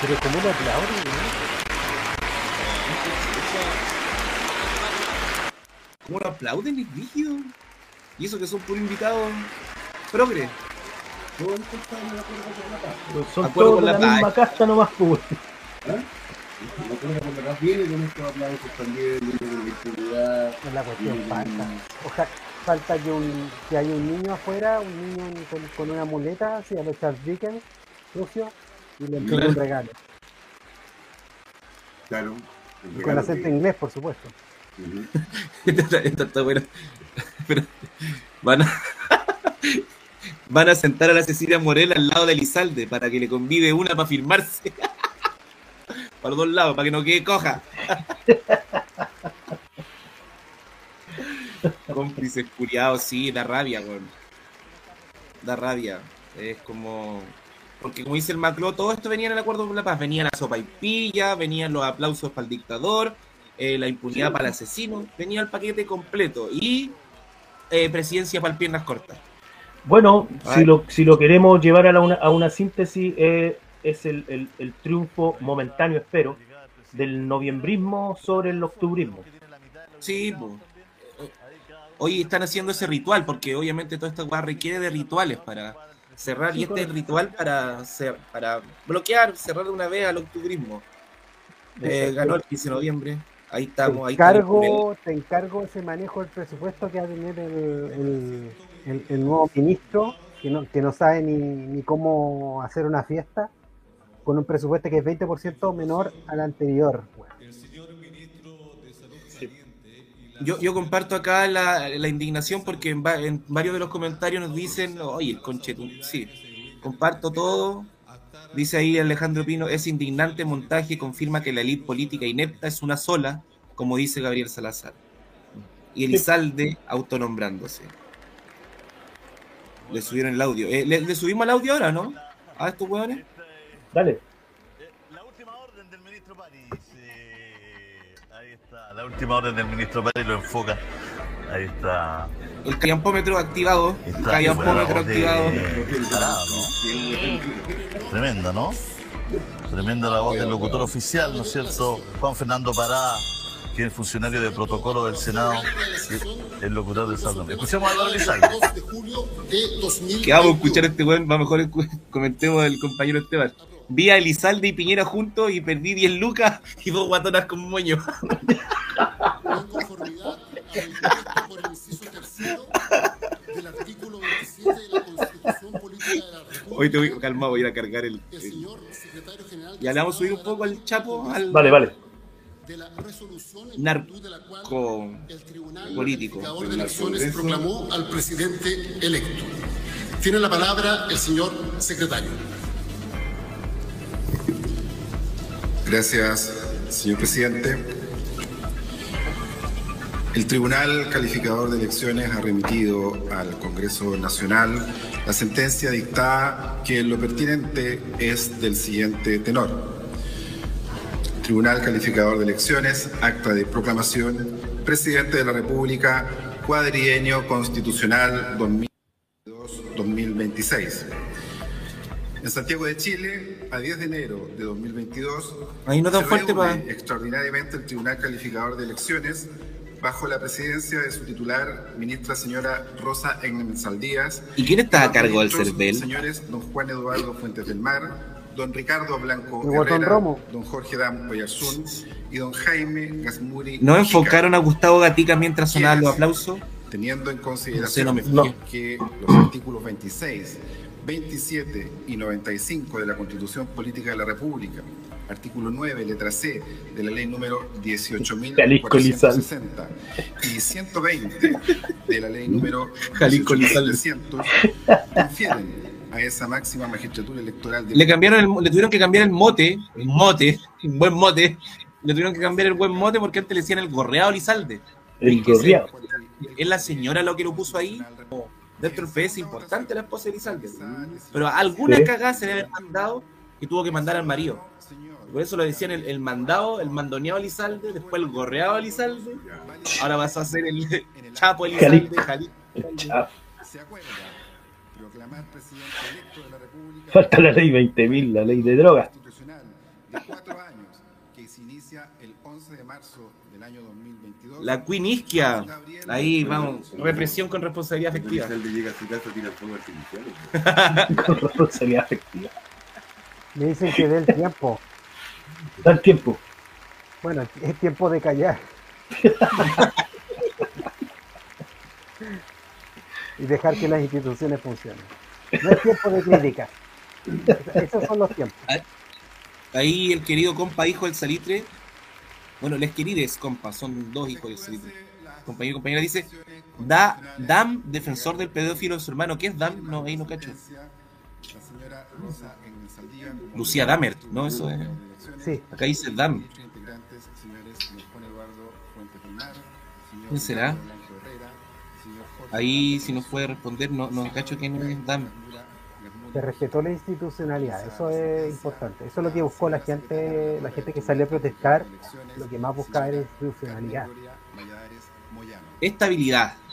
Pero como lo aplauden, ¿Cómo lo aplauden? Es rígido. Y eso que son puros invitados progre. Pues son Acuerdo todos con la la misma paz. casta nomás, pues. Me acuerdo cuando acá viene con estos aplausos también, viene con la. Es la cuestión falta. con- Ojalá, falta que, un, que haya un niño afuera, un niño con, con una muleta, así a los Charles Dickens, sucio, y le entregue Claro. un regalo. Claro. Y con acento inglés, por supuesto. Esta está buena. Pero van a, van a sentar a la Cecilia Morel al lado de Elizalde para que le convide una para firmarse. para los dos lados, para que no quede coja. Cómplices curiados, sí, da rabia. Da rabia. Es como. Porque como dice el Macló, todo esto venía en el acuerdo por la paz. Venía la sopa y pilla, venían los aplausos para el dictador, eh, la impunidad para el asesino, venía el paquete completo. Y eh, presidencia para piernas cortas. Bueno, si lo, si lo queremos llevar a, la una, a una síntesis, eh, es el, el- el triunfo momentáneo, espero, del noviembrismo sobre el octubrismo. Sí, po. Hoy están haciendo ese ritual, porque obviamente toda esta weá requiere de rituales para cerrar, Sí, y este es el ritual para, cer- para bloquear, cerrar de una vez al octubrismo. Eh, ganó el 15 de noviembre. Ahí Te estamos, ahí el- encargo, te encargo ese manejo del presupuesto que va a tener el, el- el- el nuevo ministro, que no, que no sabe ni, ni cómo hacer una fiesta, con un presupuesto que es 20% menor al anterior. Yo, yo comparto acá la, la indignación porque en, va- en varios de los comentarios nos dicen, oye, el conchetún, sí, comparto todo. Dice ahí Alejandro Pino, es indignante montaje, confirma que la elite política inepta es una sola, como dice Gabriel Salazar. Y Elizalde autonombrándose. Le subieron el audio. Eh, ¿le, le subimos el audio ahora, no? A estos hueones. Dale. La última orden del ministro Pérez lo enfoca. Ahí está. El callampómetro activado. Callampómetro de- activado. Tremenda, ¿no? Tremenda la voz del locutor oficial, ¿no es cierto? Juan Fernando Pará, que es funcionario de protocolo del Senado, el locutor del Salón. Escuchemos a Álvaro Elizalde. Que vamos a escuchar a este weón, va mejor comentemos el compañero Esteban. Vi a Elizalde y Piñera juntos y perdí 10 lucas y dos guatonas con moño. Hoy te voy calmado, voy a ir a cargar el. el- Ya le vamos a subir un poco al chapo. Al... Vale, vale. narco político. de elecciones proclamó al presidente electo. Tiene la palabra el señor secretario. Gracias, señor presidente. El Tribunal Calificador de Elecciones ha remitido al Congreso Nacional la sentencia dictada que lo pertinente es del siguiente tenor. Tribunal Calificador de Elecciones, acta de proclamación, Presidente de la República, cuadrienio constitucional 2022-2026. En Santiago de Chile, a 10 de enero de 2022, Ahí no tan se fuerte, reúne extraordinariamente el Tribunal Calificador de Elecciones bajo la presidencia de su titular, ministra señora Rosa Engel Saldías. ¿Y quién está a cargo del CERVEL? Señores don Juan Eduardo Fuentes del Mar, don Ricardo Blanco Herrera, Romo. don Jorge Dam y don Jaime Gasmuri. ¿No Mujica, enfocaron a Gustavo Gatica mientras sonaban los aplausos? Teniendo en No sé, consideración no me fijé. que los artículos 26, 27 y 95 de la Constitución Política de la República, artículo 9, letra C de la ley número 18.460 y 120 de la ley número Jalisco Lizalde. 18.700 confieren a esa máxima magistratura electoral de Le cambiaron el, le tuvieron que cambiar el mote, el mote, un buen mote. Le tuvieron que cambiar el buen mote porque antes le decían el gorreado Lizalde. El gorreado. Es la señora lo que lo puso ahí. Dentro del PS importante la esposa de Lizalde. Pero alguna Sí. cagada se debe haber mandado que tuvo que mandar al marido. Por eso lo decían el, el mandado, el mandoneado Lizalde, después el gorreado a Lizalde. Ahora vas a hacer el chapo Elizalde, Jalisco. Jalisco. Chao. ¿Se acuerda? Proclamar presidente electo de la República Falta la ley 20.000, la ley de drogas. de cuatro años que se inicia el 11 de marzo del año 2022. La Queen Isquia. Ahí vamos, represión con responsabilidad afectiva. Elizalde llega a su casa, tira fuego artificial. Con responsabilidad afectiva. Me dicen que dé el tiempo. Da el tiempo. Bueno, es tiempo de callar. y dejar que las instituciones funcionen. No es tiempo de crítica. Esos son los tiempos. Ahí el querido compa, hijo del salitre. Bueno, les querides, compa, son dos hijos del salitre. Compañero y compañera dice: da, Dam, defensor del pedófilo de su hermano. ¿Qué es Dam? No, ahí no cacho. La señora Rosa Engel Saldías, Lucía Damert, ¿no? Eso es. Sí. Acá dice Dam. Señor ¿Quién será? Ahí, si nos puede responder, no, no cacho quién es Dam. Se respetó la institucionalidad, eso es importante. Eso es lo que buscó la gente, la gente que salió a protestar, lo que más buscaba era institucionalidad. Estabilidad.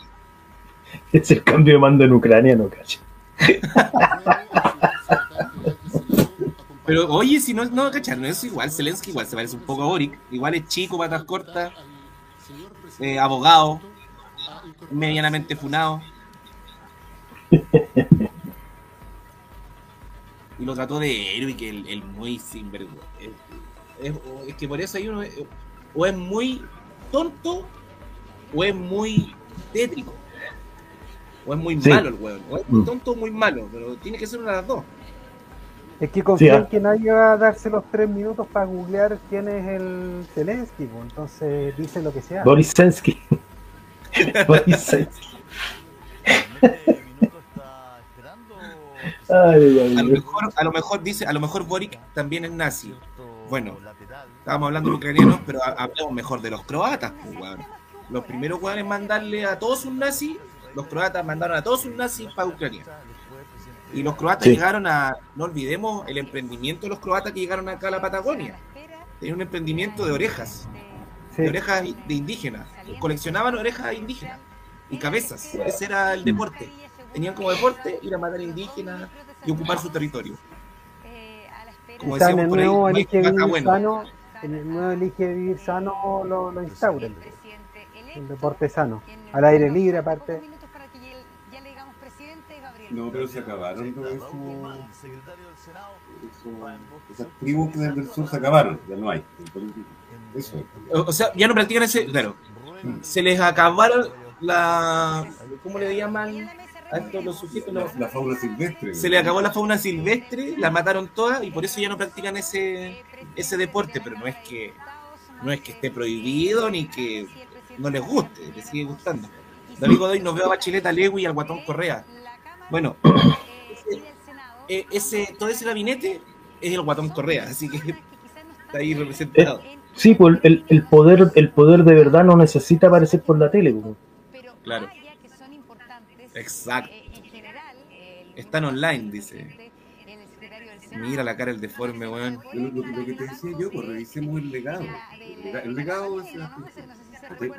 Es el cambio de mando en Ucrania, no cacho. Pero oye, si no, no, cachar, no es igual. Zelensky igual se parece un poco a Boric. Igual es chico, patas cortas, eh, abogado, medianamente funado. y lo trató de héroe, que el, el muy sinvergüenza. Es, es- es que por eso hay uno, eh, o es muy tonto, o es muy tétrico. O es muy Sí. malo el hueón. O es muy Mm. tonto o muy malo, pero tiene que ser una de las dos. Es que confío Sí, en ah. que nadie va a darse los tres minutos para googlear quién es el Zelensky, pues, entonces dice lo que sea. Boris Sensky. Boris Sensky. Ay, ay, A lo mejor, a lo mejor dice, a lo mejor Boric también es nazi. Bueno, estábamos hablando de ucranianos, pero ha- hablemos mejor de los croatas, pues. Los primeros weones mandarle a todos un nazi, los croatas mandaron a todos un nazi para Ucrania. Y los croatas Sí. llegaron a, no olvidemos el emprendimiento de los croatas que llegaron acá a la Patagonia. Tenían un emprendimiento de orejas, Sí. de orejas de indígenas. Coleccionaban orejas indígenas y cabezas. Ese era el deporte. Tenían como deporte ir a matar indígenas y ocupar su territorio. Como Está en decíamos el por ahí, nuevo Elige Vivir bueno. Sano, en el nuevo Elige Vivir Sano lo, lo instauran. El deporte sano. Al aire libre aparte. No, pero se acabaron todo eso. eso- esas tribus que del sur se acabaron, ya no hay. Eso. O, o sea, ya no practican ese. Claro. Se les acabaron la. ¿Cómo le llaman a estos los sujetos? Los- La fauna silvestre. se les acabó la fauna silvestre, la mataron todas y por eso ya no practican ese, ese deporte, pero no es que no es que esté prohibido ni que no les guste, les sigue gustando. David Godoy nos veo a Bachileta Lewy y al Guatón Correa. Bueno, ese, eh, ese- todo ese gabinete es el Guatón Correa, así que está ahí representado. Sí, pues el, el poder, el poder de verdad no necesita aparecer por la tele. pues. Claro. Exacto. Están online, dice. Mira la cara el deforme, weón. Lo, lo- lo que te decía yo, pues revisemos el legado. El, lega- el legado es la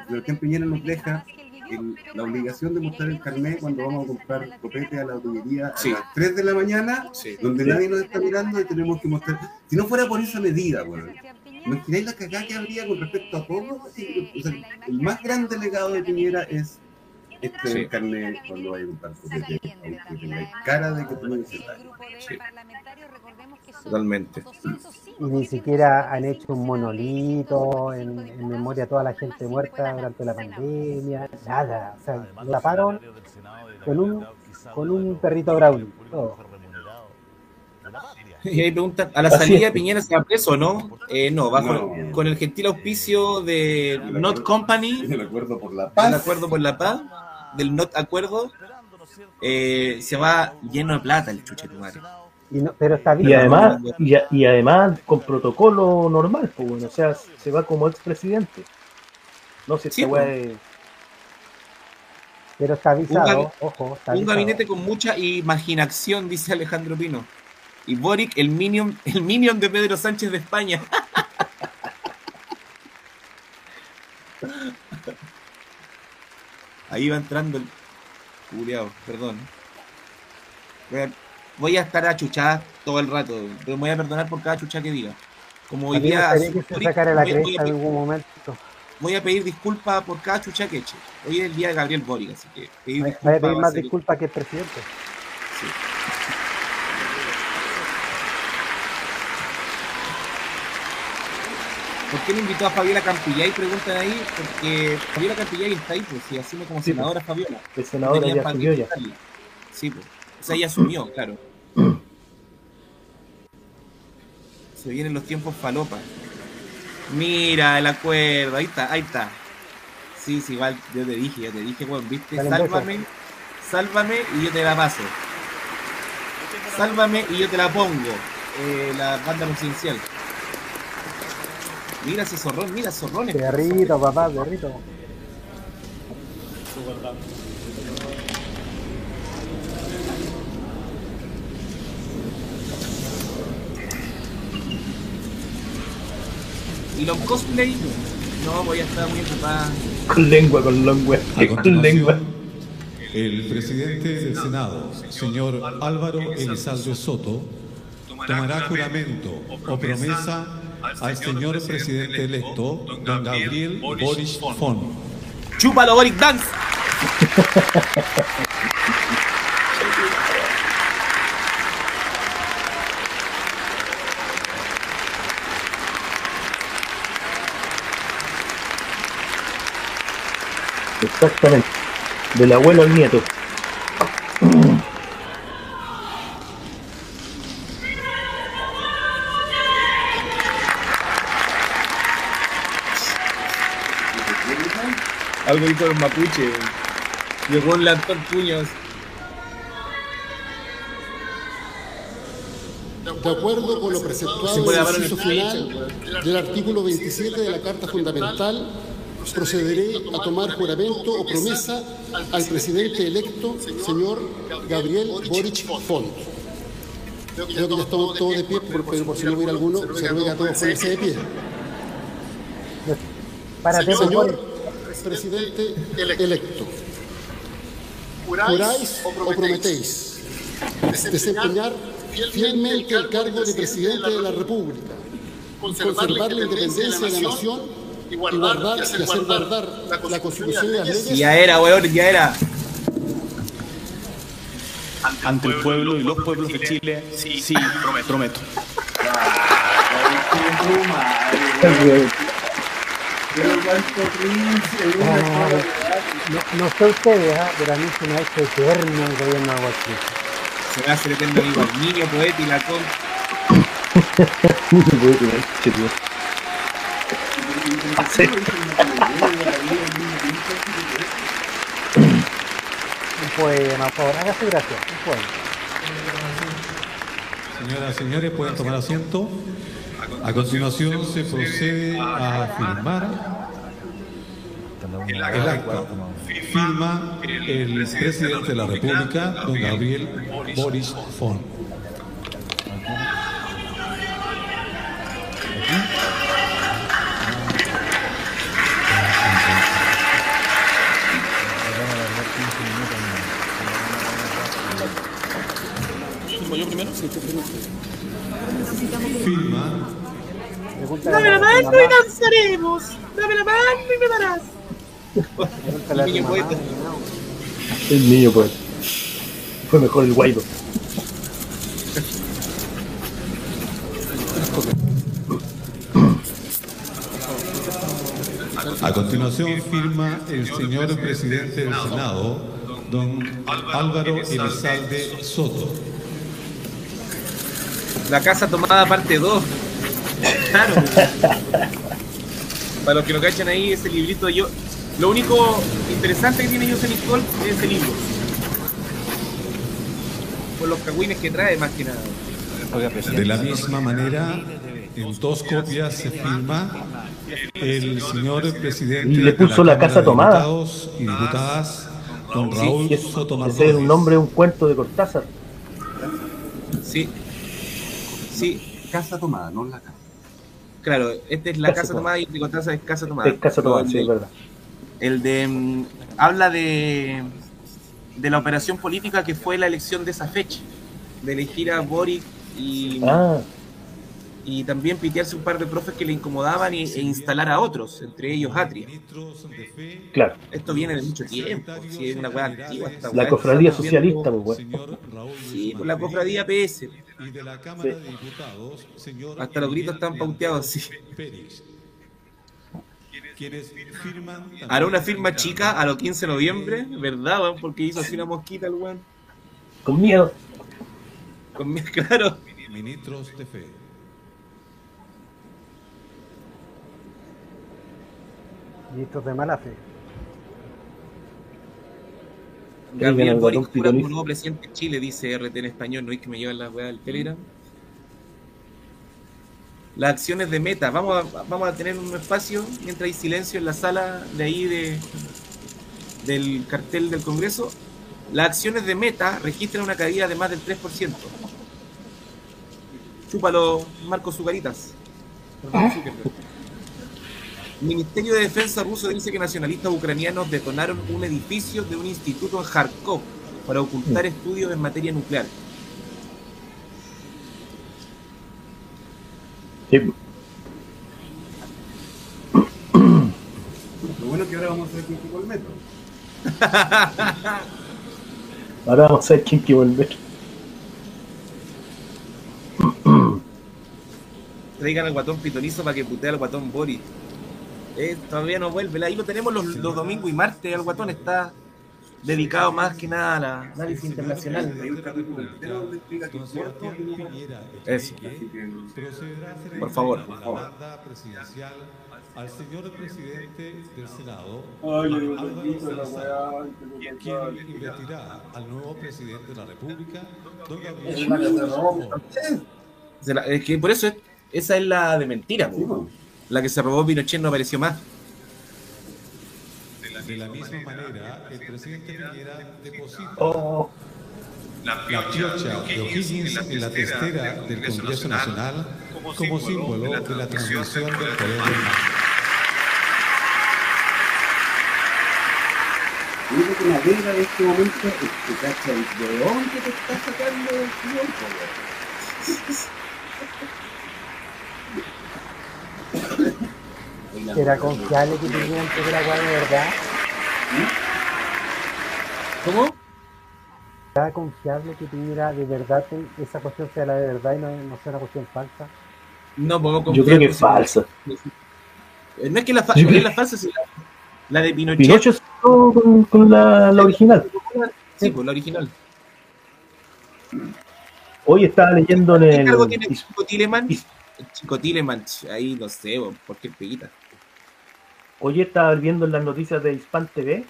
Sebastián Piñera nos deja el- la obligación de mostrar el carnet cuando vamos a comprar copete a la tubería Sí. a las 3 de la mañana, donde Sí. nadie nos está mirando y tenemos que mostrar. Si no fuera por esa medida, weón. ¿Imagináis la cagada que habría con respecto a todo? Así, o sea, el más grande legado de Piñera es este Sí. carnet cuando vaya a comprar copete, aunque tengáis cara de que tú no Sí. Totalmente. Y ni siquiera han hecho un monolito en, en memoria a toda la gente muerta durante la pandemia, nada. O sea, lo taparon con un, con un perrito Brownie. todo. Y ahí preguntan, ¿a la salida. Piñera se va preso o no? Eh, no, bajo No. con el gentil auspicio de Not Company, El acuerdo por la del paz. Acuerdo por la Paz, del Not Acuerdo, eh, se va lleno de plata el chuchetumare. Y no- pero está bien. Y además, y, a- y además con protocolo normal, pues bueno, o sea, se va como expresidente. No sé, Sí, esta pues. weá es- Pero está avisado, gabi- ojo, está un avisado. gabinete con mucha imaginación, dice Alejandro Pino. Y Boric, el minion, el minion de Pedro Sánchez de España. Ahí va entrando el culiao, perdón. Voy a, voy a estar achuchada todo el rato, pero me voy a perdonar por cada chucha que diga. Como hoy día voy- voy a pedir- algún momento. voy a pedir disculpas por cada chucha que eche. Hoy es el día de Gabriel Boric, así que pedir Vaya disculpas a pedir más disculpas que el presidente. sí. ¿Por qué no invitó a Fabiola Campillay? Preguntan ahí, porque Fabiola Campillay está ahí, pues, y asume como Sí, senadora Fabiola. el senador Tenía ya asumió ya. Sí, pues. O sea, ella asumió, claro. Se vienen los tiempos falopa. Mira el acuerdo, ahí está, ahí está. Sí, sí, igual, yo te dije, ya te dije, weón, viste, Dale, sálvame, sálvame y yo te la paso. Sálvame y yo te la pongo. Eh, la banda presidencial. Mira ese zorrón, mira zorrones. Perrito, papá, perrito. Los cosplay, no, voy a estar muy ocupada. Con lengua, con lengua. A Con lengua. el presidente del Senado, señor Álvaro Elizalde Soto, tomará juramento o promesa al señor presidente electo, don Gabriel Boris Font. ¡Chúpalo, Boric Dance! Exactamente. Del abuelo al nieto. Algo dijo el mapuche. Llegó un lantón puños. De acuerdo con lo preceptuado en el inciso final del artículo 27 de la Carta Fundamental, procederé a tomar juramento o promesa al presidente electo, señor Gabriel Boric Font. Creo que ya estamos todos de pie, pero por si no hubiera alguno, se ruega a todos ponerse de pie. Por Señor presidente electo, ¿juráis o prometéis desempeñar fielmente el cargo de presidente de la República, conservar la independencia de la nación y guardar y hacer guardar la Constitución y las leyes? Ya era, weón, ya era. Ante el pueblo y los pueblos de Chile, sí, prometo. Ah, no, no sé ustedes, ah, pero a mí se me ha hecho eterno el gobierno de Guachín. Se me hace eterno amigo. El niño poeta y la con. Un poema, por favor, hágase gracias. Un poema. Señoras y señores, pueden tomar asiento. A continuación se procede a firmar el acta. Firma el presidente de la República, don Gabriel Boris Font. Firma Dame la mano y danzaremos. Dame la mano y me darás. Niño poeta. El niño poeta. Fue mejor el Guaido. A continuación firma el señor presidente del Senado, don Álvaro Elizalde Soto. La casa tomada parte 2. Claro. Para los que no cachan ahí, ese librito yo. Lo único interesante que tiene Joseph Nicole es ese libro. Por los cagüines que trae, más que nada. De la misma manera, en dos copias se firma el señor presidente Y le puso de la casa tomada. Diputados y diputadas, don Sí, Raúl es- Soto ese es un nombre de un cuento de Cortázar. Sí. Sí. Casa tomada, no la casa. Claro, esta es la Casa casa, tomada. y el de Cortázar es casa tomada. Es casa tomada, sí, el es de- verdad. El de. mm, habla de. de la operación política que fue la elección de esa fecha. De elegir a Boric y. Ah. Y también pitearse un par de profes que le incomodaban y- e instalar a otros, entre ellos Atria. Claro. Esto viene de mucho tiempo, si es una weá antigua. esta La cofradía socialista, pues, weón. Sí, pues la cofradía PS. Y de la Cámara de Diputados, señor Hasta los gritos están pauteados así. Hará una firma chica a los 15 de noviembre, ¿verdad, weón? Porque hizo así una mosquita el weón. Con miedo. Con mi- claro. Ministros de fe. Ministros de mala fe. Gabriel pitonizo. nuevo presidente de Chile, dice RT en español, no es que me llevan las weas del Telegram. Las acciones de meta, vamos a, vamos a tener un espacio mientras hay silencio en la sala de ahí de, del cartel del Congreso. Las acciones de meta registran una caída de más del 3%. Chúpalo, Marcos Zucaritas. Perdón, Zuckerberg. El Ministerio de Defensa ruso dice que nacionalistas ucranianos detonaron un edificio de un instituto en Kharkov para ocultar estudios en materia nuclear. Sí. Lo bueno es que ahora vamos a hacer que con el metro. Ahora vamos a ver quién que volver. Traigan al guatón pitonizo para que putee al guatón Boris. Eh, todavía no vuelve. Ahí lo tenemos los, los domingos y martes. El guatón está dedicado más que nada a la análisis internacional. Eso. Por favor, por favor. Al señor presidente del Senado, quien investirá al nuevo presidente de la República, don Es Gabriel es que por eso es- esa es la de mentira. La que se robó Pinochet no apareció más. De la misma manera, el presidente Piñera deposita Oh. la piocha de O'Higgins en la testera del Congreso Nacional como símbolo de la transmisión del poder del. Lo único que me alegra de este momento es que, ¿cachai? ¿De dónde te está sacando el tiempo, Era confiable que tenían que ver agua de verdad. ¿Cómo? Era confiable que tuviera de verdad que esa cuestión sea la de verdad y no, no sea una cuestión falsa. No podemos Yo creo que es falsa. Eh, No es que la, fa- es la falsa, sino la, la de Pinochet. Quedó con, con la, la original. Sí, pues la original. Hoy estaba leyendo en ¿Qué cargo tiene el Chico Tileman? El Chico Tileman, ahí no sé, por qué peguita. Hoy estaba viendo en las noticias de Hispan TV.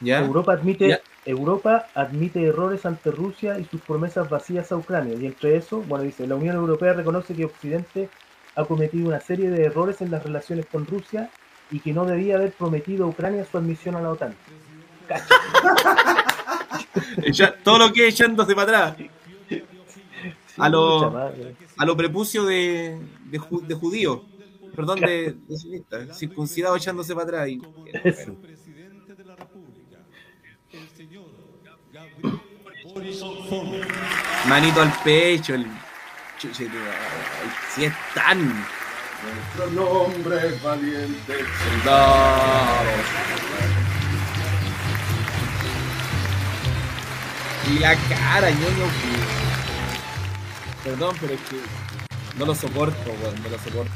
¿Ya? Europa admite, Ya. Europa admite errores ante Rusia y sus promesas vacías a Ucrania. Y entre eso, bueno, dice, la Unión Europea reconoce que Occidente ha cometido una serie de errores en las relaciones con Rusia y que no debía haber prometido a Ucrania su admisión a la OTAN. Todo lo que es echándose para atrás. A lo, a lo prepucio de, de, de judío. Perdón, de, de circuncidado echándose para atrás. y- Eso. manito al pecho, el si es tan Nuestro nombre es valiente. soldados. Y la cara, ñoño. que- Perdón, pero es que no lo soporto, weón, no lo soporto.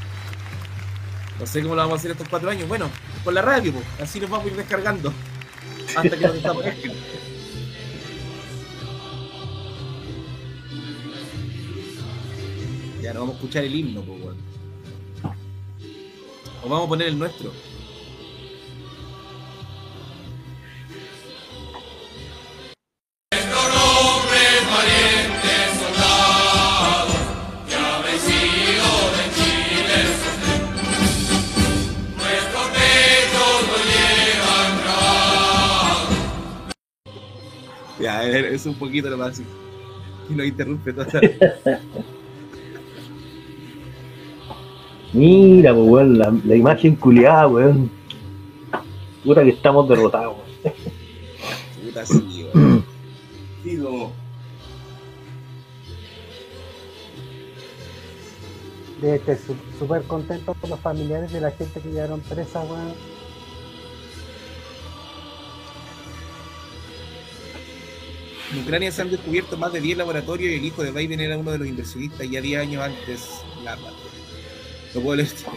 No sé cómo lo vamos a hacer estos cuatro años. Bueno, con la radio, pues, así nos vamos a ir descargando. Hasta que nos desaparezcan. Ya no vamos a escuchar el himno, pues, weón. O vamos a poner el nuestro. Ya, a ver, es un poquito lo más. Y nos interrumpe toda la... Mira, pues, weón, la, la imagen culiada, weón. Puta que estamos derrotados, weón. Puta sí, weón. Digo, Debe estar súper contento con los familiares de la gente que quedaron presa, weón. En Ucrania se han descubierto más de 10 laboratorios y el hijo de Biden era uno de los inversionistas ya 10 años antes. La puedo leer esto.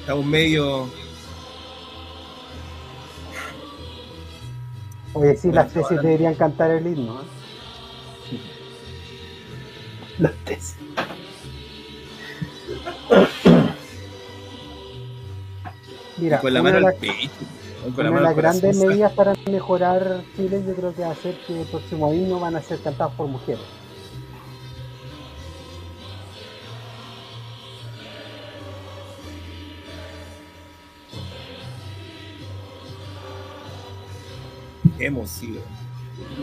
Estamos medio. Oye, sí, las tesis deberían cantar el himno. ¿eh? Las tesis. Mira, con la mano al las- pecho. Con Una la de las grandes medidas para mejorar Chile yo creo que va a ser que el próximo himno van a ser cantados por mujeres. Hemos sido.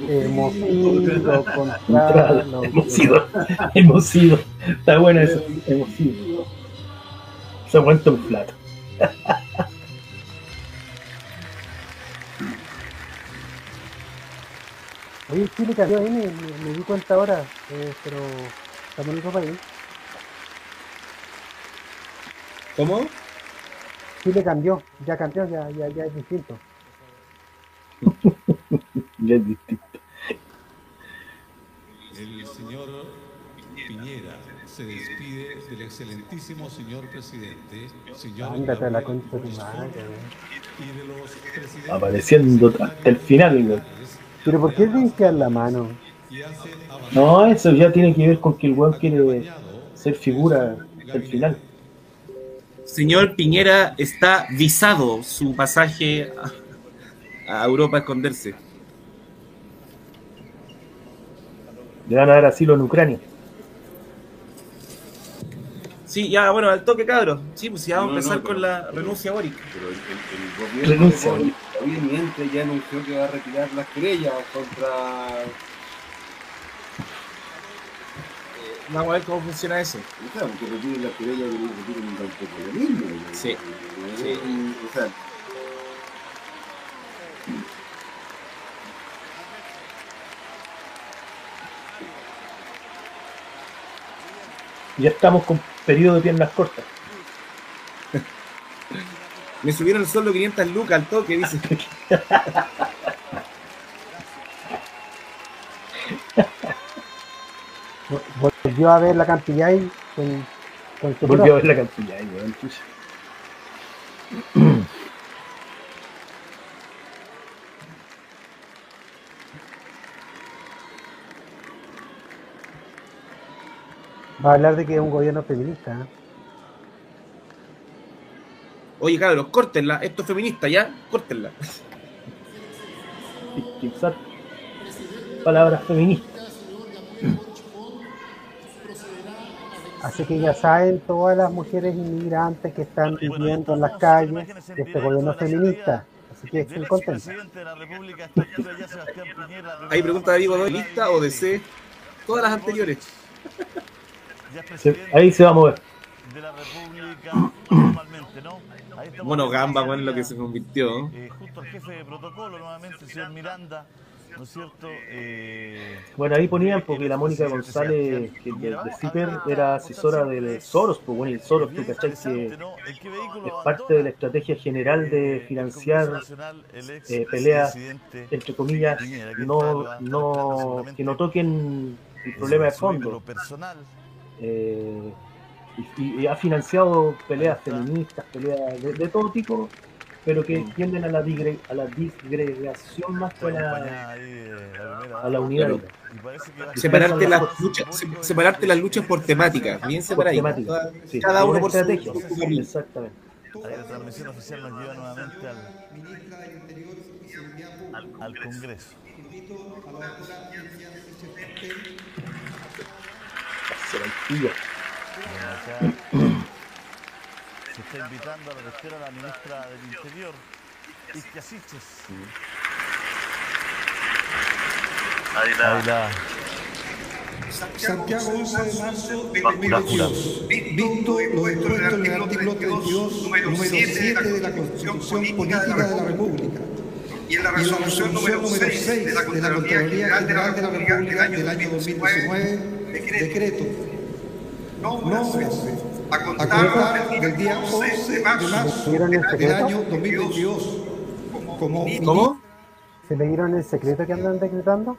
Hemos ido contra los- hemos sido, hemos sido. Está bueno eso, hemos sido. Se aguanta un plato. Oye, Chile cambió ahí, me, me- me di cuenta ahora, eh, pero estamos en otro país. ¿Cómo? Chile cambió, ya cambió, ya, ya, ya es distinto. Ya es distinto. El señor Piñera se despide del excelentísimo señor presidente, señor Ándate a la concha de tu madre, Ford, weón. y de los presidentes Apareciendo hasta el final, weón. Pero ¿por qué limpiar la mano? No, eso ya tiene que ver con que el weón quiere ser figura hasta el final. Señor Piñera está visado su pasaje a, a Europa a esconderse. Le van a dar asilo en Ucrania. Sí, ya, bueno, al toque, cabros. Sí, pues ya vamos a empezar no, con la renuncia a Boric. pero el, el- el gobierno Renuncia, de Boric, obviamente ya anunció que va a retirar las querellas contra Vamos a ver cómo funciona eso. O sea, porque retiren las querellas que no retiren tampoco lo mismo. Sí, sí. O sea, Ya estamos con periodo de piernas cortas. Me subieron el sueldo 500 lucas al toque, dice. Volvió a ver la Campillay con, con su Volvió a ver la cantidad, weón. Va a hablar de que es un gobierno feminista. ¿eh? Oye, cabros, córtenla. Esto es feminista, ¿ya? Córtenla. Hay usar palabras feministas. Así que ya saben todas las mujeres inmigrantes que están viviendo en las calles de este gobierno feminista. Así que estén contentos. Ahí pregunta David Godoy, ¿lista o DC? Todas las anteriores. Ahí se va a mover. de la República Bueno, Gamba, bueno, lo que se convirtió. eh, justo al jefe de protocolo nuevamente, el señor Miranda, ¿no es cierto? Eh, Bueno, ahí ponían porque la Mónica González, que de, de CIPER, era asesora del Soros, pues bueno, y el Soros, tú cachai que es parte de la estrategia general de financiar eh, peleas, entre comillas, no, no, que no toquen el problema de fondo. Eh, y, y ha financiado peleas feministas, peleas de, de todo tipo, pero que tienden a la, digre- a la disgregación más que a la, a la unidad. Claro. Separarte las luchas, se- separarte las luchas por temática, bien separaditas. sí, cada una uno por su, estrategia. su. Exactamente. ahí la transmisión oficial nos lleva nuevamente al, al, al Congreso. Se está invitando a la tercera la ministra del Interior, Isquia Siches. Ahí la... Ahí la... Santiago 11 de marzo de 2022. Visto lo dispuesto en el artículo 32, número 7 de la Constitución Política de la República. y en la resolución número 6 de la Contraloría General de la República del año 2019, Decreto. Nómbrase a A contar del día 11 de marzo del año 2022. Como ¿Cómo? ¿Se leyeron el secreto que andan decretando?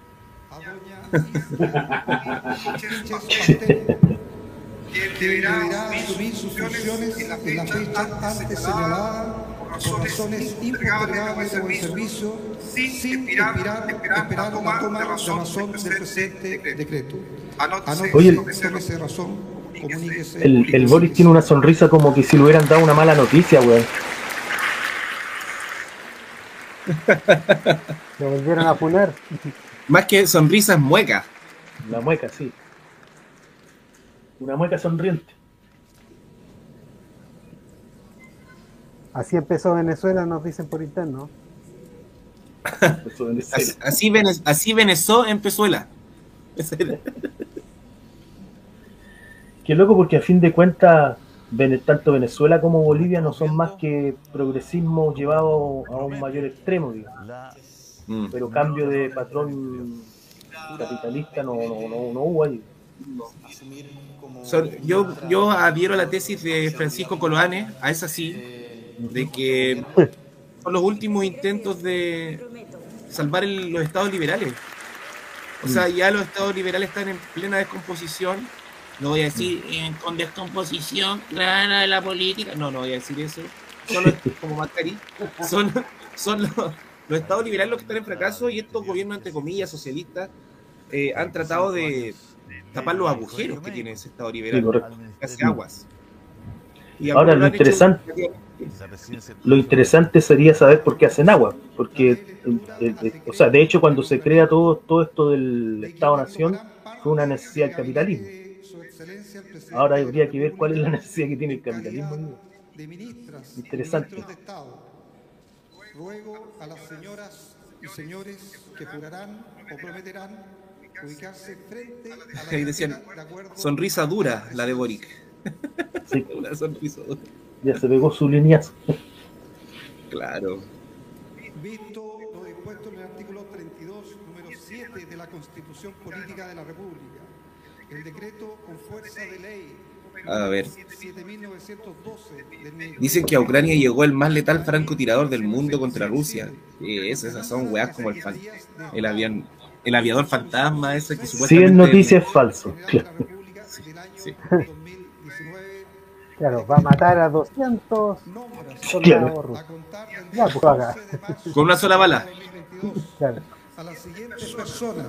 deberá asumir sus funciones en la fecha antes señalada por razones impostergables de buen servicio sin esperar, esperar la toma de razón del presente decreto. Anótese, Oye, el- tómese razón, comuníquese. El, el Boris tiene una sonrisa como que si le hubieran dado una mala noticia, weón. Lo volvieron a poner. Más que sonrisas muecas. La mueca, sí. Una mueca sonriente. Así empezó Venezuela, nos dicen por interno. Así, así, Vene- así Venezó en Pezuela. Ese era. Qué loco porque a fin de cuentas, tanto Venezuela como Bolivia no son más que progresismo llevado a un mayor extremo, digamos. Mm. Pero cambio de patrón capitalista no, no, no, no hubo ahí. Yo, yo adhiero a la tesis de Francisco Coloane, a esa sí, de que son los últimos intentos de salvar el- los estados liberales. O sea, ya los estados liberales están en plena descomposición. No voy a decir eh, con descomposición clara de la política. No, no voy a decir eso. Son los, como Macari. Son, son los, los estados liberales los que están en fracaso y estos gobiernos, entre comillas, socialistas, eh, han tratado de tapar los agujeros que tiene ese estado liberal. Que hace aguas. Y Ahora, lo hecho- interesante, lo interesante sería saber por qué hacen agua, porque, eh, eh, o sea, de hecho, cuando se crea todo, todo esto del Estado-Nación, fue una necesidad del capitalismo. Ahora habría que ver cuál es la necesidad que tiene el capitalismo. ¿no? de ministras Interesante. de Estado. Ruego a las señoras y señores que jurarán o prometerán ubicarse frente a la Ahí decían, sonrisa dura la de Boric. Sí. Una sonrisa dura. Ya se pegó su lineazo. Claro. Visto lo dispuesto en el artículo 32, número 7 de la Constitución Política de la República, el decreto con fuerza de ley A ver. 7912 del Dicen que a Ucrania llegó el más letal francotirador del mundo contra Rusia. Y esas son weas como el, fan- el avión, el aviador fantasma ese que Si supuestamente. es noticia es falso. Claro. Sí. Claro, va a matar a 200 soldados Claro. rusos. Ya, pues haga. Con una sola bala. Claro. A las siguientes personas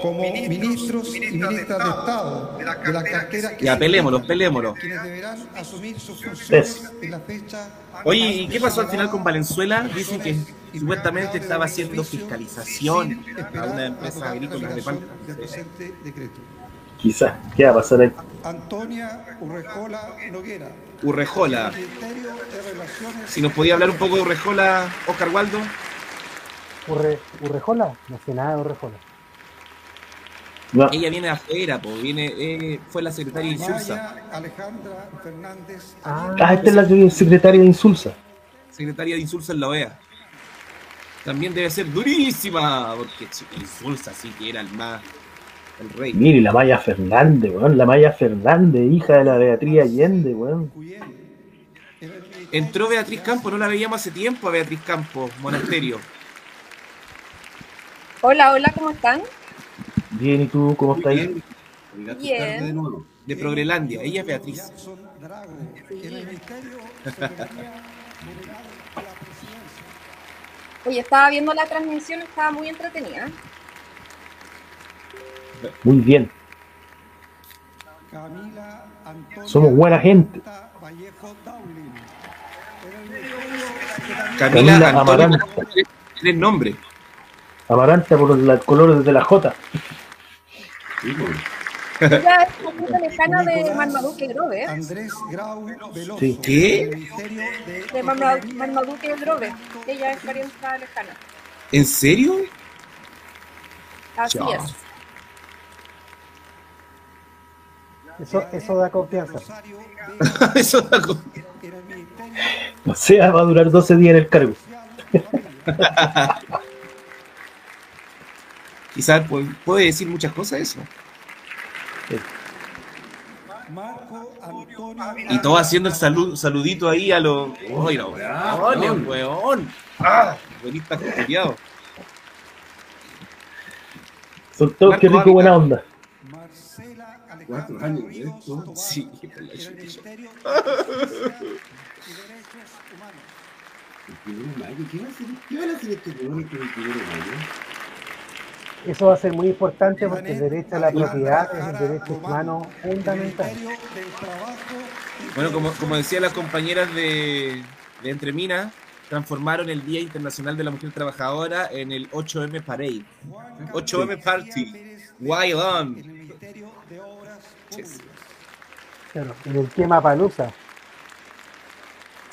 como ministros y ministras de Estado de la cartera que Ya, pelémoslo, pelémoslo. quienes deberán asumir sus funciones en la fecha Oye, ¿y qué pasó al final con Valenzuela? Dicen que supuestamente estaba haciendo fiscalización a una empresa agrícola de decreto. Quizás, ¿qué va a pasar ahí? Antonia Urrejola Noguera, Urrejola. Si nos podía hablar un poco de Urrejola, Oscar Waldo. Urre, ¿Urrejola? No sé nada de Urrejola. Ella viene de afuera, po, viene, eh, fue la secretaria de Insulsa. Maya Alejandra Fernández Ah, esta es la secretaria de Insulsa. Secretaria de Insulsa en la OEA. También debe ser durísima, porque Insulsa sí que era el más, el rey. Mire, la Maya Fernández, weón. La Maya Fernández, hija de la Beatriz Allende, weón. Entró Beatriz Campos, no la veíamos hace tiempo a Beatriz Campos, monasterio. Hola, hola, ¿cómo están? Bien, ¿y tú cómo estás? Bien. De Progrelandia, ella es Beatriz. Oye, estaba viendo la transmisión, estaba muy entretenida. Muy bien. Somos buena gente. Camila, Camila Antonio, Amaranta. tiene nombre. Amaranta por el color de la J. Ella es una lejana de Marmaduke Grove. Andrés Grau Veloso. Sí. ¿Qué? De Marma- Marmaduke Grove. Ella es parienta lejana. ¿En serio? Así Ya. es. Eso, eso da confianza. Eso da co- O sea, va a durar 12 días en el cargo. Quizás pu- puede decir muchas cosas eso. Marco Antonio Y todo haciendo el salud, saludito ahí a los. ¡Ay, no, weón! weón! ¡Ah! Buenista culiao. Son todos que rico buena onda. Cuatro años de esto. Sí, por la chucha. El primero de mayo. ¿Qué van a hacer estos huevones con el primero de mayo? Eso va a ser muy importante porque el derecho a la propiedad es un derecho humano fundamental. Bueno, como, como decían las compañeras de, de Entre Minas, transformaron el Día Internacional de la Mujer Trabajadora en el 8M Parade. 8M Party. Wild on. Yes. Claro, en el quema palusa.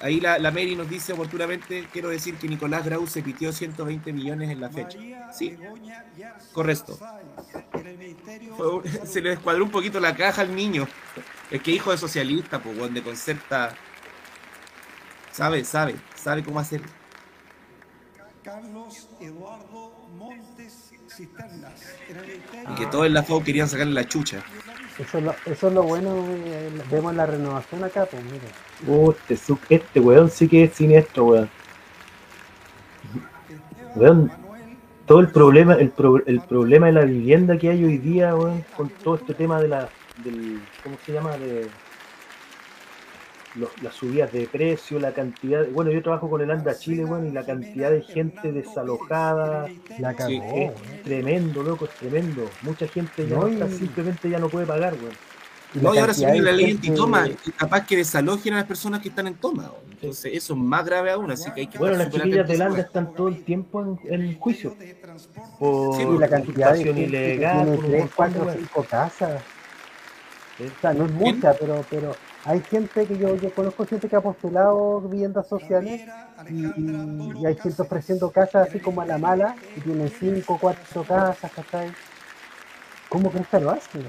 Ahí la, la Mary nos dice oportunamente, quiero decir que Nicolás Grau se pitió 120 millones en la fecha. Sí, correcto. Un- se le descuadró un poquito la caja al niño. Es que hijo de socialista, pues, donde concerta... Sabe, sabe, sabe cómo hacer. Carlos Eduardo Montes Cisternas. Y que todos en la FAO querían sacarle la chucha. Eso es lo, eso es lo bueno, eh, vemos la renovación acá, pues mire. Oh, este, este weón sí que es siniestro, weón. Weón, todo el problema, el, pro- el problema de la vivienda que hay hoy día, weón, con todo este tema de la, del, ¿cómo se llama? De los- las subidas de precio, la cantidad, bueno, yo trabajo con el Anda Chile, weón, y la cantidad de gente desalojada, La cagó, es tremendo, loco, es tremendo. Mucha gente ya No, está- simplemente ya no puede pagar, weón. No, y ahora se viene la ley antitoma, y capaz que desalojen a las personas que están en toma. Entonces, eso es más grave aún, así que hay que Bueno, las chiquillas de atentos. Landa están todo el tiempo en, en juicio. Por Sí, la cantidad de que ilegal, tiene por un tres, montón de cuatro, weas. cinco casas. O sea, no es mucha, pero, pero hay gente que yo, yo conozco gente que ha postulado viviendas sociales y, y- y hay gente ofreciendo casas así como a la mala y tienen cinco, cuatro casas, ¿cachai? ¿Cómo crees que lo hacen?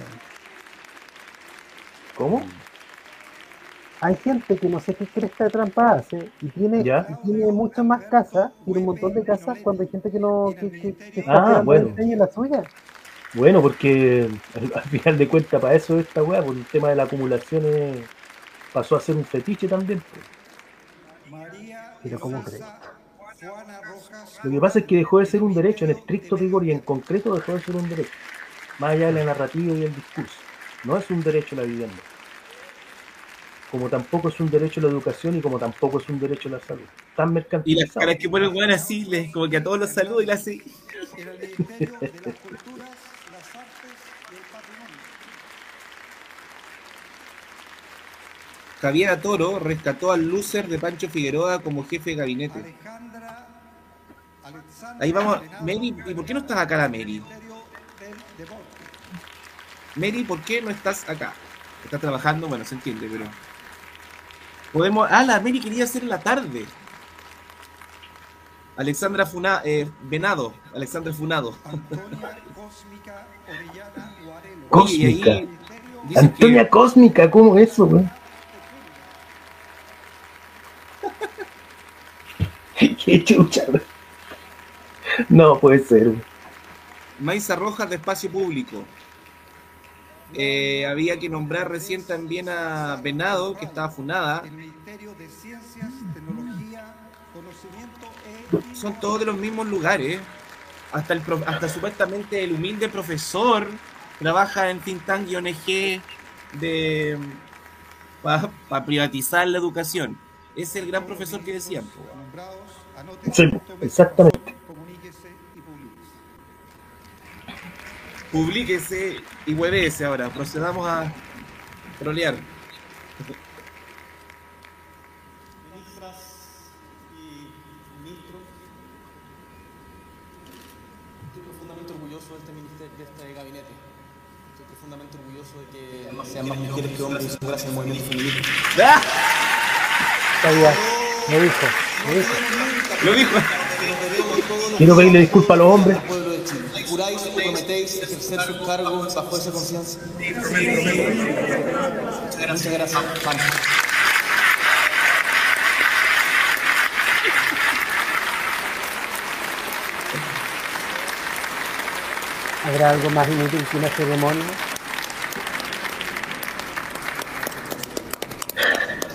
¿Cómo? Hay gente que no sé qué cresta de trampa hace y tiene, y tiene muchas más casas, tiene un montón de casas cuando hay gente que no que, que, que está Ah, bueno. de la suya. Bueno, porque al, al final de cuentas para eso esta weá, por el tema de la acumulación eh, pasó a ser un fetiche también. Pero ¿cómo crees? Lo que pasa es que dejó de ser un derecho en estricto rigor y en concreto dejó de ser un derecho. Más allá de la narrativa y el discurso. No es un derecho la vivienda. Como tampoco es un derecho la educación y como tampoco es un derecho la salud. tan Y las mercantilizado. caras que pone el weón así, les, como que a todos los saluda y le hace. Javier Toro rescató al loser de Pancho Figueroa como jefe de gabinete. Ahí vamos. Mary, ¿y por qué no estás acá la Mary? Mary, ¿por qué no estás acá? ¿Estás trabajando? Bueno, se entiende, pero. Podemos. Ah, la Mary quería hacer en la tarde. Alexandra Funa, eh, Venado. Alexandra Funado. Y Cósmica. ahí Antonia Cósmica, ¿cómo es eso, güey? Qué chucha, güey. No puede ser. Maiza Rojas de Espacio Público. Eh, había que nombrar recién también a Venado, que estaba funada. Son todos de los mismos lugares. Hasta, el, hasta supuestamente el humilde profesor trabaja en think tank y ONG de para privatizar la educación. Es el gran profesor que decían. Sí, exactamente. Publíquese y huevese ahora. Procedamos a trolear. Estoy profundamente orgulloso de este ministerio, de este gabinete. Estoy profundamente orgulloso de que sean más mujeres que hombres gracias al movimiento feminista. Está bien, me dijo, me dijo. Lo dijo. Quiero pedirle disculpas a los hombres. Chile. ¿Juráis o prometéis ejercer sus cargos bajo esa conciencia? Muchas gracias. Vamos. ¿Habrá algo más inútil que una ceremonia?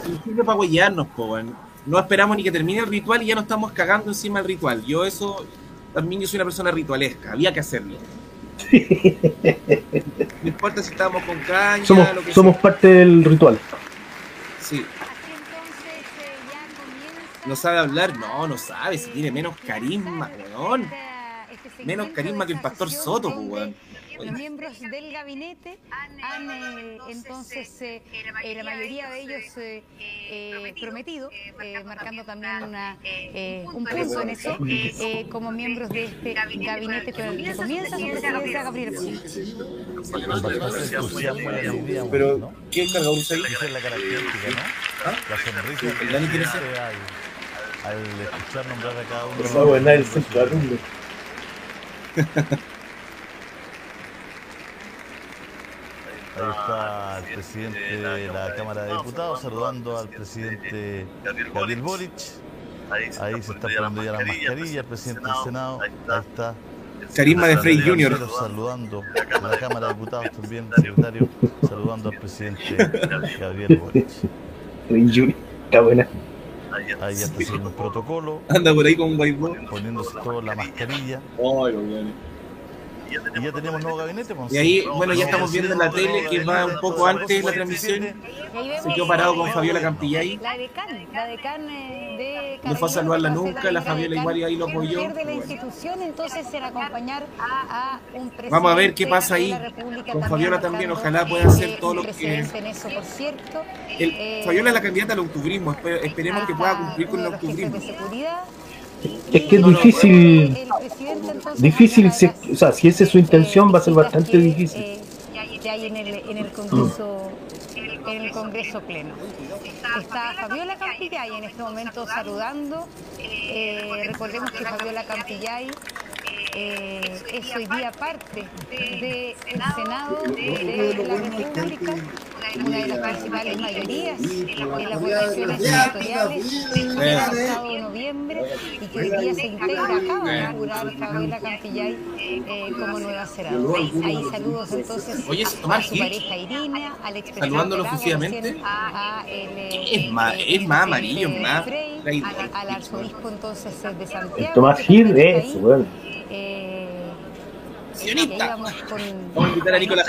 Y sirve para huellarnos. No esperamos ni que termine el ritual y ya nos estamos cagando encima del ritual. Yo eso, también yo soy una persona ritualesca, había que hacerlo. No importa si estamos con caña, Somos, lo que somos parte del ritual. Sí. ¿No sabe hablar? No, no sabe. Si tiene menos carisma, weón. Menos carisma que el pastor Soto, pues, weón. Los miembros del gabinete han eh, entonces, eh, eh, la mayoría de ellos eh, eh, prometido, eh, marcando también una, eh, un punto en eso, eh, como miembros de este gabinete que, comienza su presidencia Gabriel. Pero, ¿quién carga un seis? Esa es la característica, ¿no? La sonrisa que Dani quiere se al, al escuchar nombrar a cada uno. Esa buena del centro de alumnos. Ahí está el presidente de la Cámara de Diputados saludando al presidente Gabriel Boric. Ahí se está poniendo ya la mascarilla, el presidente del Senado. Ahí está. Carisma de Frey Jr. Gabriel Saludando a la Cámara de Diputados también, secretario, saludando al presidente Gabriel Boric. Rey Junior, Está buena. Ahí ya está haciendo un protocolo. Anda por ahí con un. Poniéndose toda la mascarilla. Ay, weón. Y ya tenemos nuevo gabinete. pues, Y ahí, bueno, ya estamos viendo en la tele que va un poco antes de la transmisión. Se quedó parado con Fabiola Campillay. La decán, la decán de No fue a saludarla nunca, la Fabiola igual y ahí lo apoyó. mujer de la institución, entonces en acompañar a, a un presidente Vamos a ver qué pasa ahí con Fabiola también. Ojalá pueda hacer todo lo que. El, Eh, Fabiola es la candidata al octubrismo. espe- Esperemos que pueda cumplir con el octubrismo. Es que es difícil, difícil, si- o sea, si esa es su intención va a ser bastante difícil. eh, en el Congreso en el Congreso pleno. Está Fabiola Campillay en este momento saludando. Eh, recordemos que Fabiola Campillay eh, es hoy día parte del Senado de la República, una de las principales mayorías en las votaciones senatoriales del pasado noviembre y que hoy día se integra, acaba de inaugurar Fabiola Campillay eh, como nueva senadora. Ahí saludos entonces Oye, a Tomás su pareja Irina, al expresidente el, eh, Es más, es más amarillo, presidente más. Frey, al, al arzobispo entonces de Santiago. Tomás Gil también está es, ahí. weón. Eh, Sionista. y ahí vamos con Vamos a invitar a Nicolás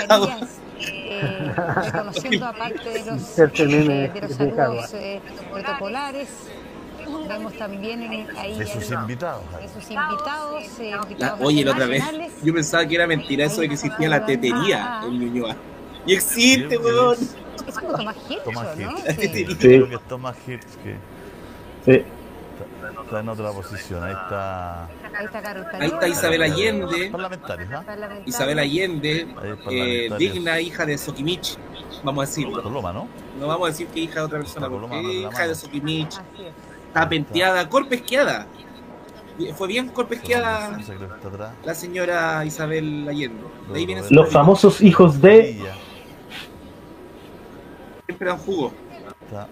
eh, reconociendo aparte de los, eh, de los de Jado. saludos eh, protocolares Vemos también en- ahí De sus el- invitados. de sus invitados, eh, La- oye, la otra vez, yo pensaba que era mentira eso de que existía la tetería en Ñuñoa. Y existe, weón. Es como Tomás Hirsch, Tomás ¿no? Sí. Yo Creo que es Tomás Hirsch Sí. Está, en otra posición. Ahí está. Ahí está Ahí está Isabel Allende. ¿ah? Isabel Allende, eh, digna hija de Soquimich, vamos a decirlo. Coloma, ¿no? No vamos a decir que hija de otra persona, Coloma, porque hija de Soquimich. Está penteada, corpesqueada. Fue bien corpesqueada la señora Isabel Allende. De ahí viene su Los nombre. famosos hijos de. Siempre dan jugo. Está.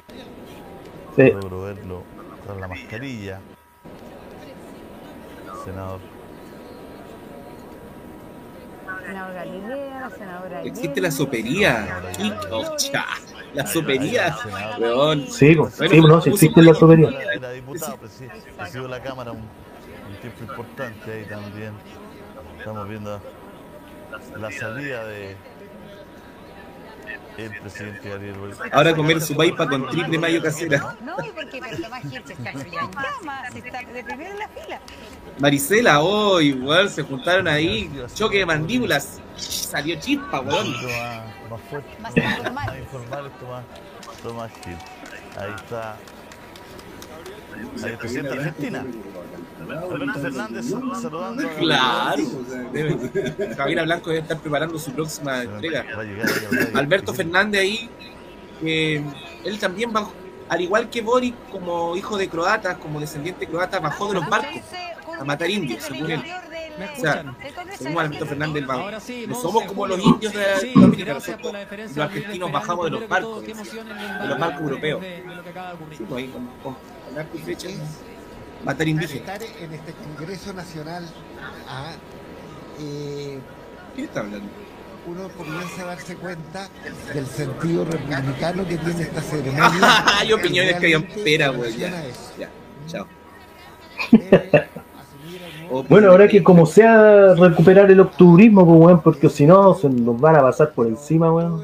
Sí. Verlo tras la mascarilla. Senador. Senadora Galilea, senadora Existe la sopería. La sopería. Weón. Sí, Bueno, sí, no, sí existe la sobería. Era, diputado, presi- presidió la Cámara un, un tiempo importante ahí también. Estamos viendo la salida de el presidente Gabriel Boric. Ahora comer su paipa con triple mayo casera. No, ¿y por qué? Pero Tomás Hirsch está ya en llamas, está de primero en la fila. Maricela, oh, igual se juntaron ahí. Choque de mandíbulas. Salió chispa, weón. Más, más fuerte, Más más, informal. más Tomás, Tomás Gil. Ahí está. Ahí el presidente de Argentina. Alberto Fernández saludando. a- Claro. Debe- Javier Blanco debe estar preparando su próxima entrega. Alberto Fernández ahí, él también bajó, al igual que Boric, como hijo de croatas, como descendiente croata, bajó de los barcos a matar indios, según él. O sea, según Alberto Fernández, bajó. No somos como los indios de Sí, la nosotros, deferencia los del argentinos bajamos de los barcos, de los barcos europeos. de- de lo que acaba de ocurrir. Sí, pues ahí con, con, con arco y flecha, matar indígenas. estar en este Congreso Nacional ah, eh, ¿Quién está hablando? uno comienza a darse cuenta del sentido republicano que tiene esta ceremonia. Hay opiniones que hayan pera, güey. Ya, ya, chao. Bueno, ahora que como sea recuperar el octubrismo, pues, weón, porque si no se nos van a pasar por encima, weón.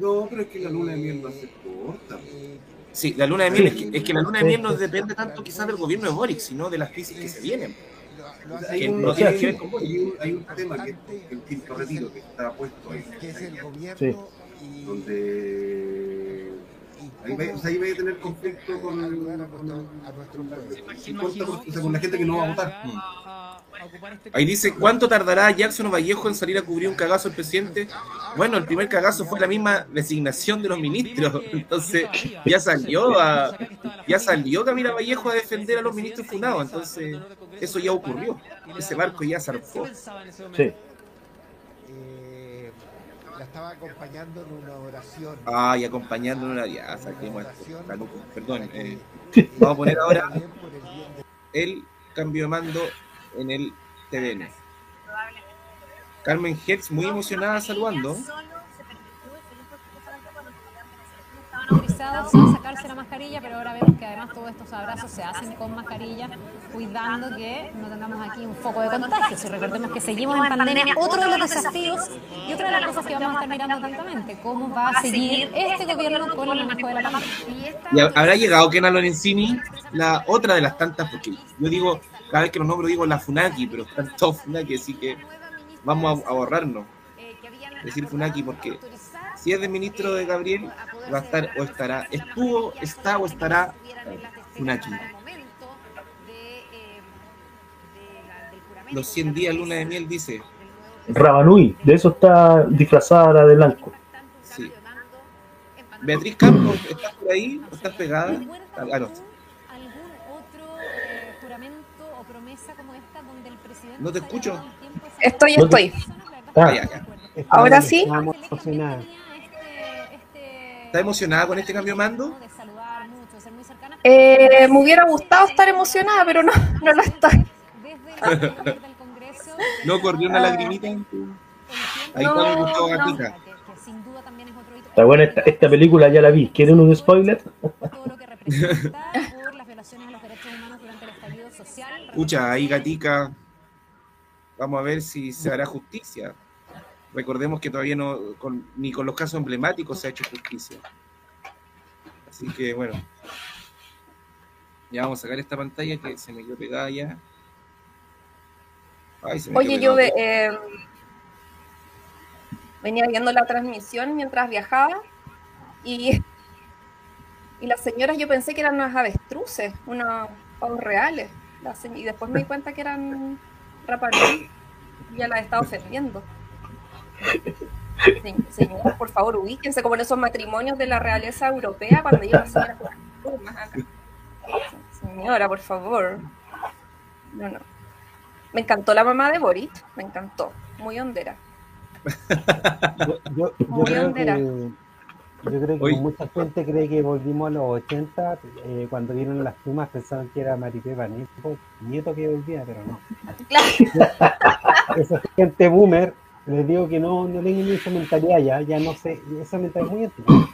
No, pero es que la luna de miel va a ser. Sí, la luna de miel Sí. es, que, es que la luna de miel no depende tanto quizás del gobierno de Boric, sino de las crisis que se vienen. Hay un, no tiene hay- que ver con hay un- hay un tema que el quinto retiro que está puesto ahí. Que es el gobierno Sí. Donde ahí va, o sea, ahí va a tener conflicto con, con, con- o sea, con la gente que no va a votar. Ahí dice, ¿cuánto tardará Jackson Vallejo en salir a cubrir un cagazo al presidente? Bueno, el primer cagazo fue la misma designación de los ministros. Entonces, ya salió a, ya salió Camila Vallejo a defender a los ministros funados. Entonces, eso ya ocurrió. Ese barco ya zarpó. Sí. La estaba acompañando en una oración. Ay, acompañando una ya, saquemos esto. Perdón. eh, vamos a poner ahora el cambio de mando en el TVN. Carmen Hertz muy emocionada saludando. Autorizados a sacarse la mascarilla, pero ahora vemos que además todos estos abrazos se hacen con mascarilla, cuidando que no tengamos aquí un foco de contagio. Si recordemos que seguimos en pandemia, otro de los desafíos y otra de las cosas que vamos a estar mirando atentamente, cómo va a seguir este gobierno con el manejo de la pandemia. Y ha- habrá llegado Kenan Lorenzini, la otra de las tantas, porque yo digo, cada vez que los nombro digo la Funaki, pero están todos Funaki, así que vamos a, a borrarnos. Decir Funaki porque si es de ministro de Gabriel, va a estar o estará, estuvo, está o estará Funaki. Los 100 días luna de miel dice, Rabanui, de eso está disfrazada la de blanco. sí. Beatriz Campos, ¿estás por ahí? ¿O ¿Estás pegada? Ah, no. ¿Algún otro eh, juramento o promesa como esta donde el presidente No te escucho. Estoy, estoy. Ah, ya, ya. Ahora sí. ¿Estás emocionada con este cambio de mando? Eh, me hubiera gustado estar emocionada, pero no, no lo estoy. ¿No corrió una Ah. lagrimita? Ahí está mi Gustavo no. Gatica. Está buena esta, esta película, ya la vi. ¿Quieren un spoiler? Escucha, ahí Gatica. Vamos a ver si se hará justicia. Recordemos que todavía no, con- ni con los casos emblemáticos se ha hecho justicia. Así que bueno. Ya vamos a sacar esta pantalla que se me quedó pegada ya. Ay, se me Oye, yo ve- eh, venía viendo la transmisión mientras viajaba y, y las señoras yo pensé que eran unas avestruces, unos pavos reales. Las y después me di cuenta que eran rapanui y ya las estaba ofendiendo. Se- Señoras, por favor, ubíquense como en esos matrimonios de la realeza europea cuando llegan las señoras con las plumas acá. Señora, por favor. No, no. Me encantó la mamá de Boris, me encantó. Muy hondera. Yo, yo Muy creo que, hondera. yo creo que mucha gente cree que volvimos a los 80, eh, cuando vieron las plumas pensaban que era Maripepa Nieto, nieto que volvía, pero no. Esa gente boomer, les digo que no, no tengo ni esa mentalidad ya, ya no sé, esa mentalidad es muy antigua.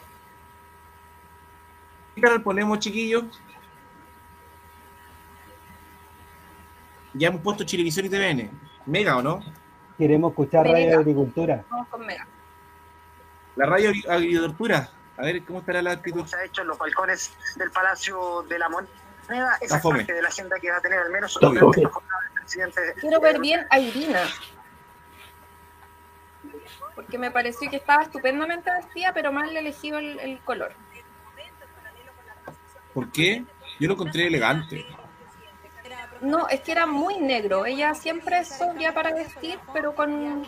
¿Qué canal ponemos, chiquillos? Ya hemos puesto Chilevisión y TVN. Mega, ¿o no? Queremos escuchar Mega. Radio Agricultura. Vamos con Mega. La radio Agri- agricultura. A ver cómo estará la actitud. se ha hecho en los balcones del Palacio de la Moneda. Esa es parte de la agenda que va a tener al menos. Quiero ver bien a Irina. Porque me pareció que estaba estupendamente vestida, pero mal elegido el, el color. ¿Por qué? Yo lo encontré elegante. No, es que era muy negro. Ella siempre es sobria para vestir, pero con,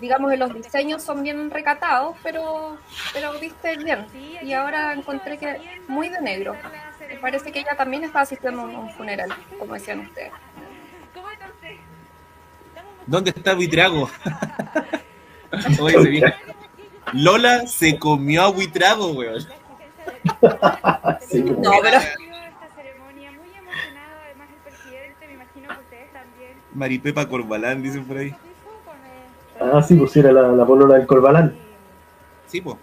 digamos, en los diseños son bien recatados, pero, pero viste bien. Y ahora encontré que muy de negro. Me parece que ella también estaba asistiendo a un, un funeral, como decían ustedes. ¿Dónde está Buitrago? Se viene. Lola se comió a Buitrago, weón. No, pero Maripepa Corbalán, dicen por ahí. Ah, sí, pues era la, la polola del Corbalán. Sí, pues.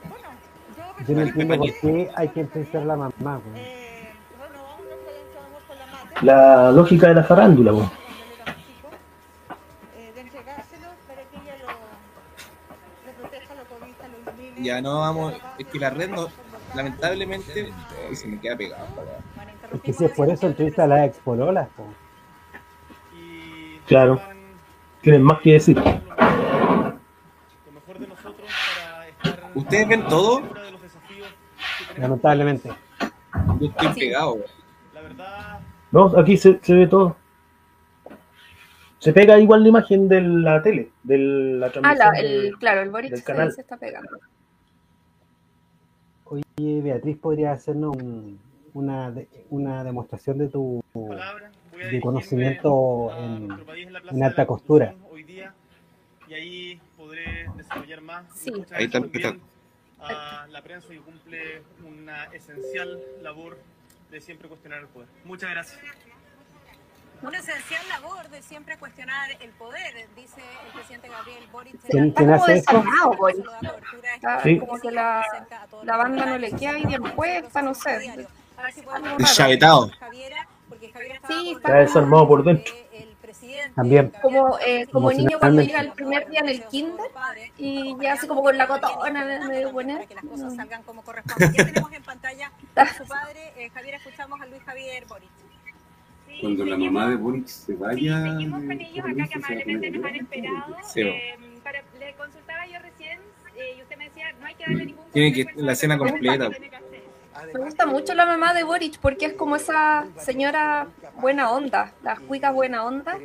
Yo no entiendo por qué hay que a la mamá, güey. La lógica de la farándula, pues. Ya no vamos. Es que la red no. Lamentablemente. Ay, se me queda pegado. Es que si es por eso entrevista a las expololas, po. Claro. Tienen más que decir. ¿Ustedes ven todo? lamentablemente. Yo estoy pegado. No, aquí se, se ve todo. Se pega igual la imagen de la tele, de la Ah, transmisión. la- el, claro, el Boric del canal. se está pegando. Oye, Beatriz, ¿podría hacernos un- una, de- una demostración de tu de conocimiento en, en alta costura? Y ahí podré desarrollar más. Sí. Muchas Ahí también a la prensa que cumple una esencial labor de siempre cuestionar el poder. Muchas gracias. Una esencial labor de siempre cuestionar el poder, dice el presidente Gabriel Boric. ¿Quién- Está quién como hace eso? Boric. Está Sí. como que la, la banda no le queda bien puesta, no sé. Deschavetado. Sí, Está desarmado por dentro. También. como, eh, como niño cuando llega el primer día en el kinder y ya así como con la cotona medio buena. que las cosas salgan como corresponde. Ya tenemos en pantalla a su padre, eh, Javier, escuchamos a Luis Javier Boric. Cuando la mamá de Boric se vaya. Seguimos con ellos acá que amablemente nos han esperado. Sí, Eh, para, le consultaba yo recién eh, y usted me decía, no hay que darle ningún Tiene que la escena completa. Me gusta mucho la mamá de Boric porque es como esa señora buena onda, la cuica buena onda.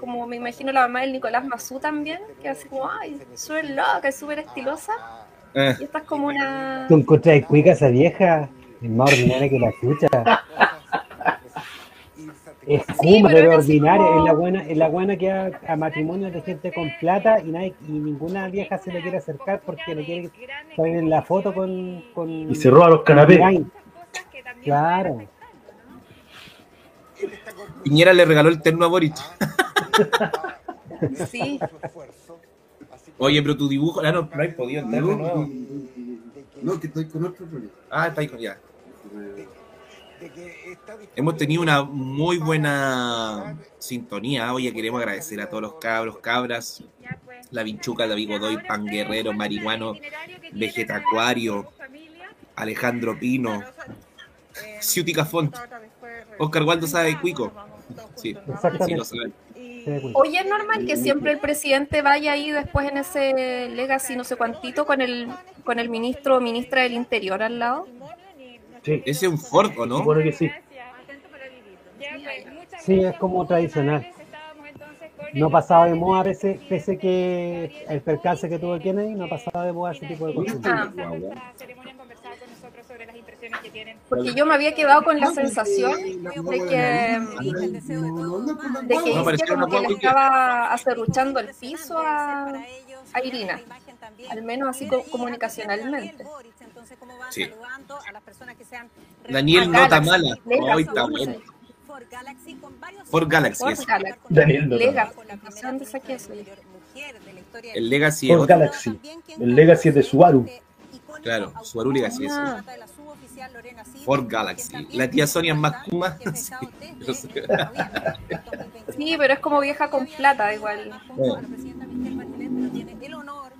Como me imagino la mamá del Nicolás Mazú también, que así como, ay, súper loca, es súper estilosa. Eh, Y esta es como una... ¿Tú encontrás cuica esa vieja? Es más ordinaria que la chucha. Es cum, pero pero era así ordinaria. como- Es la buena, es la buena que a, a matrimonios de gente con plata y, nadie, y ninguna vieja se le quiere acercar porque le quiere salir en la foto con. con Y se roba los canapés. Claro. Piñera le regaló el terno a Boric. Sí. Oye, pero tu dibujo. Ah, no, no hay podido entrar de nuevo. No, que estoy con otro problema. Ah, está ahí con ya. Hemos tenido una muy buena sintonía. Oye, queremos agradecer a todos los cabros, cabras, la Vinchuca, David Godoy, Pan Guerrero, Marihuano, Vegetacuario, Alejandro Pino, Ciutica Font. Oscar Waldo sabe de cuico. Sí, Exactamente. sí lo sabe. Oye, ¿es normal que siempre el presidente vaya ahí después en ese legacy no sé cuantito con el con el ministro o ministra del Interior al lado? Sí. Ese es un Ford, ¿o no? Supone que sí. Sí, es como tradicional. No pasaba de moda, pese, pese que el percance que tuvo Kennedy, no pasaba de moda ese tipo de cosas. Ah. Porque yo me había quedado con la sensación de que, de que una que le estaba acerruchando el piso a, a Irina, al menos así co- comunicacionalmente. Sí. Daniel Nota. Mala. Hoy está ¿cómo bueno. Ford Galaxy. Eso. Galaxy. Daniel. El Legacy es otro. Galaxy. El Legacy es de Subaru. Claro, Subaru Legacy eso. Ah. Ford Galaxy. La tía Sonia es más Kuma. Sí. Sí, pero es como vieja con plata igual.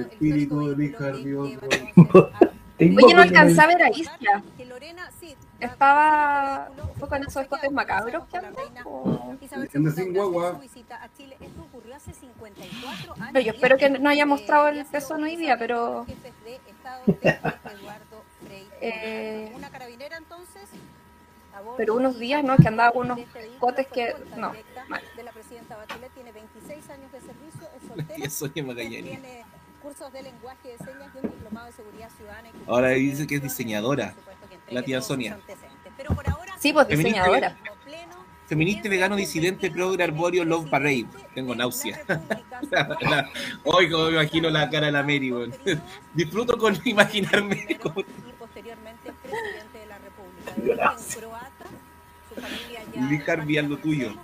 El espíritu de Harvey Oswald. Oye, no alcanzaba a ver a Isla. Estaba. ¿Fue con esos escotes macabros que? ¿O- Anda sin guagua. No, yo espero que no haya mostrado el peso hoy día, pero. Eh, pero unos días, ¿no? Que andaba con unos escotes que. No, mal. La tía Sonia Magallanes. Cursos de lenguaje de señas y un diplomado de seguridad ciudadana. y Ahora dice que es diseñadora. La tía Sonia. Sí, pues Feminista diseñadora. Feminista y vegano disidente progre arborio love parade. Tengo náusea. Hoy como me imagino la cara de la Mary, weón. Disfruto con imaginarme como... Gracias. Lee Harvey, algo tuyo.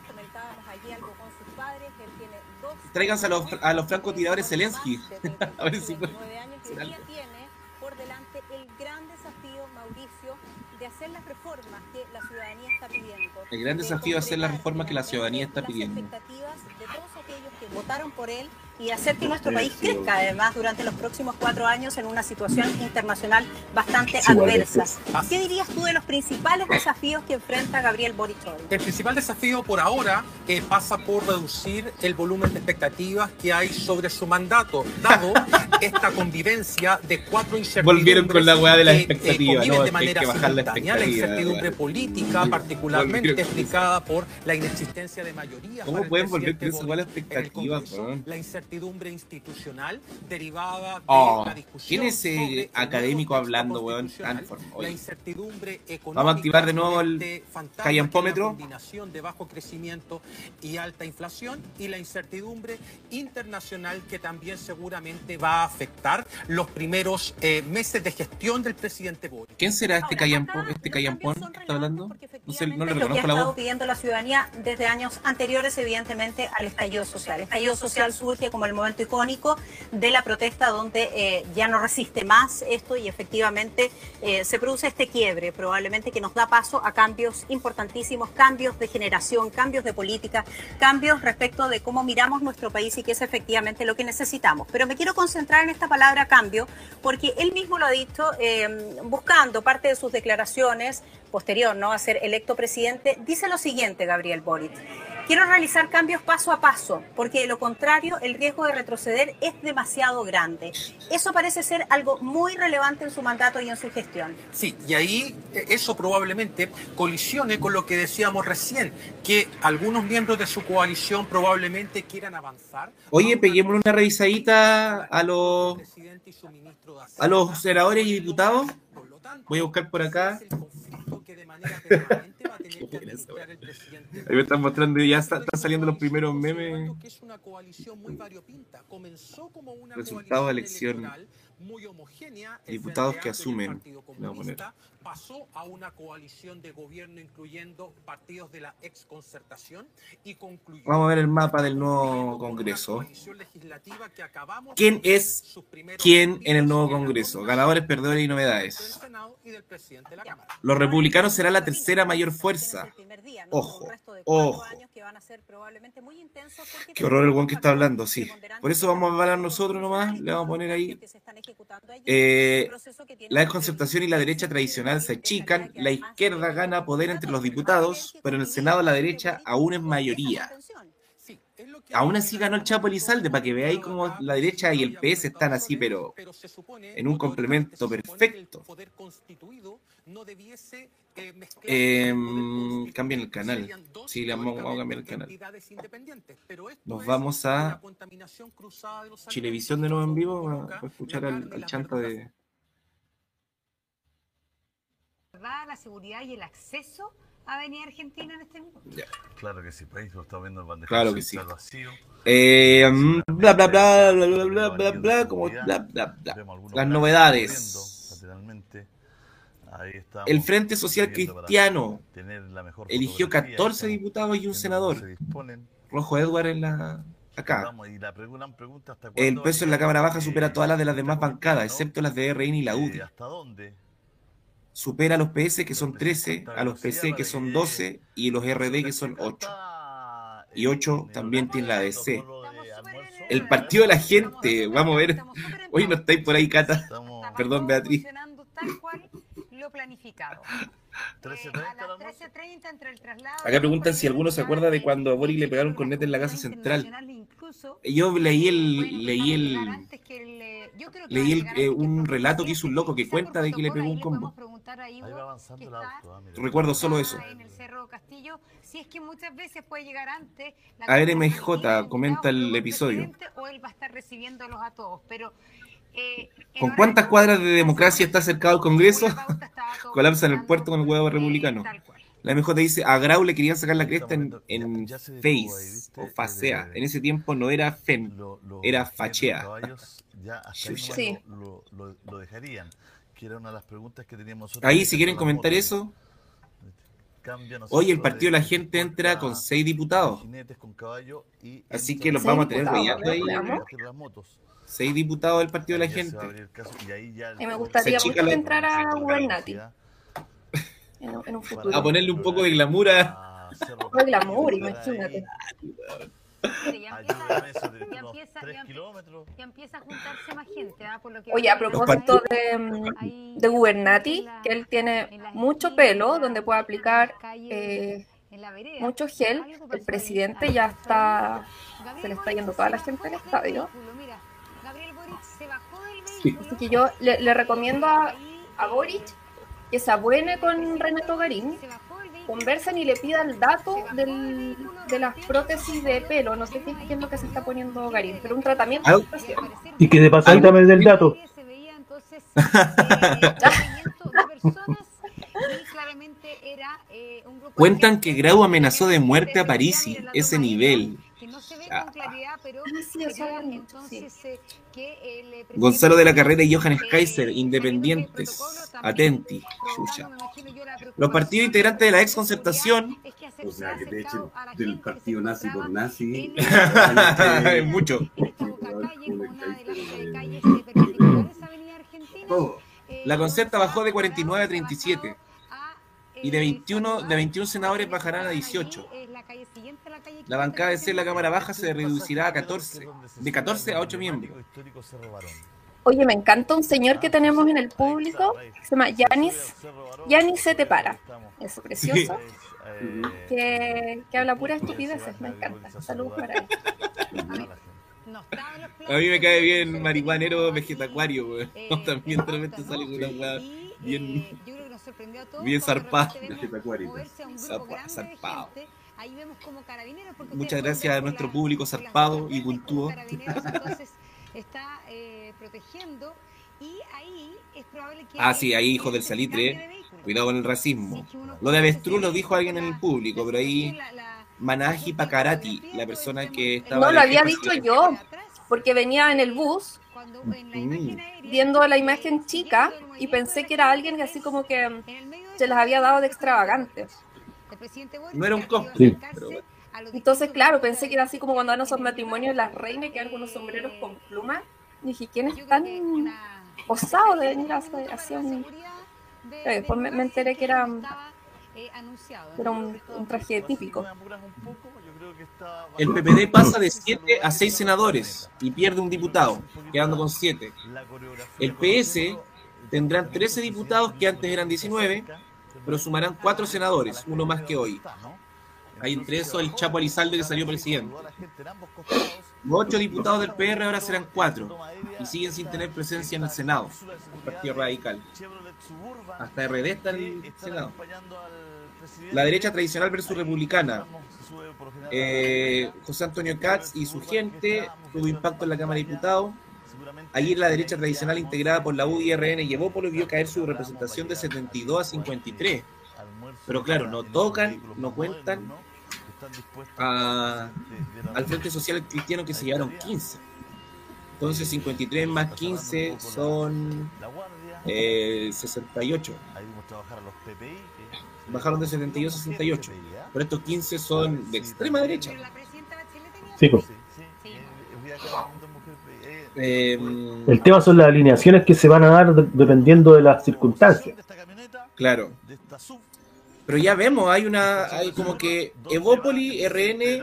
Tráiganse a los, a los francotiradores Zelensky. a ver si pueden hacer algo. por delante el gran desafío, Mauricio, de hacer las reformas que la ciudadanía está pidiendo. El gran de desafío es hacer las reformas que la ciudadanía está las pidiendo. expectativas de todos aquellos que votaron por él y hacer que nuestro país crezca además durante los próximos cuatro años en una situación internacional bastante adversa. que- ¿Qué dirías tú de los principales desafíos que enfrenta Gabriel Boric hoy? El principal desafío por ahora eh, pasa por reducir el volumen de expectativas que hay sobre su mandato, dado esta convivencia de cuatro incertidumbres. Volvieron con la weá de las que, eh, expectativas, hay manera que bajar la incertidumbre política, particularmente Volvieron. explicada por la inexistencia de mayoría. ¿Cómo pueden volver con esa expectativas? La incertidumbre institucional derivada de Oh, la discusión ¿Quién es ese académico hablando, weón? La incertidumbre económica Vamos a activar de nuevo el fantasma callampómetro. combinación de bajo crecimiento y alta inflación y la incertidumbre internacional que también seguramente va a afectar los primeros eh, meses de gestión del presidente Boric. ¿Quién será este callampón, este callampón que está hablando? No sé, no le es lo que ha reconozco la estado voz. pidiendo la ciudadanía desde años anteriores, evidentemente, al estallido social. El estallido social surge como el momento icónico de la protesta donde eh, ya no resiste más esto y efectivamente eh, se produce este quiebre, probablemente que nos da paso a cambios importantísimos, cambios de generación, cambios de política, cambios respecto de cómo miramos nuestro país y qué es efectivamente lo que necesitamos. Pero me quiero concentrar en esta palabra cambio porque él mismo lo ha dicho eh, buscando parte de sus declaraciones posterior ¿no? a ser electo presidente, dice lo siguiente, Gabriel Boric. Quiero realizar cambios paso a paso, porque de lo contrario el riesgo de retroceder es demasiado grande. Eso parece ser algo muy relevante en su mandato y en su gestión. Sí, y ahí eh, eso probablemente colisione con lo que decíamos recién, que algunos miembros de su coalición probablemente quieran avanzar. Oye, peguémosle una revisadita a los a los senadores y diputados. Voy a buscar por acá que de. Ahí me están mostrando ya están saliendo los primeros memes. Resultado de elección. Diputados que asumen pasó a una coalición de gobierno incluyendo partidos de la exconcertación y concluyó Vamos a ver el mapa del nuevo Congreso. ¿Quién es quién en el nuevo Congreso? Ganadores, perdedores y novedades. Los republicanos serán la tercera mayor fuerza. Ojo, ojo. Qué horror el buen que está hablando, sí. Por eso vamos a hablar nosotros nomás, le vamos a poner ahí. Eh, la desconcertación y la derecha tradicional se achican, la izquierda gana poder entre los diputados, pero en el Senado la derecha aún es mayoría. Aún así ganó el Chapo Elizalde, para que veáis cómo la derecha y el PS están así, pero en un complemento perfecto. Eh, cambien el canal. Sí, le vamos, a cambiar el canal. Nos vamos a Chilevisión de nuevo en vivo para escuchar al, al chanta de... ¿Verdad? La seguridad y el acceso a Avenida Argentina en este minuto. Claro que sí, país lo está viendo el bandejazo Claro que sí. está vacío. Eh, bla, bla, bla, bla, bla, bla, bla, bla, como bla, bla, bla. Las novedades. Ahí El Frente Social Cristiano eligió fotografía, 14 estamos diputados y un senador. Rojo Edward en la acá. Vamos, y la pre- gran pregunta, ¿hasta El peso en la Cámara Baja supera todas las de las demás bancadas, excepto las de RN y la UDI. eh, ¿Hasta dónde? Supera a los PS que son 13, a los PC que son 12 y los RD que son 8. Y 8 también tiene la DC. El partido de la gente, vamos a ver. Hoy no estáis por ahí, Cata. Perdón, Beatriz. Funcionando tal cual lo planificado. Eh, a las 13.30 entre el traslado. Acá preguntan si alguno se acuerda de cuando a Boric le pegaron corneta en la Casa Central. Yo leí el, leí el, leí el, eh, un relato que hizo un loco que cuenta de que le pegó un combo. Ahí va avanzando el auto. ah. Recuerdo solo eso. En el Cerro Castillo, si es que muchas veces puede llegar antes. la A ver, MJ comenta el episodio. o él va a estar recibiéndolos a todos, pero eh, ¿Con cuántas cuadras de democracia está cercado el Congreso? Colapsa en el puerto con el huevo republicano. La MJ dice, a Grau le querían sacar la cresta en, en Face o Facea. En ese tiempo no era FEM, era Fachea. Sí. lo, lo- lo dejarían. Que era una de las preguntas que teníamos nosotros. Ahí, si quieren comentar eso. Hoy el Partido de la Gente entra con seis diputados. Así que los vamos a tener rayando ahí. Seis diputados del Partido de la a Gente. caso, y ahí ya Y me gustaría mucho la- entrara Gubernati en, en un futuro. A ponerle un poco de glamour a... Fue glamour, imagínate. ya empieza, ya empieza, ya empieza, ya empieza a juntarse más gente, ¿ah? Por lo que Oye, a propósito de, mm, de Gubernati, que él tiene mucho pelo donde puede aplicar eh, mucho gel, el presidente ya está, se le está yendo toda la gente al estadio. Así que yo le, le recomiendo a, a Boric que se abuene con Renato Garín, conversen y le pidan el dato del, de las prótesis de pelo. No sé qué, qué es lo que se está poniendo Garín, pero un tratamiento Ah. Y que de pasadita dame del dato. y claramente era eh, un grupo Cuentan que Grau amenazó de muerte a Parisi, ese nivel. que sí, eh, que el Gonzalo de la Carrera y Johannes Kaiser, independientes. Atenti. Los partidos integrantes de la ex concertación. O sea, que te echen del partido nazi por nazi. Es mucho. La concerta bajó de 49 a 37. Y de 21, de 21 senadores bajarán a 18. La bancada de C en la Cámara Baja se reducirá a 14. De 14 a 8 miembros. Oye, me encanta un señor que tenemos en el público, se llama Yanis. Yanis se te para. Es precioso. Que, que habla pura estupideces, me encanta. Saludos para él. A mí me cae bien marihuanero vegetacuario, weón. También de repente sale con una weá bien, bien zarpada. Zarpa- Zarpado. Ahí vemos como carabineros, porque Muchas gracias a nuestro público zarpado y puntuo. Carabineros entonces está eh, protegiendo y ahí es probable que Ah, sí, ahí hijo del salitre. Cuidado con el racismo. Lo de avestruz lo dijo alguien en el público, pero ahí Manaji Pakarati, la persona que estaba. No lo había dicho yo, porque venía en el bus viendo la imagen chica y pensé que era alguien que así como que se las había dado de extravagantes. No era un cosplay. Entonces, claro, pensé que era así como cuando dan esos matrimonios las reinas que dan unos sombreros con plumas. Y dije, ¿quién es tan osado de venir a hacer así un... Eh, Después me, me enteré que era, era un, un traje típico. El PPD pasa de 7 a 6 senadores y pierde un diputado, quedando con 7. El PS tendrán 13 diputados que antes eran 19, pero sumarán 4 senadores, uno más que hoy. Hay entre eso el Chapo Elizalde que salió presidente. Los 8 diputados del PR ahora serán 4 y siguen sin tener presencia en el Senado, el Partido Radical. Hasta RD está en el Senado. La derecha tradicional versus republicana. Eh, José Antonio Katz y su gente tuvo impacto en la Cámara de Diputados. Ayer la derecha tradicional integrada por la UDRN y Evópolo vio caer su representación de 72 a 53. Pero claro, no tocan, no cuentan a- al Frente Social Cristiano que se llevaron 15. Entonces 53 más 15 son eh, 68. Bajaron de 72 a 68. Pero estos 15 son de extrema derecha. Sí, pues. Eh, El tema son las alineaciones que se van a dar de- dependiendo de las circunstancias. Claro. Pero ya vemos, hay una, hay como que Evópoli, RN,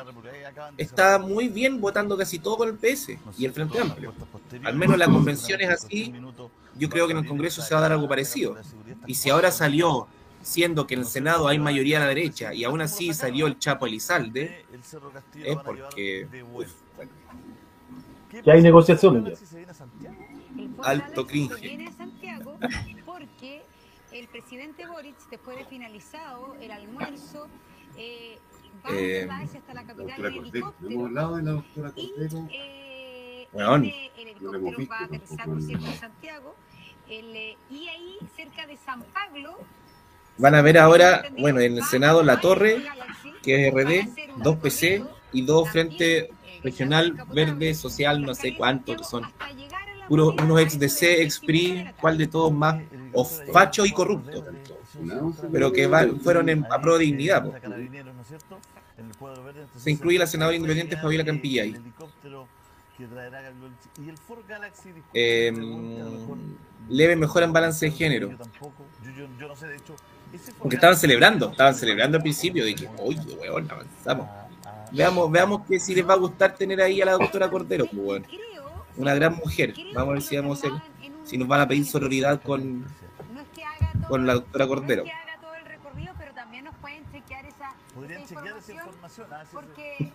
está muy bien votando casi todo con el PS y el Frente Amplio. Al menos la convención es así, yo creo que en el Congreso se va a dar algo parecido. Y si ahora salió, siendo que en el Senado hay mayoría a la derecha, y aún así salió el Chapo Elizalde, es porque uf, bueno, Ya hay negociaciones. ya. alto cringe. Viene Santiago porque el presidente Boric, después de finalizado el almuerzo, eh, va Eh, a hasta la capital en helicóptero. hemos hablado de la doctora Cordero. Este, el helicóptero va a aterrizar, por cierto, en Santiago. El, eh, y ahí, cerca de San Pablo, Van a ver ahora, bueno, en el Senado la torre, que es RD, dos PC y dos Frente Regional Verde Social, no sé cuántos que son. Puros, unos ex DC, ex PRI, cuál de todos más, o facho y corrupto. Pero que van- fueron en, a pro de dignidad. po. Se incluye la senadora independiente Fabiola Campillay. Eh, leve mejora en balance de género. Porque estaban celebrando, estaban celebrando al principio de que, oye, weón, avanzamos. Veamos, veamos que si les va a gustar tener ahí a la doctora Cordero, pues, weón. Una gran mujer. Vamos a ver si vamos a hacer, si nos van a pedir sororidad con, con la doctora Cordero. pero también nos pueden chequear esa, esa información, porque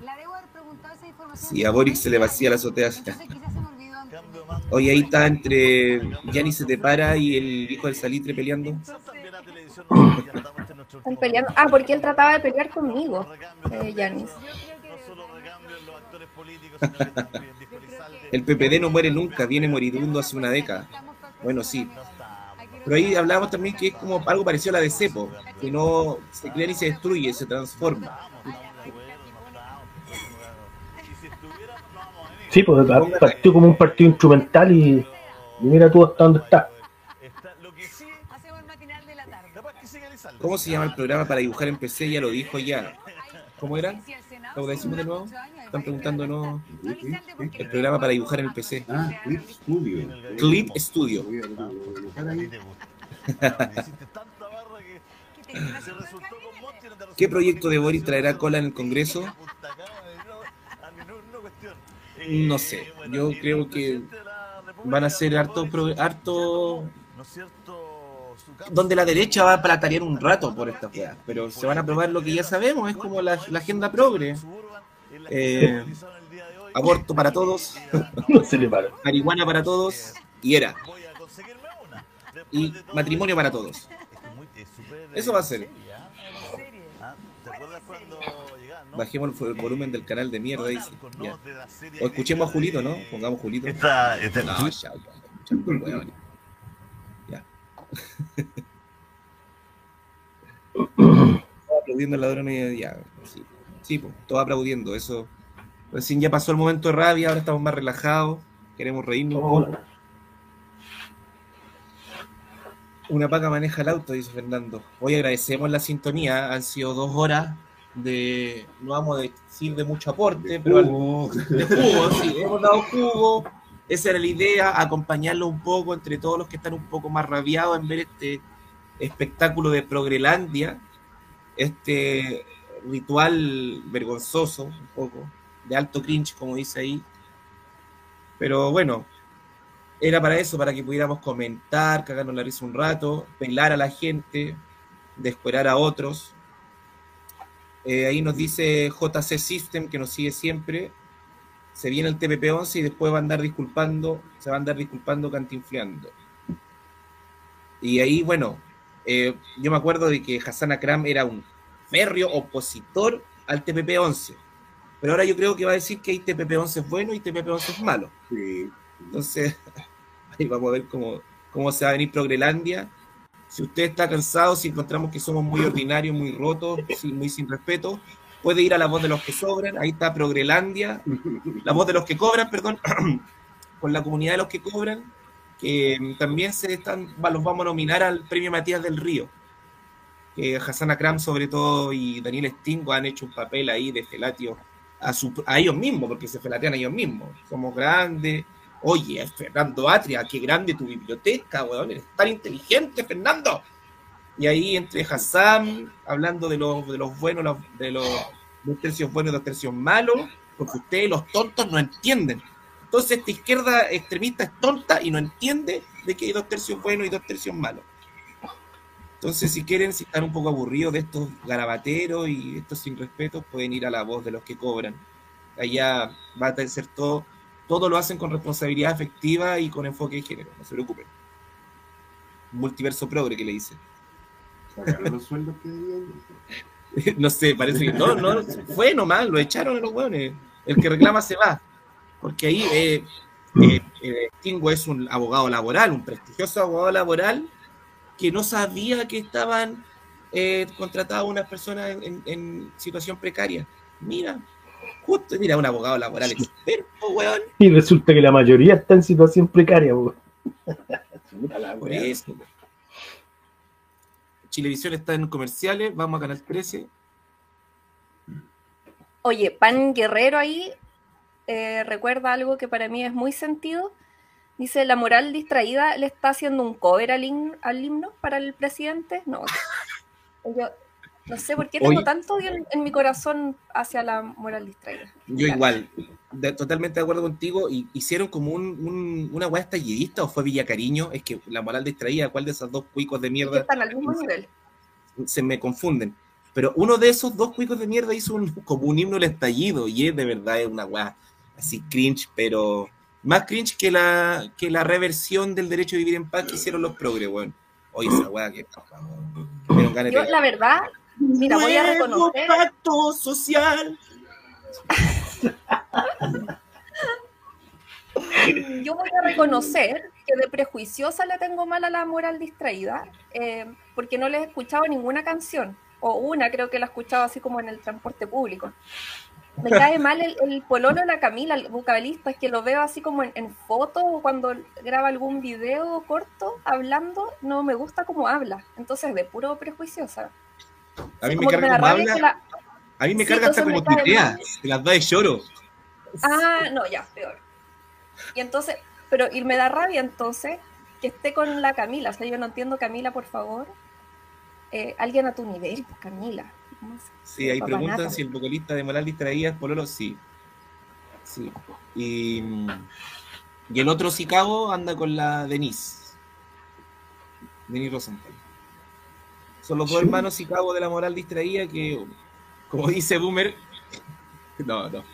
la debo haber preguntado esa información. Si a Boric se le vacía la azotea. Oye, ahí está entre Yanni se te para y el hijo del salitre peleando. Están peleando. Ah, porque él trataba de pelear conmigo, eh, Yanis. El PPD no muere nunca, viene moribundo hace una década. Bueno, sí. Pero ahí hablamos también que es como algo parecido a la de Cepo, que no se crea ni se destruye, se transforma. Sí, pues partió como un partido instrumental y, y mira tú hasta dónde está. ¿Cómo se llama el programa para dibujar en PC? Ya lo dijo ya. ¿Cómo era? ¿Lo decimos de nuevo? Están nuevo. El programa para dibujar en el PC. Ah, Clip Studio. Clip Studio. ¿Qué proyecto de Boris traerá cola en el Congreso? No sé. Yo creo que van a ser harto, pro- harto donde la derecha va a platanear un rato por esta weá, pero se van a probar lo que ya sabemos, es como la, la agenda progre. Eh, aborto para todos, No se le para. marihuana para todos, y era. Y matrimonio para todos. Eso va a ser. Bajemos el volumen del canal de mierda, dice. Ya. O escuchemos a Julito, ¿no? Pongamos Julito. Esta- esta- No, ya, ya, el. Ya. Aplaudiendo al ladrón y ya. Sí, sí pues, todos aplaudiendo. Eso. Recién ya pasó el momento de rabia, ahora estamos más relajados. Queremos reírnos Hola. Una paca maneja el auto, dice Fernando. Hoy agradecemos la sintonía. Han sido dos horas de, no vamos a decir de mucho aporte, pero al- de jugo, sí, hemos dado jugo. Esa era la idea, acompañarlo un poco entre todos los que están un poco más rabiados en ver este espectáculo de Progrelandia, este ritual vergonzoso, un poco, de alto cringe, como dice ahí. Pero bueno, era para eso, para que pudiéramos comentar, cagarnos la risa un rato, pelar a la gente, descuerar a otros. Eh, ahí nos dice JC System, que nos sigue siempre. Se viene el TPP-11 y después va a andar disculpando, se va a andar disculpando cantinfleando. Y ahí, bueno, eh, yo me acuerdo de que Hassan Akram era un férreo opositor al TPP-11. Pero ahora yo creo que va a decir que hay TPP-11 es bueno y TPP-11 es malo. Entonces, ahí vamos a ver cómo, cómo se va a venir Progrelandia. Si usted está cansado, si encontramos que somos muy ordinarios, muy rotos, muy sin respeto, puede ir a la voz de los que sobran. Ahí está Progrelandia, la voz de los que cobran, perdón, con la comunidad de los que cobran, que también se están, los vamos a nominar al premio Matías del Río. Que Hassan Akram, sobre todo, y Daniel Stingo han hecho un papel ahí de felatio a, a ellos mismos, porque se felatean a ellos mismos. Somos grandes. Oye, Fernando Atria, qué grande tu biblioteca, weón, eres tan inteligente, Fernando. Y ahí entre Hassan, hablando de los, de los buenos, de los dos tercios buenos y dos tercios malos, porque ustedes, los tontos, no entienden. Entonces, esta izquierda extremista es tonta y no entiende de que hay dos tercios buenos y dos tercios malos. Entonces, si quieren, si están un poco aburridos de estos garabateros y estos sin respeto, pueden ir a la voz de los que cobran. Allá va a ser todo, todo lo hacen con responsabilidad efectiva y con enfoque de género, no se preocupen. Multiverso progre que le dice. Sacaron los sueldos que no sé, parece que no, no, fue nomás, lo echaron a los hueones. El que reclama se va. Porque ahí eh, eh, eh, Stingo es un abogado laboral, un prestigioso abogado laboral que no sabía que estaban eh, contratadas unas personas en situación precaria. Mira, justo, mira, un abogado laboral experto, weón. Y resulta que la mayoría está en situación precaria. Por eso. Chilevisión está en comerciales, vamos a Canal 13. Oye, Pan Guerrero ahí eh, recuerda algo que para mí es muy sentido. Dice, la moral distraída le está haciendo un cover al, al himno para el presidente. No, yo no sé por qué tengo Oye. tanto odio en, en mi corazón hacia la moral distraída. Yo igual, de- totalmente de acuerdo contigo. Y hicieron como un, un- una weá estallidista o fue Villa Cariño. Es que la moral distraída, ¿cuál de esos dos cuicos de mierda están al mismo nivel. se me confunden? Pero uno de esos dos cuicos de mierda hizo un, como un himno al estallido y es de verdad es una weá así cringe, pero más cringe que la, que la reversión del derecho a vivir en paz que hicieron los progres, weón. Oye, esa weá que... Yo, la verdad, mira, voy a reconocer. pacto social. Yo voy a reconocer que de prejuiciosa le tengo mal a la moral distraída, eh, porque no les he escuchado ninguna canción, o una creo que la he escuchado así como en el transporte público. Me cae mal el, el pololo de la Camila, el vocalista, es que lo veo así como en, en fotos o cuando graba algún video corto hablando, no me gusta cómo habla. Entonces, de puro prejuiciosa. A mí me carga como habla. la- A mí me Sí, carga hasta como tuitea, se las da de lloro. Ah, no, ya, peor. Y entonces, pero y me da rabia entonces que esté con la Camila. O sea, yo no entiendo, Camila, por favor. Eh, alguien a tu nivel, pues, Camila. ¿Cómo se- Sí, ahí preguntan si el vocalista de Moral distraía es Pololo, sí. Sí. Y, y el otro Chicago anda con la Denise. Denise Rosenthal. Son los dos hermanos Chicago de la Moral distraída que, como dice Boomer, no, no,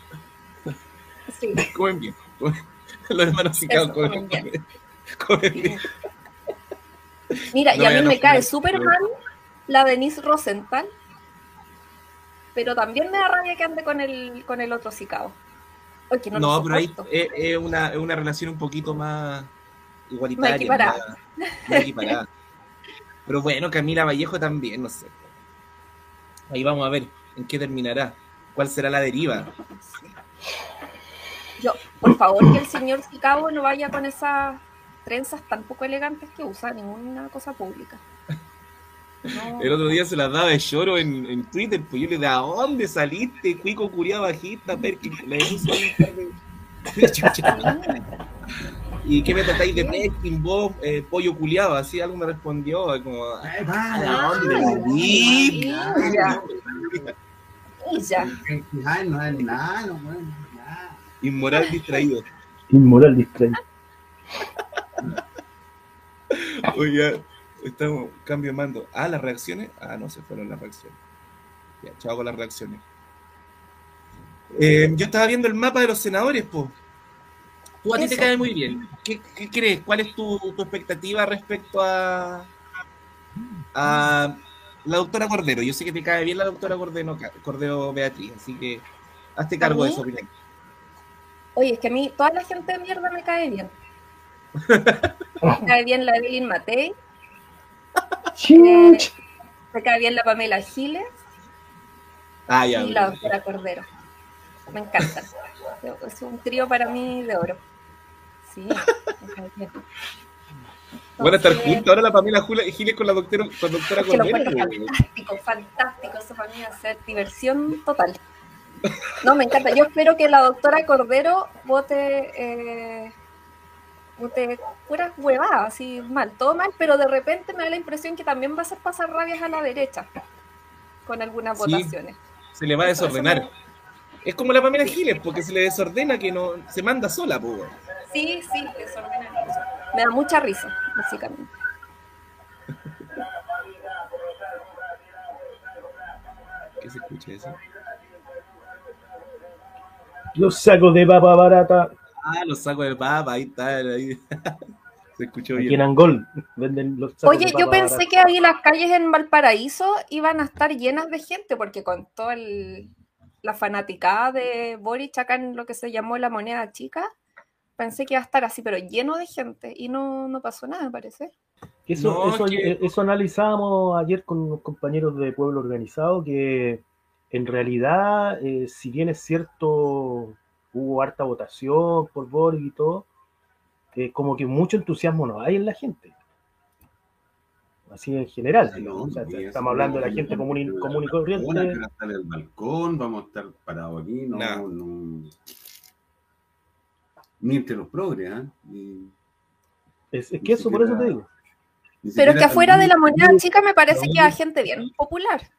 Sí. comen bien. Los hermanos Eso, comen, bien. comen bien. Mira, y a mí no me cae súper mal la Denise Rosenthal, pero también me da rabia que ande con el, con el otro. Oye, que no, No, pero ahí es, es una, es una relación un poquito más igualitaria. Más equiparada. más- más equiparada. Pero bueno, Camila Vallejo también, no sé. Ahí vamos a ver en qué terminará. ¿Cuál será la deriva? Yo, por favor que el señor Sicabo no vaya con esas trenzas tan poco elegantes que usa ninguna cosa pública. No. El otro día se las daba de lloro en, en Twitter, pues yo le dije, ¿a dónde saliste, cuico curiado bajista? Perkin? Le ahí un par de-. ¿Y qué me tratáis de Perkin, vos, eh, pollo culiado? Así algo me respondió, como, "Ay, ¿a dónde me vi?" Ya. Y ya. Ay, no es nada, no. Inmoral distraído. Inmoral distraído. Oiga, estamos, cambio de mando. Ah, las reacciones. Ah, no se fueron las reacciones. Ya, chao con las reacciones. Eh, yo estaba viendo el mapa de los senadores, po. Tú a ti te cae muy bien. ¿Qué, qué crees? ¿Cuál es tu, tu expectativa respecto a, a la doctora Cordero? Yo sé que te cae bien la doctora Cordero, Cordero Beatriz, así que hazte cargo de eso, opinión. Oye, es que a mí toda la gente de mierda me cae bien. Me cae bien la Evelyn Matei. Eh, me cae bien la Pamela Giles Ah, ya. y la doctora Cordero. Me encantan. Es un trío para mí de oro. Sí. Van a estar juntos ahora la Pamela Giles con la doctora, con la doctora es que lo Cordero. fantástico, fantástico. Eso para mí va a ser diversión total. No, me encanta. Yo espero que la doctora Cordero vote, eh, vote puras huevadas, así mal, todo mal, pero de repente me da la impresión que también va a hacer pasar rabias a la derecha con algunas Sí. votaciones. Se le va a Eso- eso desordenar. me- Es como la Pamela Giles, porque se le desordena que no se manda sola, po. Sí, sí, desordena. Me da mucha risa, básicamente. ¿Qué se escucha eso? Los sacos de papa barata. Ah, los sacos de papa, ahí está. Ahí. se escuchó Aquí en bien. Angol venden los sacos Oye, de yo pensé barata. que ahí las calles en Valparaíso iban a estar llenas de gente, porque con toda el- la fanaticada de Boric acá en lo que se llamó la moneda chica, pensé que iba a estar así, pero lleno de gente, y no, no pasó nada, me parece. Eso, No, eso, que- eso analizábamos ayer con unos compañeros de Pueblo Organizado, que en realidad, eh, si bien es cierto, hubo harta votación por Boric y todo, eh, como que mucho entusiasmo no hay en la gente. Así en general, digamos. O sea, Sí, estamos hablando de la gente común y, común y corriente. Una que va a estar en el balcón, vamos a estar parados aquí, no, Nah. no. Ni entre los progres, ¿ah? Ni- Es, es que eso, por eso te digo. Pero es que afuera de la moneda chica me parece que iba algún- gente bien popular.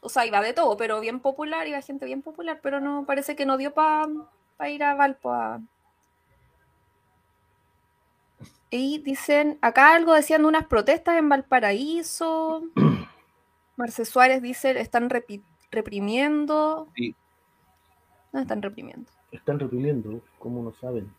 O sea, iba de todo, pero bien popular, iba gente bien popular, pero no parece que no dio para ir a Valpo a... Y dicen, acá algo decían de unas protestas en Valparaíso. Marce Suárez dice, están reprimiendo. Sí. No están reprimiendo están repeliendo, ¿cómo no saben?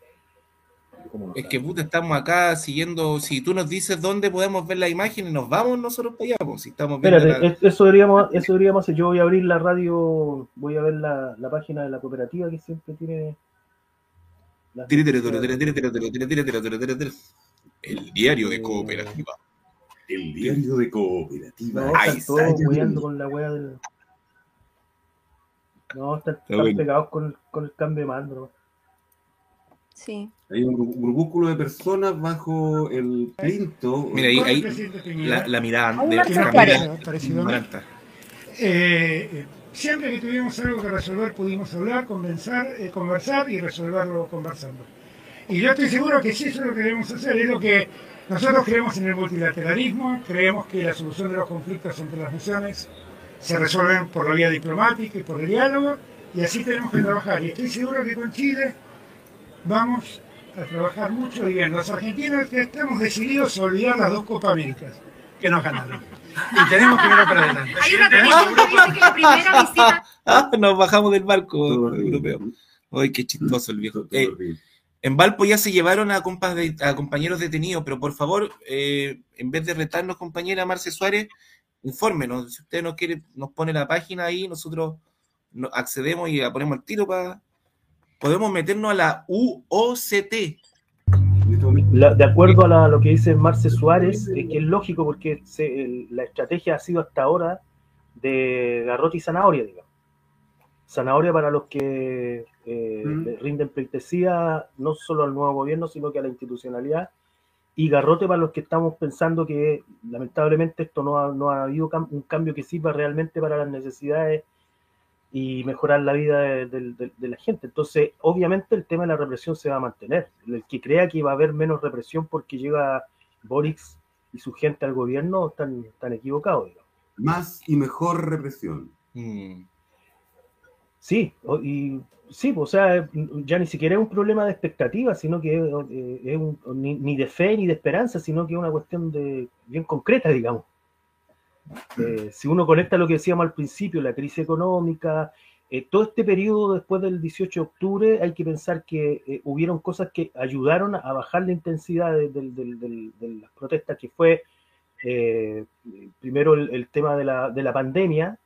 ¿Cómo no es saben? que puta, estamos acá siguiendo. Si tú nos dices dónde podemos ver la imagen y nos vamos nosotros para allá, si estamos viendo Espérate, la... eso, deberíamos, eso deberíamos hacer. Yo voy a abrir la radio, voy a ver la, la página de la cooperativa que siempre tiene. El diario de eh, cooperativa. El diario de cooperativa. No, Ahí está. con la wea del. No, están, están bueno. pegados con, el- con el cambio de mando. ¿no? Sí. Hay un gru- grupúsculo de personas bajo el plinto. Mira, ahí, ahí la, la mirada de Camila. Eh, eh, siempre que tuvimos algo que resolver pudimos hablar, conversar, eh, conversar y resolverlo conversando. Y yo estoy seguro que sí, eso es lo que debemos hacer. Es lo que nosotros creemos en el multilateralismo, creemos que la solución de los conflictos entre las naciones se resuelven por la vía diplomática y por el diálogo, y así tenemos que trabajar. Y estoy seguro que con Chile vamos a trabajar mucho y bien. Los argentinos que estamos decididos a olvidar las dos Copa Américas que nos ganaron. Y tenemos que ir para adelante. Hay una noticia que dice que la primera visita Ah, nos bajamos del barco europeo. Ay, qué chistoso el viejo. Eh, en Valpo ya se llevaron a, compas de- a compañeros detenidos, pero por favor, eh, en vez de retarnos, compañera Marce Suárez, infórmenos. Si usted nos quiere, nos pone la página ahí, nosotros no- accedemos y la ponemos al tiro para. Podemos meternos a la UOCT. La- de acuerdo a la- lo que dice Marce Suárez, eh, que es lógico porque se- el- la estrategia ha sido hasta ahora de garrote y zanahoria, digamos. Zanahoria para los que eh, Mm. le rinden pleitesía no solo al nuevo gobierno, sino que a la institucionalidad. Y garrote para los que estamos pensando que lamentablemente esto no ha, no ha habido cam- un cambio que sirva realmente para las necesidades y mejorar la vida de, de- de- de la gente. Entonces, obviamente el tema de la represión se va a mantener. El que crea que va a haber menos represión porque llega Boris y su gente al gobierno están, están equivocados. digamos. Más y mejor represión. Sí, y sí, pues, o sea, ya ni siquiera es un problema de expectativa, sino que eh, es un- ni, ni de fe ni de esperanza, sino que es una cuestión de bien concreta, digamos. Eh, si uno conecta lo que decíamos al principio, la crisis económica, eh, todo este periodo después del 18 de octubre, hay que pensar que eh, hubieron cosas que ayudaron a bajar la intensidad de, las protestas, que fue eh, primero el, el tema de la, de la pandemia,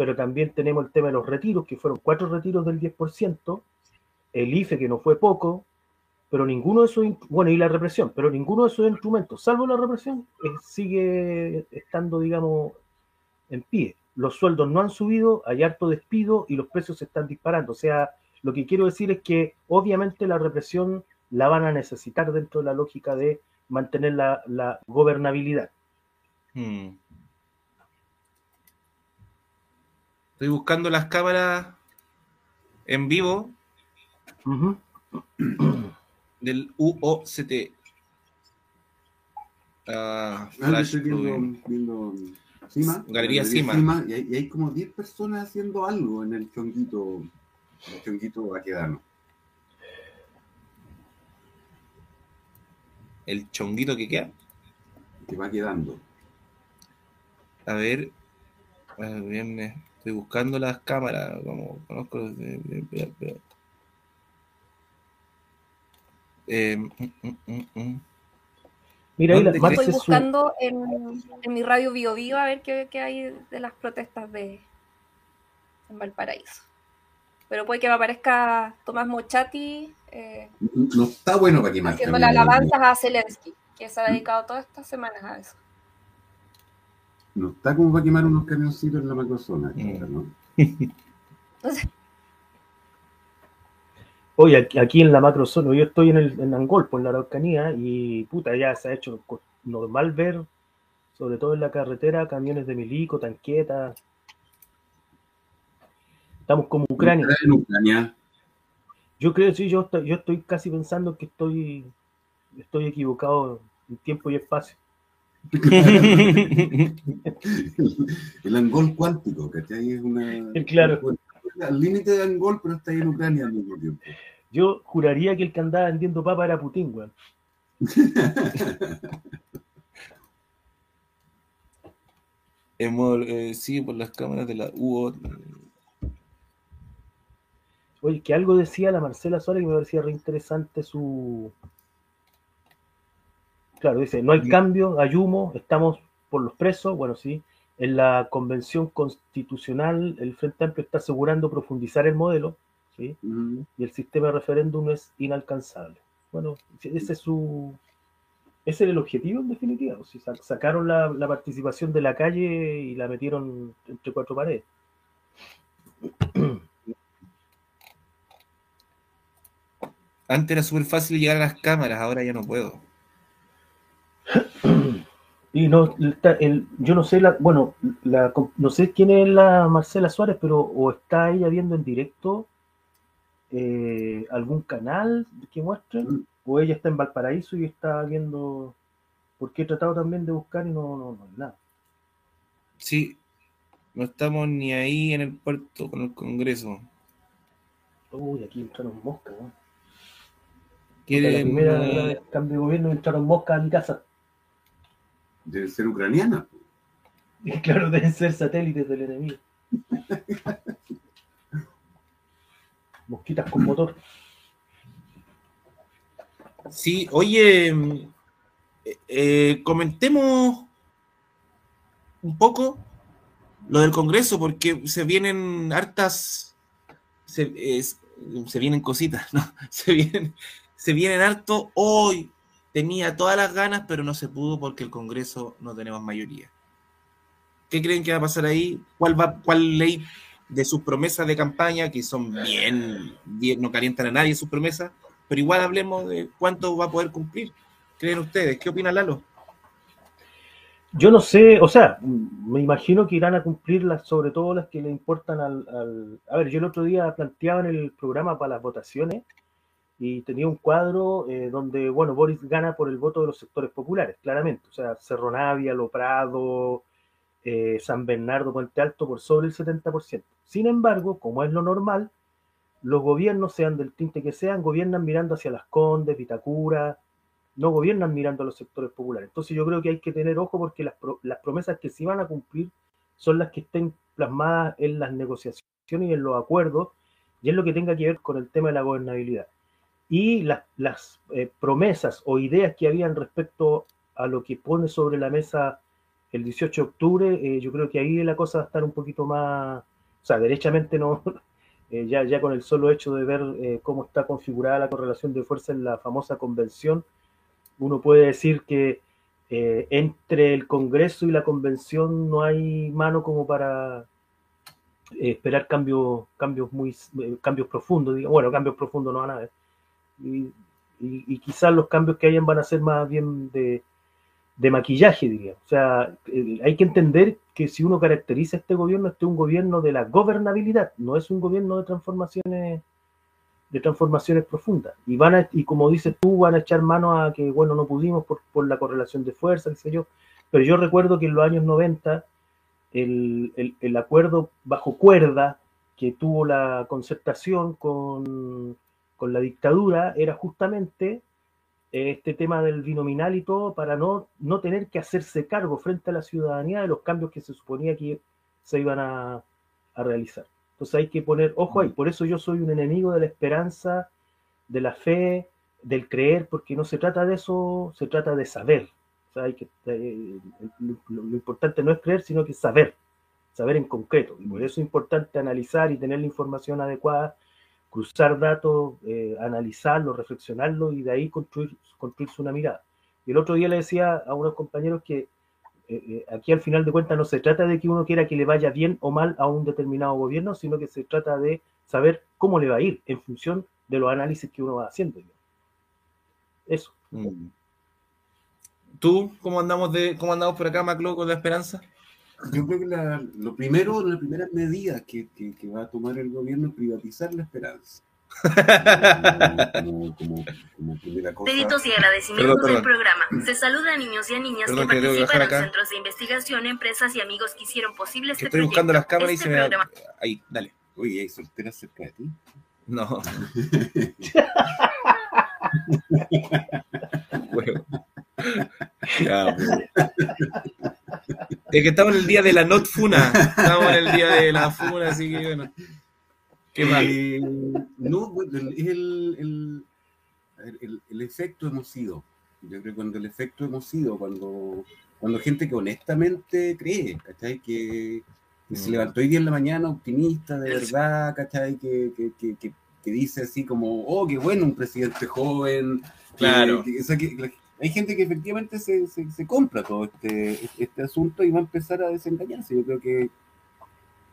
pero también tenemos el tema de los retiros, que fueron cuatro retiros del 10%, el IFE, que no fue poco, pero ninguno de esos, in- bueno, y la represión, pero ninguno de esos instrumentos, salvo la represión, eh, sigue estando, digamos, en pie. Los sueldos no han subido, hay harto despido y los precios se están disparando. O sea, lo que quiero decir es que obviamente la represión la van a necesitar dentro de la lógica de mantener la, la gobernabilidad. Hmm. Estoy buscando las cámaras en vivo del UOCT. Ah, Ah, yo Flash estoy viendo, viendo Cima, Galería Cima. y, hay, y hay como 10 personas haciendo algo en el chonguito, el chonguito vaquedano. El chonguito que queda. Que va quedando. A ver, a ver, viernes. Estoy buscando las cámaras, como conozco. los de- de- de- de- Eh, mm, mm, mm. Mira, ahí. Estoy su- buscando en, en mi radio Bio Bio a ver qué, qué hay de las protestas de en Valparaíso. Pero puede que me aparezca Tomás Mochati eh, No está bueno para quemar. haciéndole camiones. alabanzas a Zelensky, que se ha dedicado todas estas semanas a eso. No está como para quemar unos camioncitos en la macrozona. ¿no? Oye, aquí, aquí en la macrozona, yo estoy en, el, en Angolpo, en la Araucanía, y puta, ya se ha hecho normal ver, sobre todo en la carretera, camiones de milico, tanquetas. Estamos como Ucrania. En Ucrania. Yo creo, sí, yo, estoy- yo estoy casi pensando que estoy, estoy equivocado en tiempo y espacio. El angol cuántico, ¿cachai? Es una. Claro. Al límite de angol, pero está ahí en Ucrania al mismo tiempo. Yo juraría que el que andaba vendiendo papa era Putin, weón. Hemos, eh, sí, por las cámaras de la UO. Oye, que algo decía la Marcela Suárez que me parecía re interesante su. Claro, dice, no hay cambio, hay humo, estamos por los presos, bueno, sí. En la convención constitucional, el Frente Amplio está asegurando profundizar el modelo, ¿sí? Y el sistema de referéndum es inalcanzable. Bueno, ese es su. Ese era el objetivo en definitiva. O sea, sacaron la, la participación de la calle y la metieron entre cuatro paredes. Antes era súper fácil llegar a las cámaras, ahora ya no puedo. Y no, el- yo no sé, la, bueno, la, no sé quién es la Marcela Suárez, pero o está ella viendo en directo eh, algún canal que muestre, o ella está en Valparaíso y está viendo, porque he tratado también de buscar y no, no, no hay nada. Sí, no estamos ni ahí en el puerto con el Congreso. Uy, aquí entraron moscas, ¿no? La primera cambio de gobierno entraron moscas a mi casa. Debe ser ucraniana. Y claro, deben ser satélites del enemigo. Mosquitas con motor. Sí, oye, mm, eh, eh, comentemos un poco lo del Congreso, porque se vienen hartas, se, se vienen cositas, ¿no? Se vienen, se vienen harto. Hoy tenía todas las ganas, pero no se pudo porque el Congreso no tenemos mayoría. ¿Qué creen que va a pasar ahí? ¿Cuál, va, cuál ley de sus promesas de campaña, que son bien, bien, no calientan a nadie sus promesas, pero igual hablemos de cuánto va a poder cumplir. ¿Creen ustedes? ¿Qué opina Lalo? Yo no sé, o sea, me imagino que irán a cumplir las, sobre todo las que le importan al, al- A ver, yo el otro día planteaba en el programa para las votaciones y tenía un cuadro eh, donde, bueno, Boris gana por el voto de los sectores populares, claramente. O sea, Cerro Navia, Lo Prado, eh, San Bernardo, Puente Alto, por sobre el 70%. Sin embargo, como es lo normal, los gobiernos, sean del tinte que sean, gobiernan mirando hacia Las Condes, Vitacura, no gobiernan mirando a los sectores populares. Entonces yo creo que hay que tener ojo porque las, pro- las promesas que sí van a cumplir son las que estén plasmadas en las negociaciones y en los acuerdos, y es lo que tenga que ver con el tema de la gobernabilidad. Y las, eh, promesas o ideas que habían respecto a lo que pone sobre la mesa el 18 de octubre, eh, yo creo que ahí la cosa va a estar un poquito más, o sea, derechamente no, eh, ya, ya con el solo hecho de ver eh, cómo está configurada la correlación de fuerza en la famosa convención, uno puede decir que entre el Congreso y la convención no hay mano como para esperar cambios, cambios muy cambios profundos, diga- bueno, cambios profundos no van a haber. Y, quizás los cambios que hayan van a ser más bien de, de maquillaje, diría. O sea, hay que entender que si uno caracteriza este gobierno, este es un gobierno de la gobernabilidad, no es un gobierno de transformaciones de transformaciones profundas. Y van a, y como dices tú, van a echar mano a que, bueno, no pudimos por, por la correlación de fuerza, qué sé yo. Pero yo recuerdo que en los años 90, el, el- el acuerdo bajo cuerda que tuvo la concertación con, con la dictadura era justamente este tema del binominal y todo para no, no tener que hacerse cargo frente a la ciudadanía de los cambios que se suponía que se iban a, a realizar. Entonces hay que poner ojo ahí. Por eso yo soy un enemigo de la esperanza, de la fe, del creer, porque no se trata de eso, se trata de saber. O sea, hay que, eh, lo, lo- lo importante no es creer, sino que saber, saber en concreto. Y por eso es importante analizar y tener la información adecuada, cruzar datos, eh, analizarlo, reflexionarlo y de ahí construir, construirse una mirada. Y el otro día le decía a unos compañeros que eh, eh, aquí al final de cuentas no se trata de que uno quiera que le vaya bien o mal a un determinado gobierno, sino que se trata de saber cómo le va a ir en función de los análisis que uno va haciendo. Eso. Mm. ¿Tú cómo andamos de cómo andamos por acá, Maclo, con la esperanza? Yo creo que la- lo primero, la primera medida que, que- que va a tomar el gobierno es privatizar la esperanza. Como, como- como primera cosa. Deditos y agradecimientos Perdón, del programa. Se saluda a niños y a niñas Perdón, que participan en centros de investigación, empresas y amigos que hicieron posible este estoy buscando las cámaras y Este se me da... programa- Ahí, dale. Oye, ¿hay solteras cerca de ti? No. Bueno. Ya, pues. Es que estamos en el día de la not funa. Estamos en el día de la funa, así que bueno. ¿Qué más? Eh, no, es el, el, el- el efecto hemos sido. Yo creo que cuando el efecto hemos sido, cuando, cuando gente que honestamente cree, ¿cachai? Que, que se Mm. levantó hoy día en la mañana optimista, de verdad, ¿cachai? Que, dice así como, oh, qué bueno, un presidente joven. Claro. que- o sea, que hay gente que efectivamente se, se, se compra todo este, este asunto y va a empezar a desengañarse. Yo creo que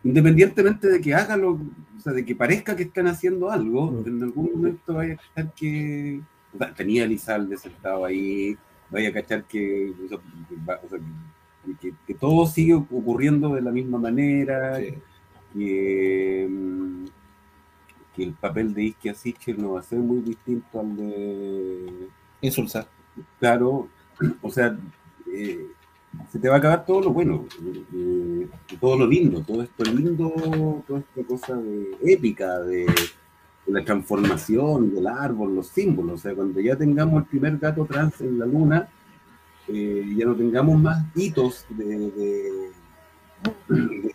independientemente de que hagan lo, o sea, de que parezca que están haciendo algo, en algún momento vaya a cachar que, o sea, tenía Elizalde sentado ahí, vaya a cachar que, o sea, que todo sigue ocurriendo de la misma manera, que, mm, que el papel de Isquia Sichel no va a ser muy distinto al de... Insulsar. Claro, o sea, eh, se te va a acabar todo lo bueno, eh, todo lo lindo, todo esto lindo, toda esta cosa de, épica de, la transformación del árbol, los símbolos. O sea, cuando ya tengamos el primer gato trans en la luna, eh, ya no tengamos más hitos de,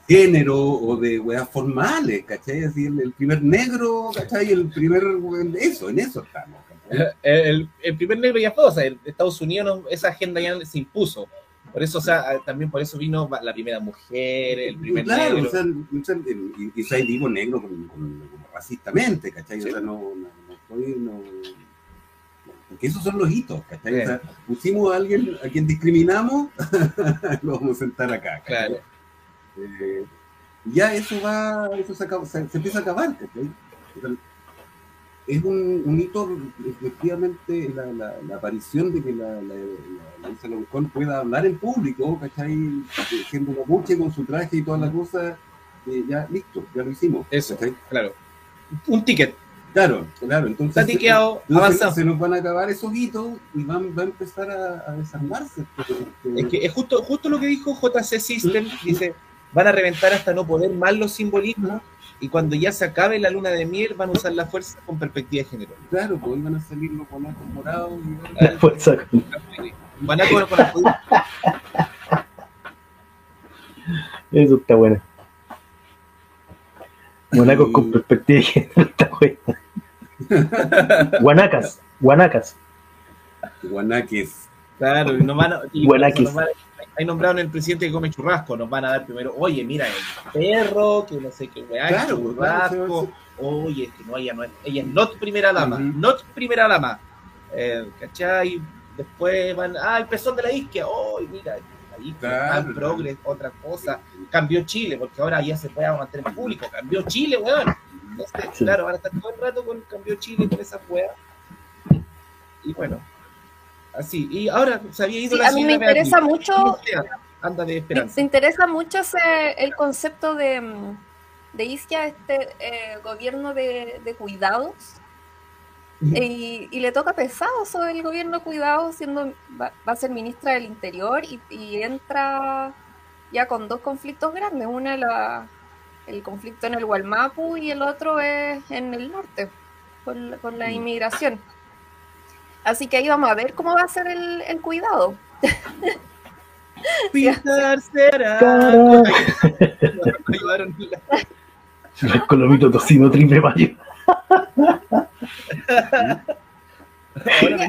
género o de weas formales, ¿cachai? Así, el, el primer negro, ¿cachai? El primer, eso, en eso estamos. El, el primer negro ya fue, o sea, en Estados Unidos no- esa agenda ya se impuso. Por eso, o sea, también por eso vino la primera mujer, el primer Claro, negro. o sea, y, y, y digo negro con, con- como racistamente, ¿cachai? O sea, no, no, no estoy, no, porque esos son los hitos, ¿cachai? O sea, pusimos a alguien a quien discriminamos, lo vamos a sentar acá, ¿cachai? Claro. Eh, ya eso va, eso se, acaba- se- se empieza a acabar. ¿cachai? Es un, un hito, efectivamente, la, la- la aparición de que la, la, la, la pueda hablar en público, ¿cachai? Siendo mapuche con su traje y todas las cosas, eh, ya listo, ya lo hicimos. Eso, ¿cachai? claro. Un ticket. Claro, claro. Entonces, Está tiqueado, entonces avanzado. se nos van a acabar esos hitos y van, va a empezar a, a desarmarse. porque- Es que es justo, justo lo que dijo JC System, dice, van a reventar hasta no poder más los simbolismos y cuando ya se acabe la luna de miel van a usar la fuerza con perspectiva de género. Claro, pues van a salir los polacos morados y Ah, Fuerza. Van a con, las- Eso está bueno. Guanacos con perspectiva de género, está bueno. Guanacas, guanacas. Guanaques. Claro, y nos van a, y van a- ahí nombraron el presidente que come churrasco, nos van a dar primero, oye, mira, el perro, que no sé qué weá, Claro, churrasco, oye, es que no, ella no es, ella es not primera dama, not primera dama, eh, ¿cachai? Después van, ah, el pezón de la isquia, oye, mira, la isquia, Claro, ah, progres, otra cosa, cambió Chile, porque ahora ya se puede mantener en público, cambió Chile, weón. Entonces, Sí. claro, van a estar todo el rato con cambió Chile, con esa weá. Y bueno, así. Y ahora se había ido Sí, la a mí me interesa Beatriz. mucho- Anda de esperanza. me interesa mucho ese, el concepto de, mm, de Isquia, este eh, gobierno de, de cuidados. Y, y le toca pesado eso el gobierno de cuidados, siendo va, va a ser ministra del Interior y, y entra ya con dos conflictos grandes. Una la, el conflicto en el Gualmapu y el otro es en el norte, con, con la inmigración. Así que ahí vamos a ver cómo va a ser el, el cuidado. Pintar será. El colomito tocino triple mayo.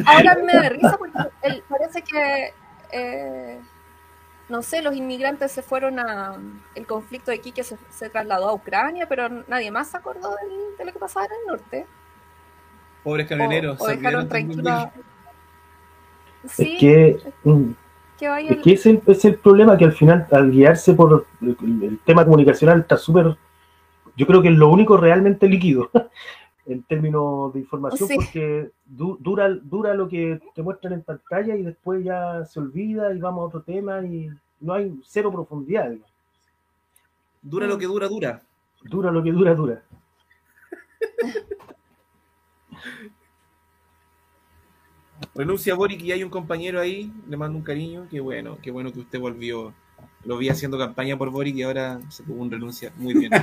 Ahora me da risa porque el- parece que, eh, no sé, los inmigrantes se fueron a. El conflicto de Quique se, se trasladó a Ucrania, pero nadie más se acordó del- de lo que pasaba en el norte. Pobres camioneros. O dejaron olvidaron tranquilo. también Sí, es que, mm, que vaya es que ese es el, es el problema que al final, al guiarse por el, el tema comunicacional, está súper. Yo creo que es lo único realmente líquido en términos de información, Sí. porque du- dura, dura lo que te muestran en pantalla y después ya se olvida y vamos a otro tema y no hay cero profundidad. digamos. Dura lo que dura, dura. Dura lo que dura, dura. Renuncia Boric y hay un compañero ahí, le mando un cariño, qué bueno, qué bueno que usted volvió. Lo vi haciendo campaña por Boric y ahora se tuvo un renuncia. Muy bien.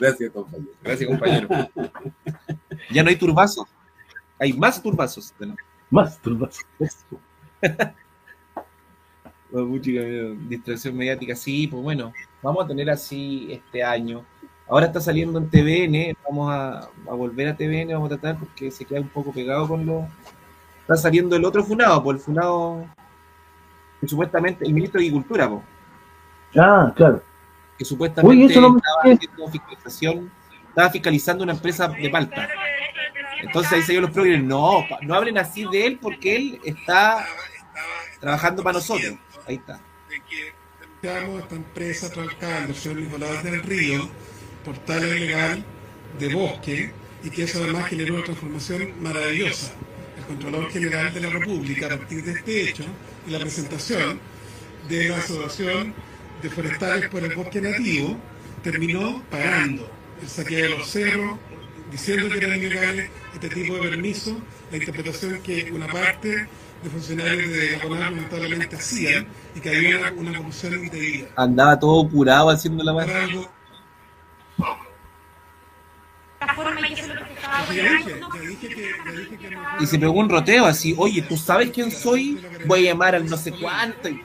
Gracias, compañero. Gracias, compañero. Ya no hay turbazos. Hay más turbazos. Más turbazos. Oh, distracción mediática, sí, pues bueno, vamos a tener así este año. Ahora está saliendo en TVN, vamos a, a volver a TVN, vamos a tratar porque se queda un poco pegado con lo... Está saliendo el otro funado, pues el funado, que supuestamente, el ministro de Agricultura, Ah, claro. que supuestamente Uy, eso no me- estaba haciendo fiscalización, estaba fiscalizando una empresa de palta. Entonces ahí salieron los progres, no, no hablen así de él porque él está trabajando para nosotros. Ahí está. Esta empresa trabajando, el señor Nicolás del Río, portal ilegal de bosque, y que eso además generó una transformación maravillosa. El Contralor General de la República, a partir de este hecho y la presentación de la Asociación de Forestales por el Bosque Nativo, terminó pagando el saqueo de los cerros, diciendo que eran ilegales este tipo de permisos, la interpretación que una parte de funcionarios de la CONAR lamentablemente hacían y que había una, una corrupción indebida. Andaba todo curado haciendo la Era Y se pegó un roteo así, oye, ¿tú sabes quién soy? Voy a llamar al no sé cuánto. Y,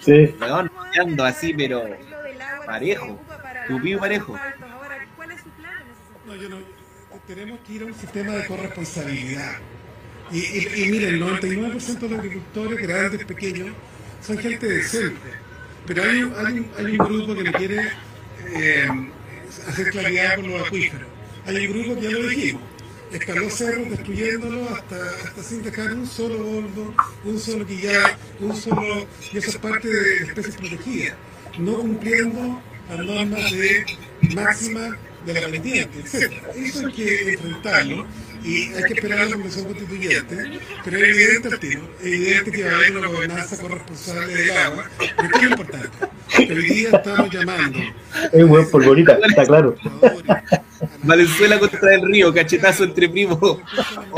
Sí. roteando así, pero parejo. Tupido parejo. No, yo no. Tenemos que ir a un sistema de corresponsabilidad. Y, y, y miren, el 99% de los agricultores, grandes, pequeños, son gente decente. Pero hay, un- hay, hay un grupo que le quiere eh, hacer claridad con los acuíferos. Hay un grupo que ya lo dijimos, escaló cerros destruyéndolo hasta, hasta sin dejar un solo boldo, un solo quillar, un solo... y eso es parte de especies protegidas, no cumpliendo las normas de máxima de la pendiente, etc. Eso hay que enfrentarlo y hay que esperar a la Convención Constituyente, pero es evidente tiro, es evidente que va a haber una gobernanza corresponsable del agua, esto es lo importante, que hoy día estamos llamando Es un buen polvorita, está claro. Valenzuela contra el río, cachetazo entre primos.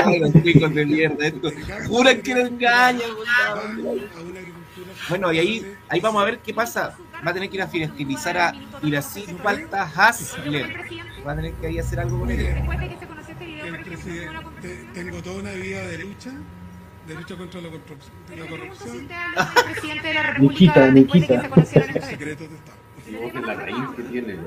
Ay, los chicos de mierda, esto. Juran que no engañan. Bueno, y ahí, ahí vamos a ver qué pasa. Va a tener que ir a finestilizar a Irací Falta Hasler. Va a tener que ahí hacer algo con ella. El presidente, tengo toda una vida de lucha, de lucha contra la corrupción. La corrupción. presidente de la Nikita, Nikita. Secretos de Estado. No, que la raíz que tiene.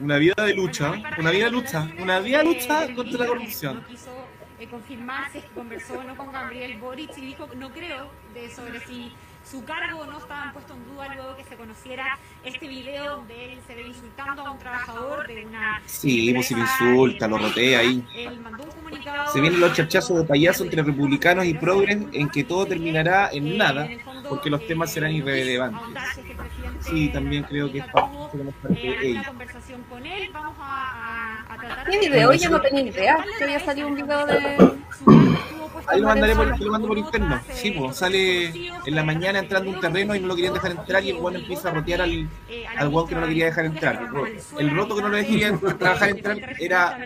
Una vida de lucha, una vida de lucha, una vida de lucha contra la corrupción. No quiso eh, confirmar si es que conversó no con Gabriel Boric y dijo no creo de sobre si su cargo no estaba puesto en duda luego que se conociera este video donde él se ve insultando a un trabajador de una Sí, pues si lo insulta, lo rotea ahí. él mandó un comunicado Se vienen los chachazos de payaso entre republicanos y progres en que todo terminará en nada porque los temas serán irrelevantes. Sí, también creo que es parte de ello. conversación con él vamos a, a, a tratar ¿Qué video? Yo no tenía ni idea que había salido un video de... Ahí lo mandaré por, lo mando por interno. Sí, pues sale en la mañana entrando un terreno y no lo querían dejar entrar y el guano empieza a rotear al, al que no lo quería dejar entrar. El roto que no lo quería dejar entrar era,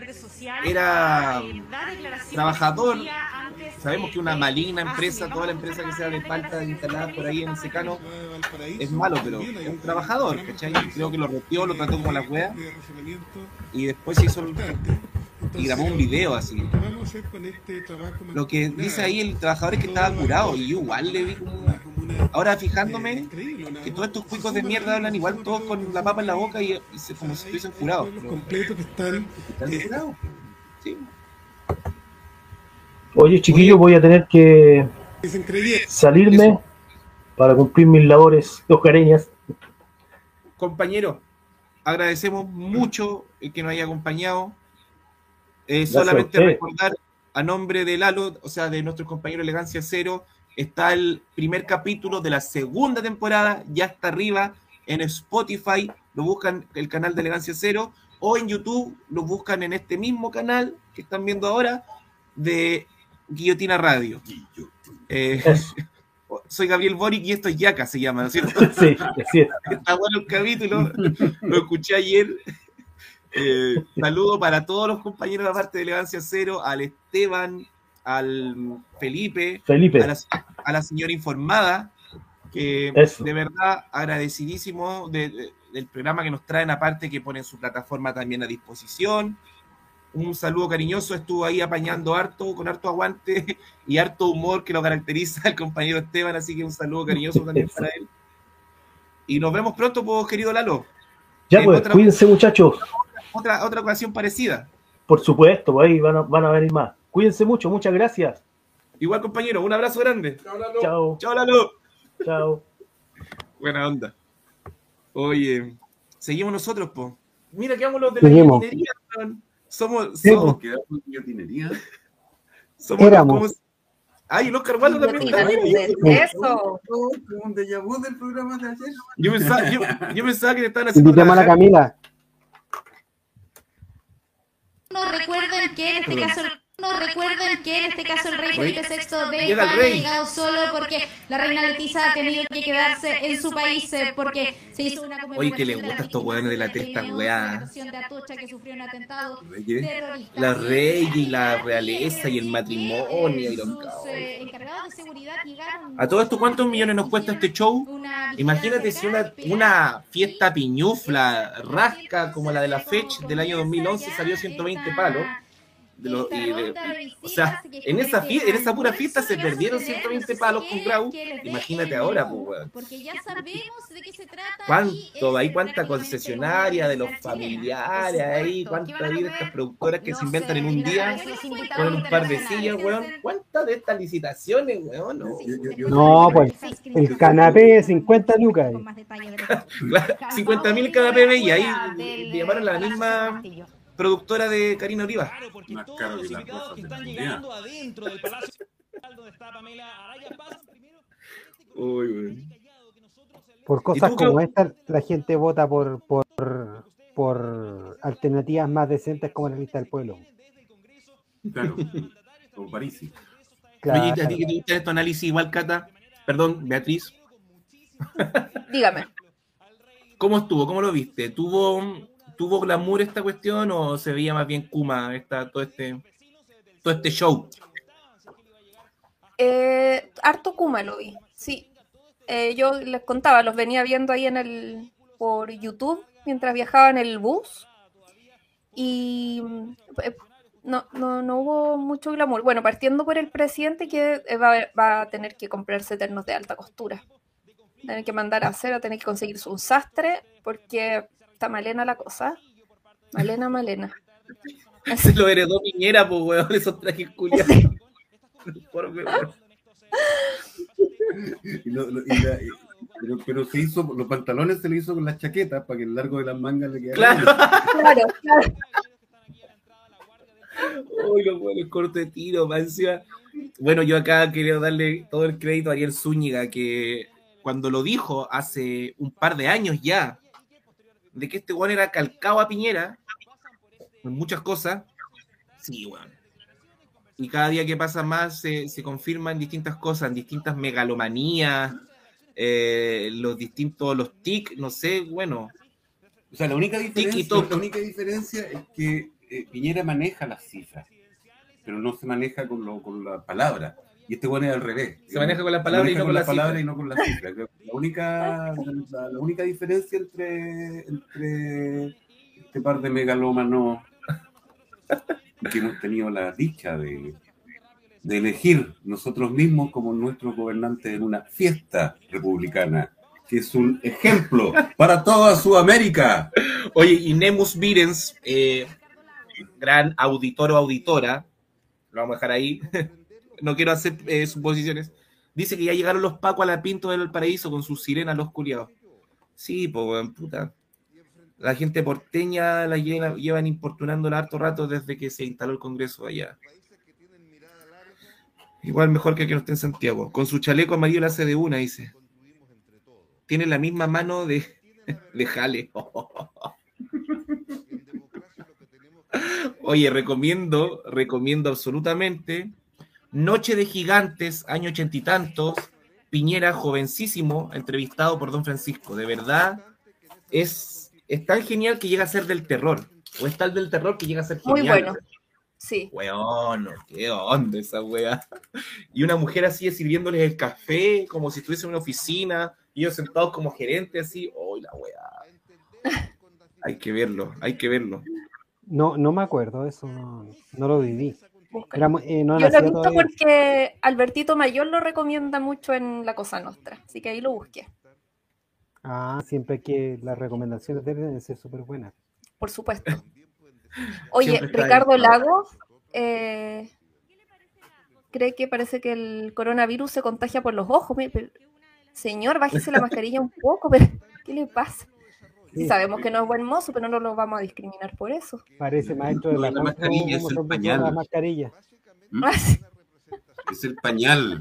era trabajador. Sabemos que una maligna empresa, toda la empresa que sea de falta instalada por ahí en el secano, es malo, pero es un trabajador, ¿cachai? Creo que lo roteó, lo trató como la wea y después se hizo el- y grabó un video así. Lo que vamos a hacer con este trabajo Lo que dice ahí el trabajador es que estaba curado y yo igual le vi como... Ahora fijándome que todos estos cuicos de mierda hablan igual todos con la papa en la boca y, y se- como si estuviesen curados. pero completo que están, están eh, curados. Sí. Oye, chiquillo, voy a tener que salirme para cumplir mis labores hogareñas. Compañero, agradecemos mucho el que nos haya acompañado. Eh, a solamente usted. recordar a nombre de Lalo, o sea, de nuestro compañero Elegancia Cero, está el primer capítulo de la segunda temporada, ya está arriba en Spotify, lo buscan el canal de Elegancia Cero, o en YouTube lo buscan en este mismo canal que están viendo ahora de Guillotina Radio. Eh, soy Gabriel Boric y esto es Yaca, se llama, ¿no es cierto? Sí, es. Está bueno el capítulo, lo escuché ayer. Eh, saludo para todos los compañeros de la parte de Elegancia Cero, al Esteban, al Felipe, Felipe. A, la, a la señora informada, que Eso. de verdad agradecidísimo de- de- del programa que nos traen, aparte que ponen su plataforma también a disposición. Un saludo cariñoso, estuvo ahí apañando harto, con harto aguante y harto humor que lo caracteriza al compañero Esteban, así que un saludo cariñoso también para él. Y nos vemos pronto, pues, querido Lalo. Ya pues, cuídense muchachos. Otra, otra ocasión parecida. Por supuesto, pues ahí van a, van a venir más. Cuídense mucho, muchas gracias. Igual, compañero, un abrazo grande. Chao. Chao, Lalo. Chao. Buena onda. Oye, seguimos nosotros, po. Mira, que vamos los de la Seguimos. guillotinería, weón. Somos, somos. Quedamos en guillotinería. somos Éramos. como- Ay, el Oscar Waldo también está ahí. Eso. Un déjà vu del programa de ayer. Yo pensaba, yo, yo pensaba que te estaban haciendo Invitemos a la. Camila. No recuerden que en este caso no recuerden que en este caso el rey Felipe VI de España ha llegado solo porque la reina Leticia ha tenido que quedarse en su país eh, porque se hizo una Oye, que le gusta a estos weones de la testa, weá. La rey y la realeza y el matrimonio y los eh, encargados de seguridad llegaron A todo esto, ¿cuántos millones nos cuesta este show? Imagínate si una, una fiesta piñufla, rasca como la de la Fetch del año 2011 salió 120 palos. De lo- y de- o sea, en esa, en esa pura fiesta se perdieron 120 palos con Grau. Imagínate ahora, pues, weón. porque ya sabemos de qué se trata ¿Cuánto? Hay cuánta concesionaria de los familiares ahí, cuántas hay de estas productoras que se inventan en un día, ponen un par de sillas, weón. ¿Cuántas de estas licitaciones, weón? No, No, pues el canapé 50 lucas. Claro, 50 mil cada PB y ahí llamaron la misma productora de Karina Oliva. Más caro que las cosas de la comunidad. adentro del Palacio donde está Pamela Araya pasan primero Uy, güey. Por cosas como esta, la gente vota por, por, por alternativas más decentes como la lista del pueblo. Claro, con Parisi. Claro. Oye, ¿a ti que te gusta este análisis igual, Cata? Perdón, Beatriz. Dígame. ¿Cómo estuvo? ¿Cómo lo viste? ¿Tuvo, ¿Tuvo glamour esta cuestión o se veía más bien Kuma esta, todo, este, todo este show? Eh, harto Kuma lo vi, sí. Eh, yo les contaba, los venía viendo ahí en el por YouTube mientras viajaba en el bus y eh, no, no, no hubo mucho glamour. Bueno, partiendo por el presidente que eh, va, a- tener que comprarse ternos de alta costura. Tener que mandar a hacer, a tener que conseguirse un sastre porque está malena la cosa. Malena, malena. Se lo heredó Piñera, pues, weón, esos trajes culiados. Por favor. Y lo- lo- y la- y- pero, pero se hizo, los pantalones se le hizo con las chaquetas para que el largo de las mangas le quedara. Claro. Claro, claro. Uy, los buenos corto de tiro, más encima. Bueno, yo acá quería darle todo el crédito a Ariel Zúñiga, que cuando lo dijo hace un par de años ya, de que este weón era calcado a Piñera, en muchas cosas, sí, weón. Y cada día que pasa más se, se confirman distintas cosas, en distintas megalomanías, eh, los distintos, los tic, no sé, bueno. O sea, la única diferencia, la única diferencia es que eh, Piñera maneja las cifras, pero no se maneja con, lo, con la palabra. Y este bueno es al revés. Se maneja con la Se palabra y no con la palabra cifra. y no con la cifra. Creo que La única, la, la única diferencia entre, entre este par de megalómanos que hemos tenido la dicha de, de elegir nosotros mismos como nuestros gobernantes en una fiesta republicana, que es un ejemplo para toda Sudamérica. Oye, y Nemus Virens, eh, gran auditor o auditora, lo vamos a dejar ahí, no quiero hacer eh, suposiciones, dice que ya llegaron los pacos a la Pinto del Paraíso con sus sirenas los culiados. Sí, pues, puta. La gente porteña la lleva- llevan importunándola harto rato desde que se instaló el Congreso allá. Igual mejor que el que no esté en Santiago. Con su chaleco amarillo la hace de una, dice. Tiene la misma mano de, de jale. Oye, recomiendo, recomiendo absolutamente Noche de Gigantes, año ochenta y tantos, Piñera, jovencísimo, entrevistado por Don Francisco. De verdad, es, es tan genial que llega a ser del terror. O es tal del terror que llega a ser Muy genial. bueno. Sí. Weón, qué onda esa wea. Y una mujer así sirviéndoles el café, como si estuviese en una oficina, y ellos sentados como gerentes, así. ¡Uy, la wea! Hay que verlo, hay que verlo. No, no me acuerdo, eso no, no lo viví. Era eh, no Yo lo he visto todavía. porque Albertito Mayor lo recomienda mucho en La Cosa Nostra, así que ahí lo busqué, Ah, siempre que las recomendaciones deben ser súper buenas. por supuesto. Oye, ahí. Ricardo Lago eh, cree que parece que el coronavirus se contagia por los ojos. Pero- señor, bájese la mascarilla un poco, pero ¿qué le pasa? Sabemos que no es buen mozo, pero no lo vamos a discriminar por eso. Parece maestro de No, la, la mascarilla es el la pañal. mascarilla. Es el pañal.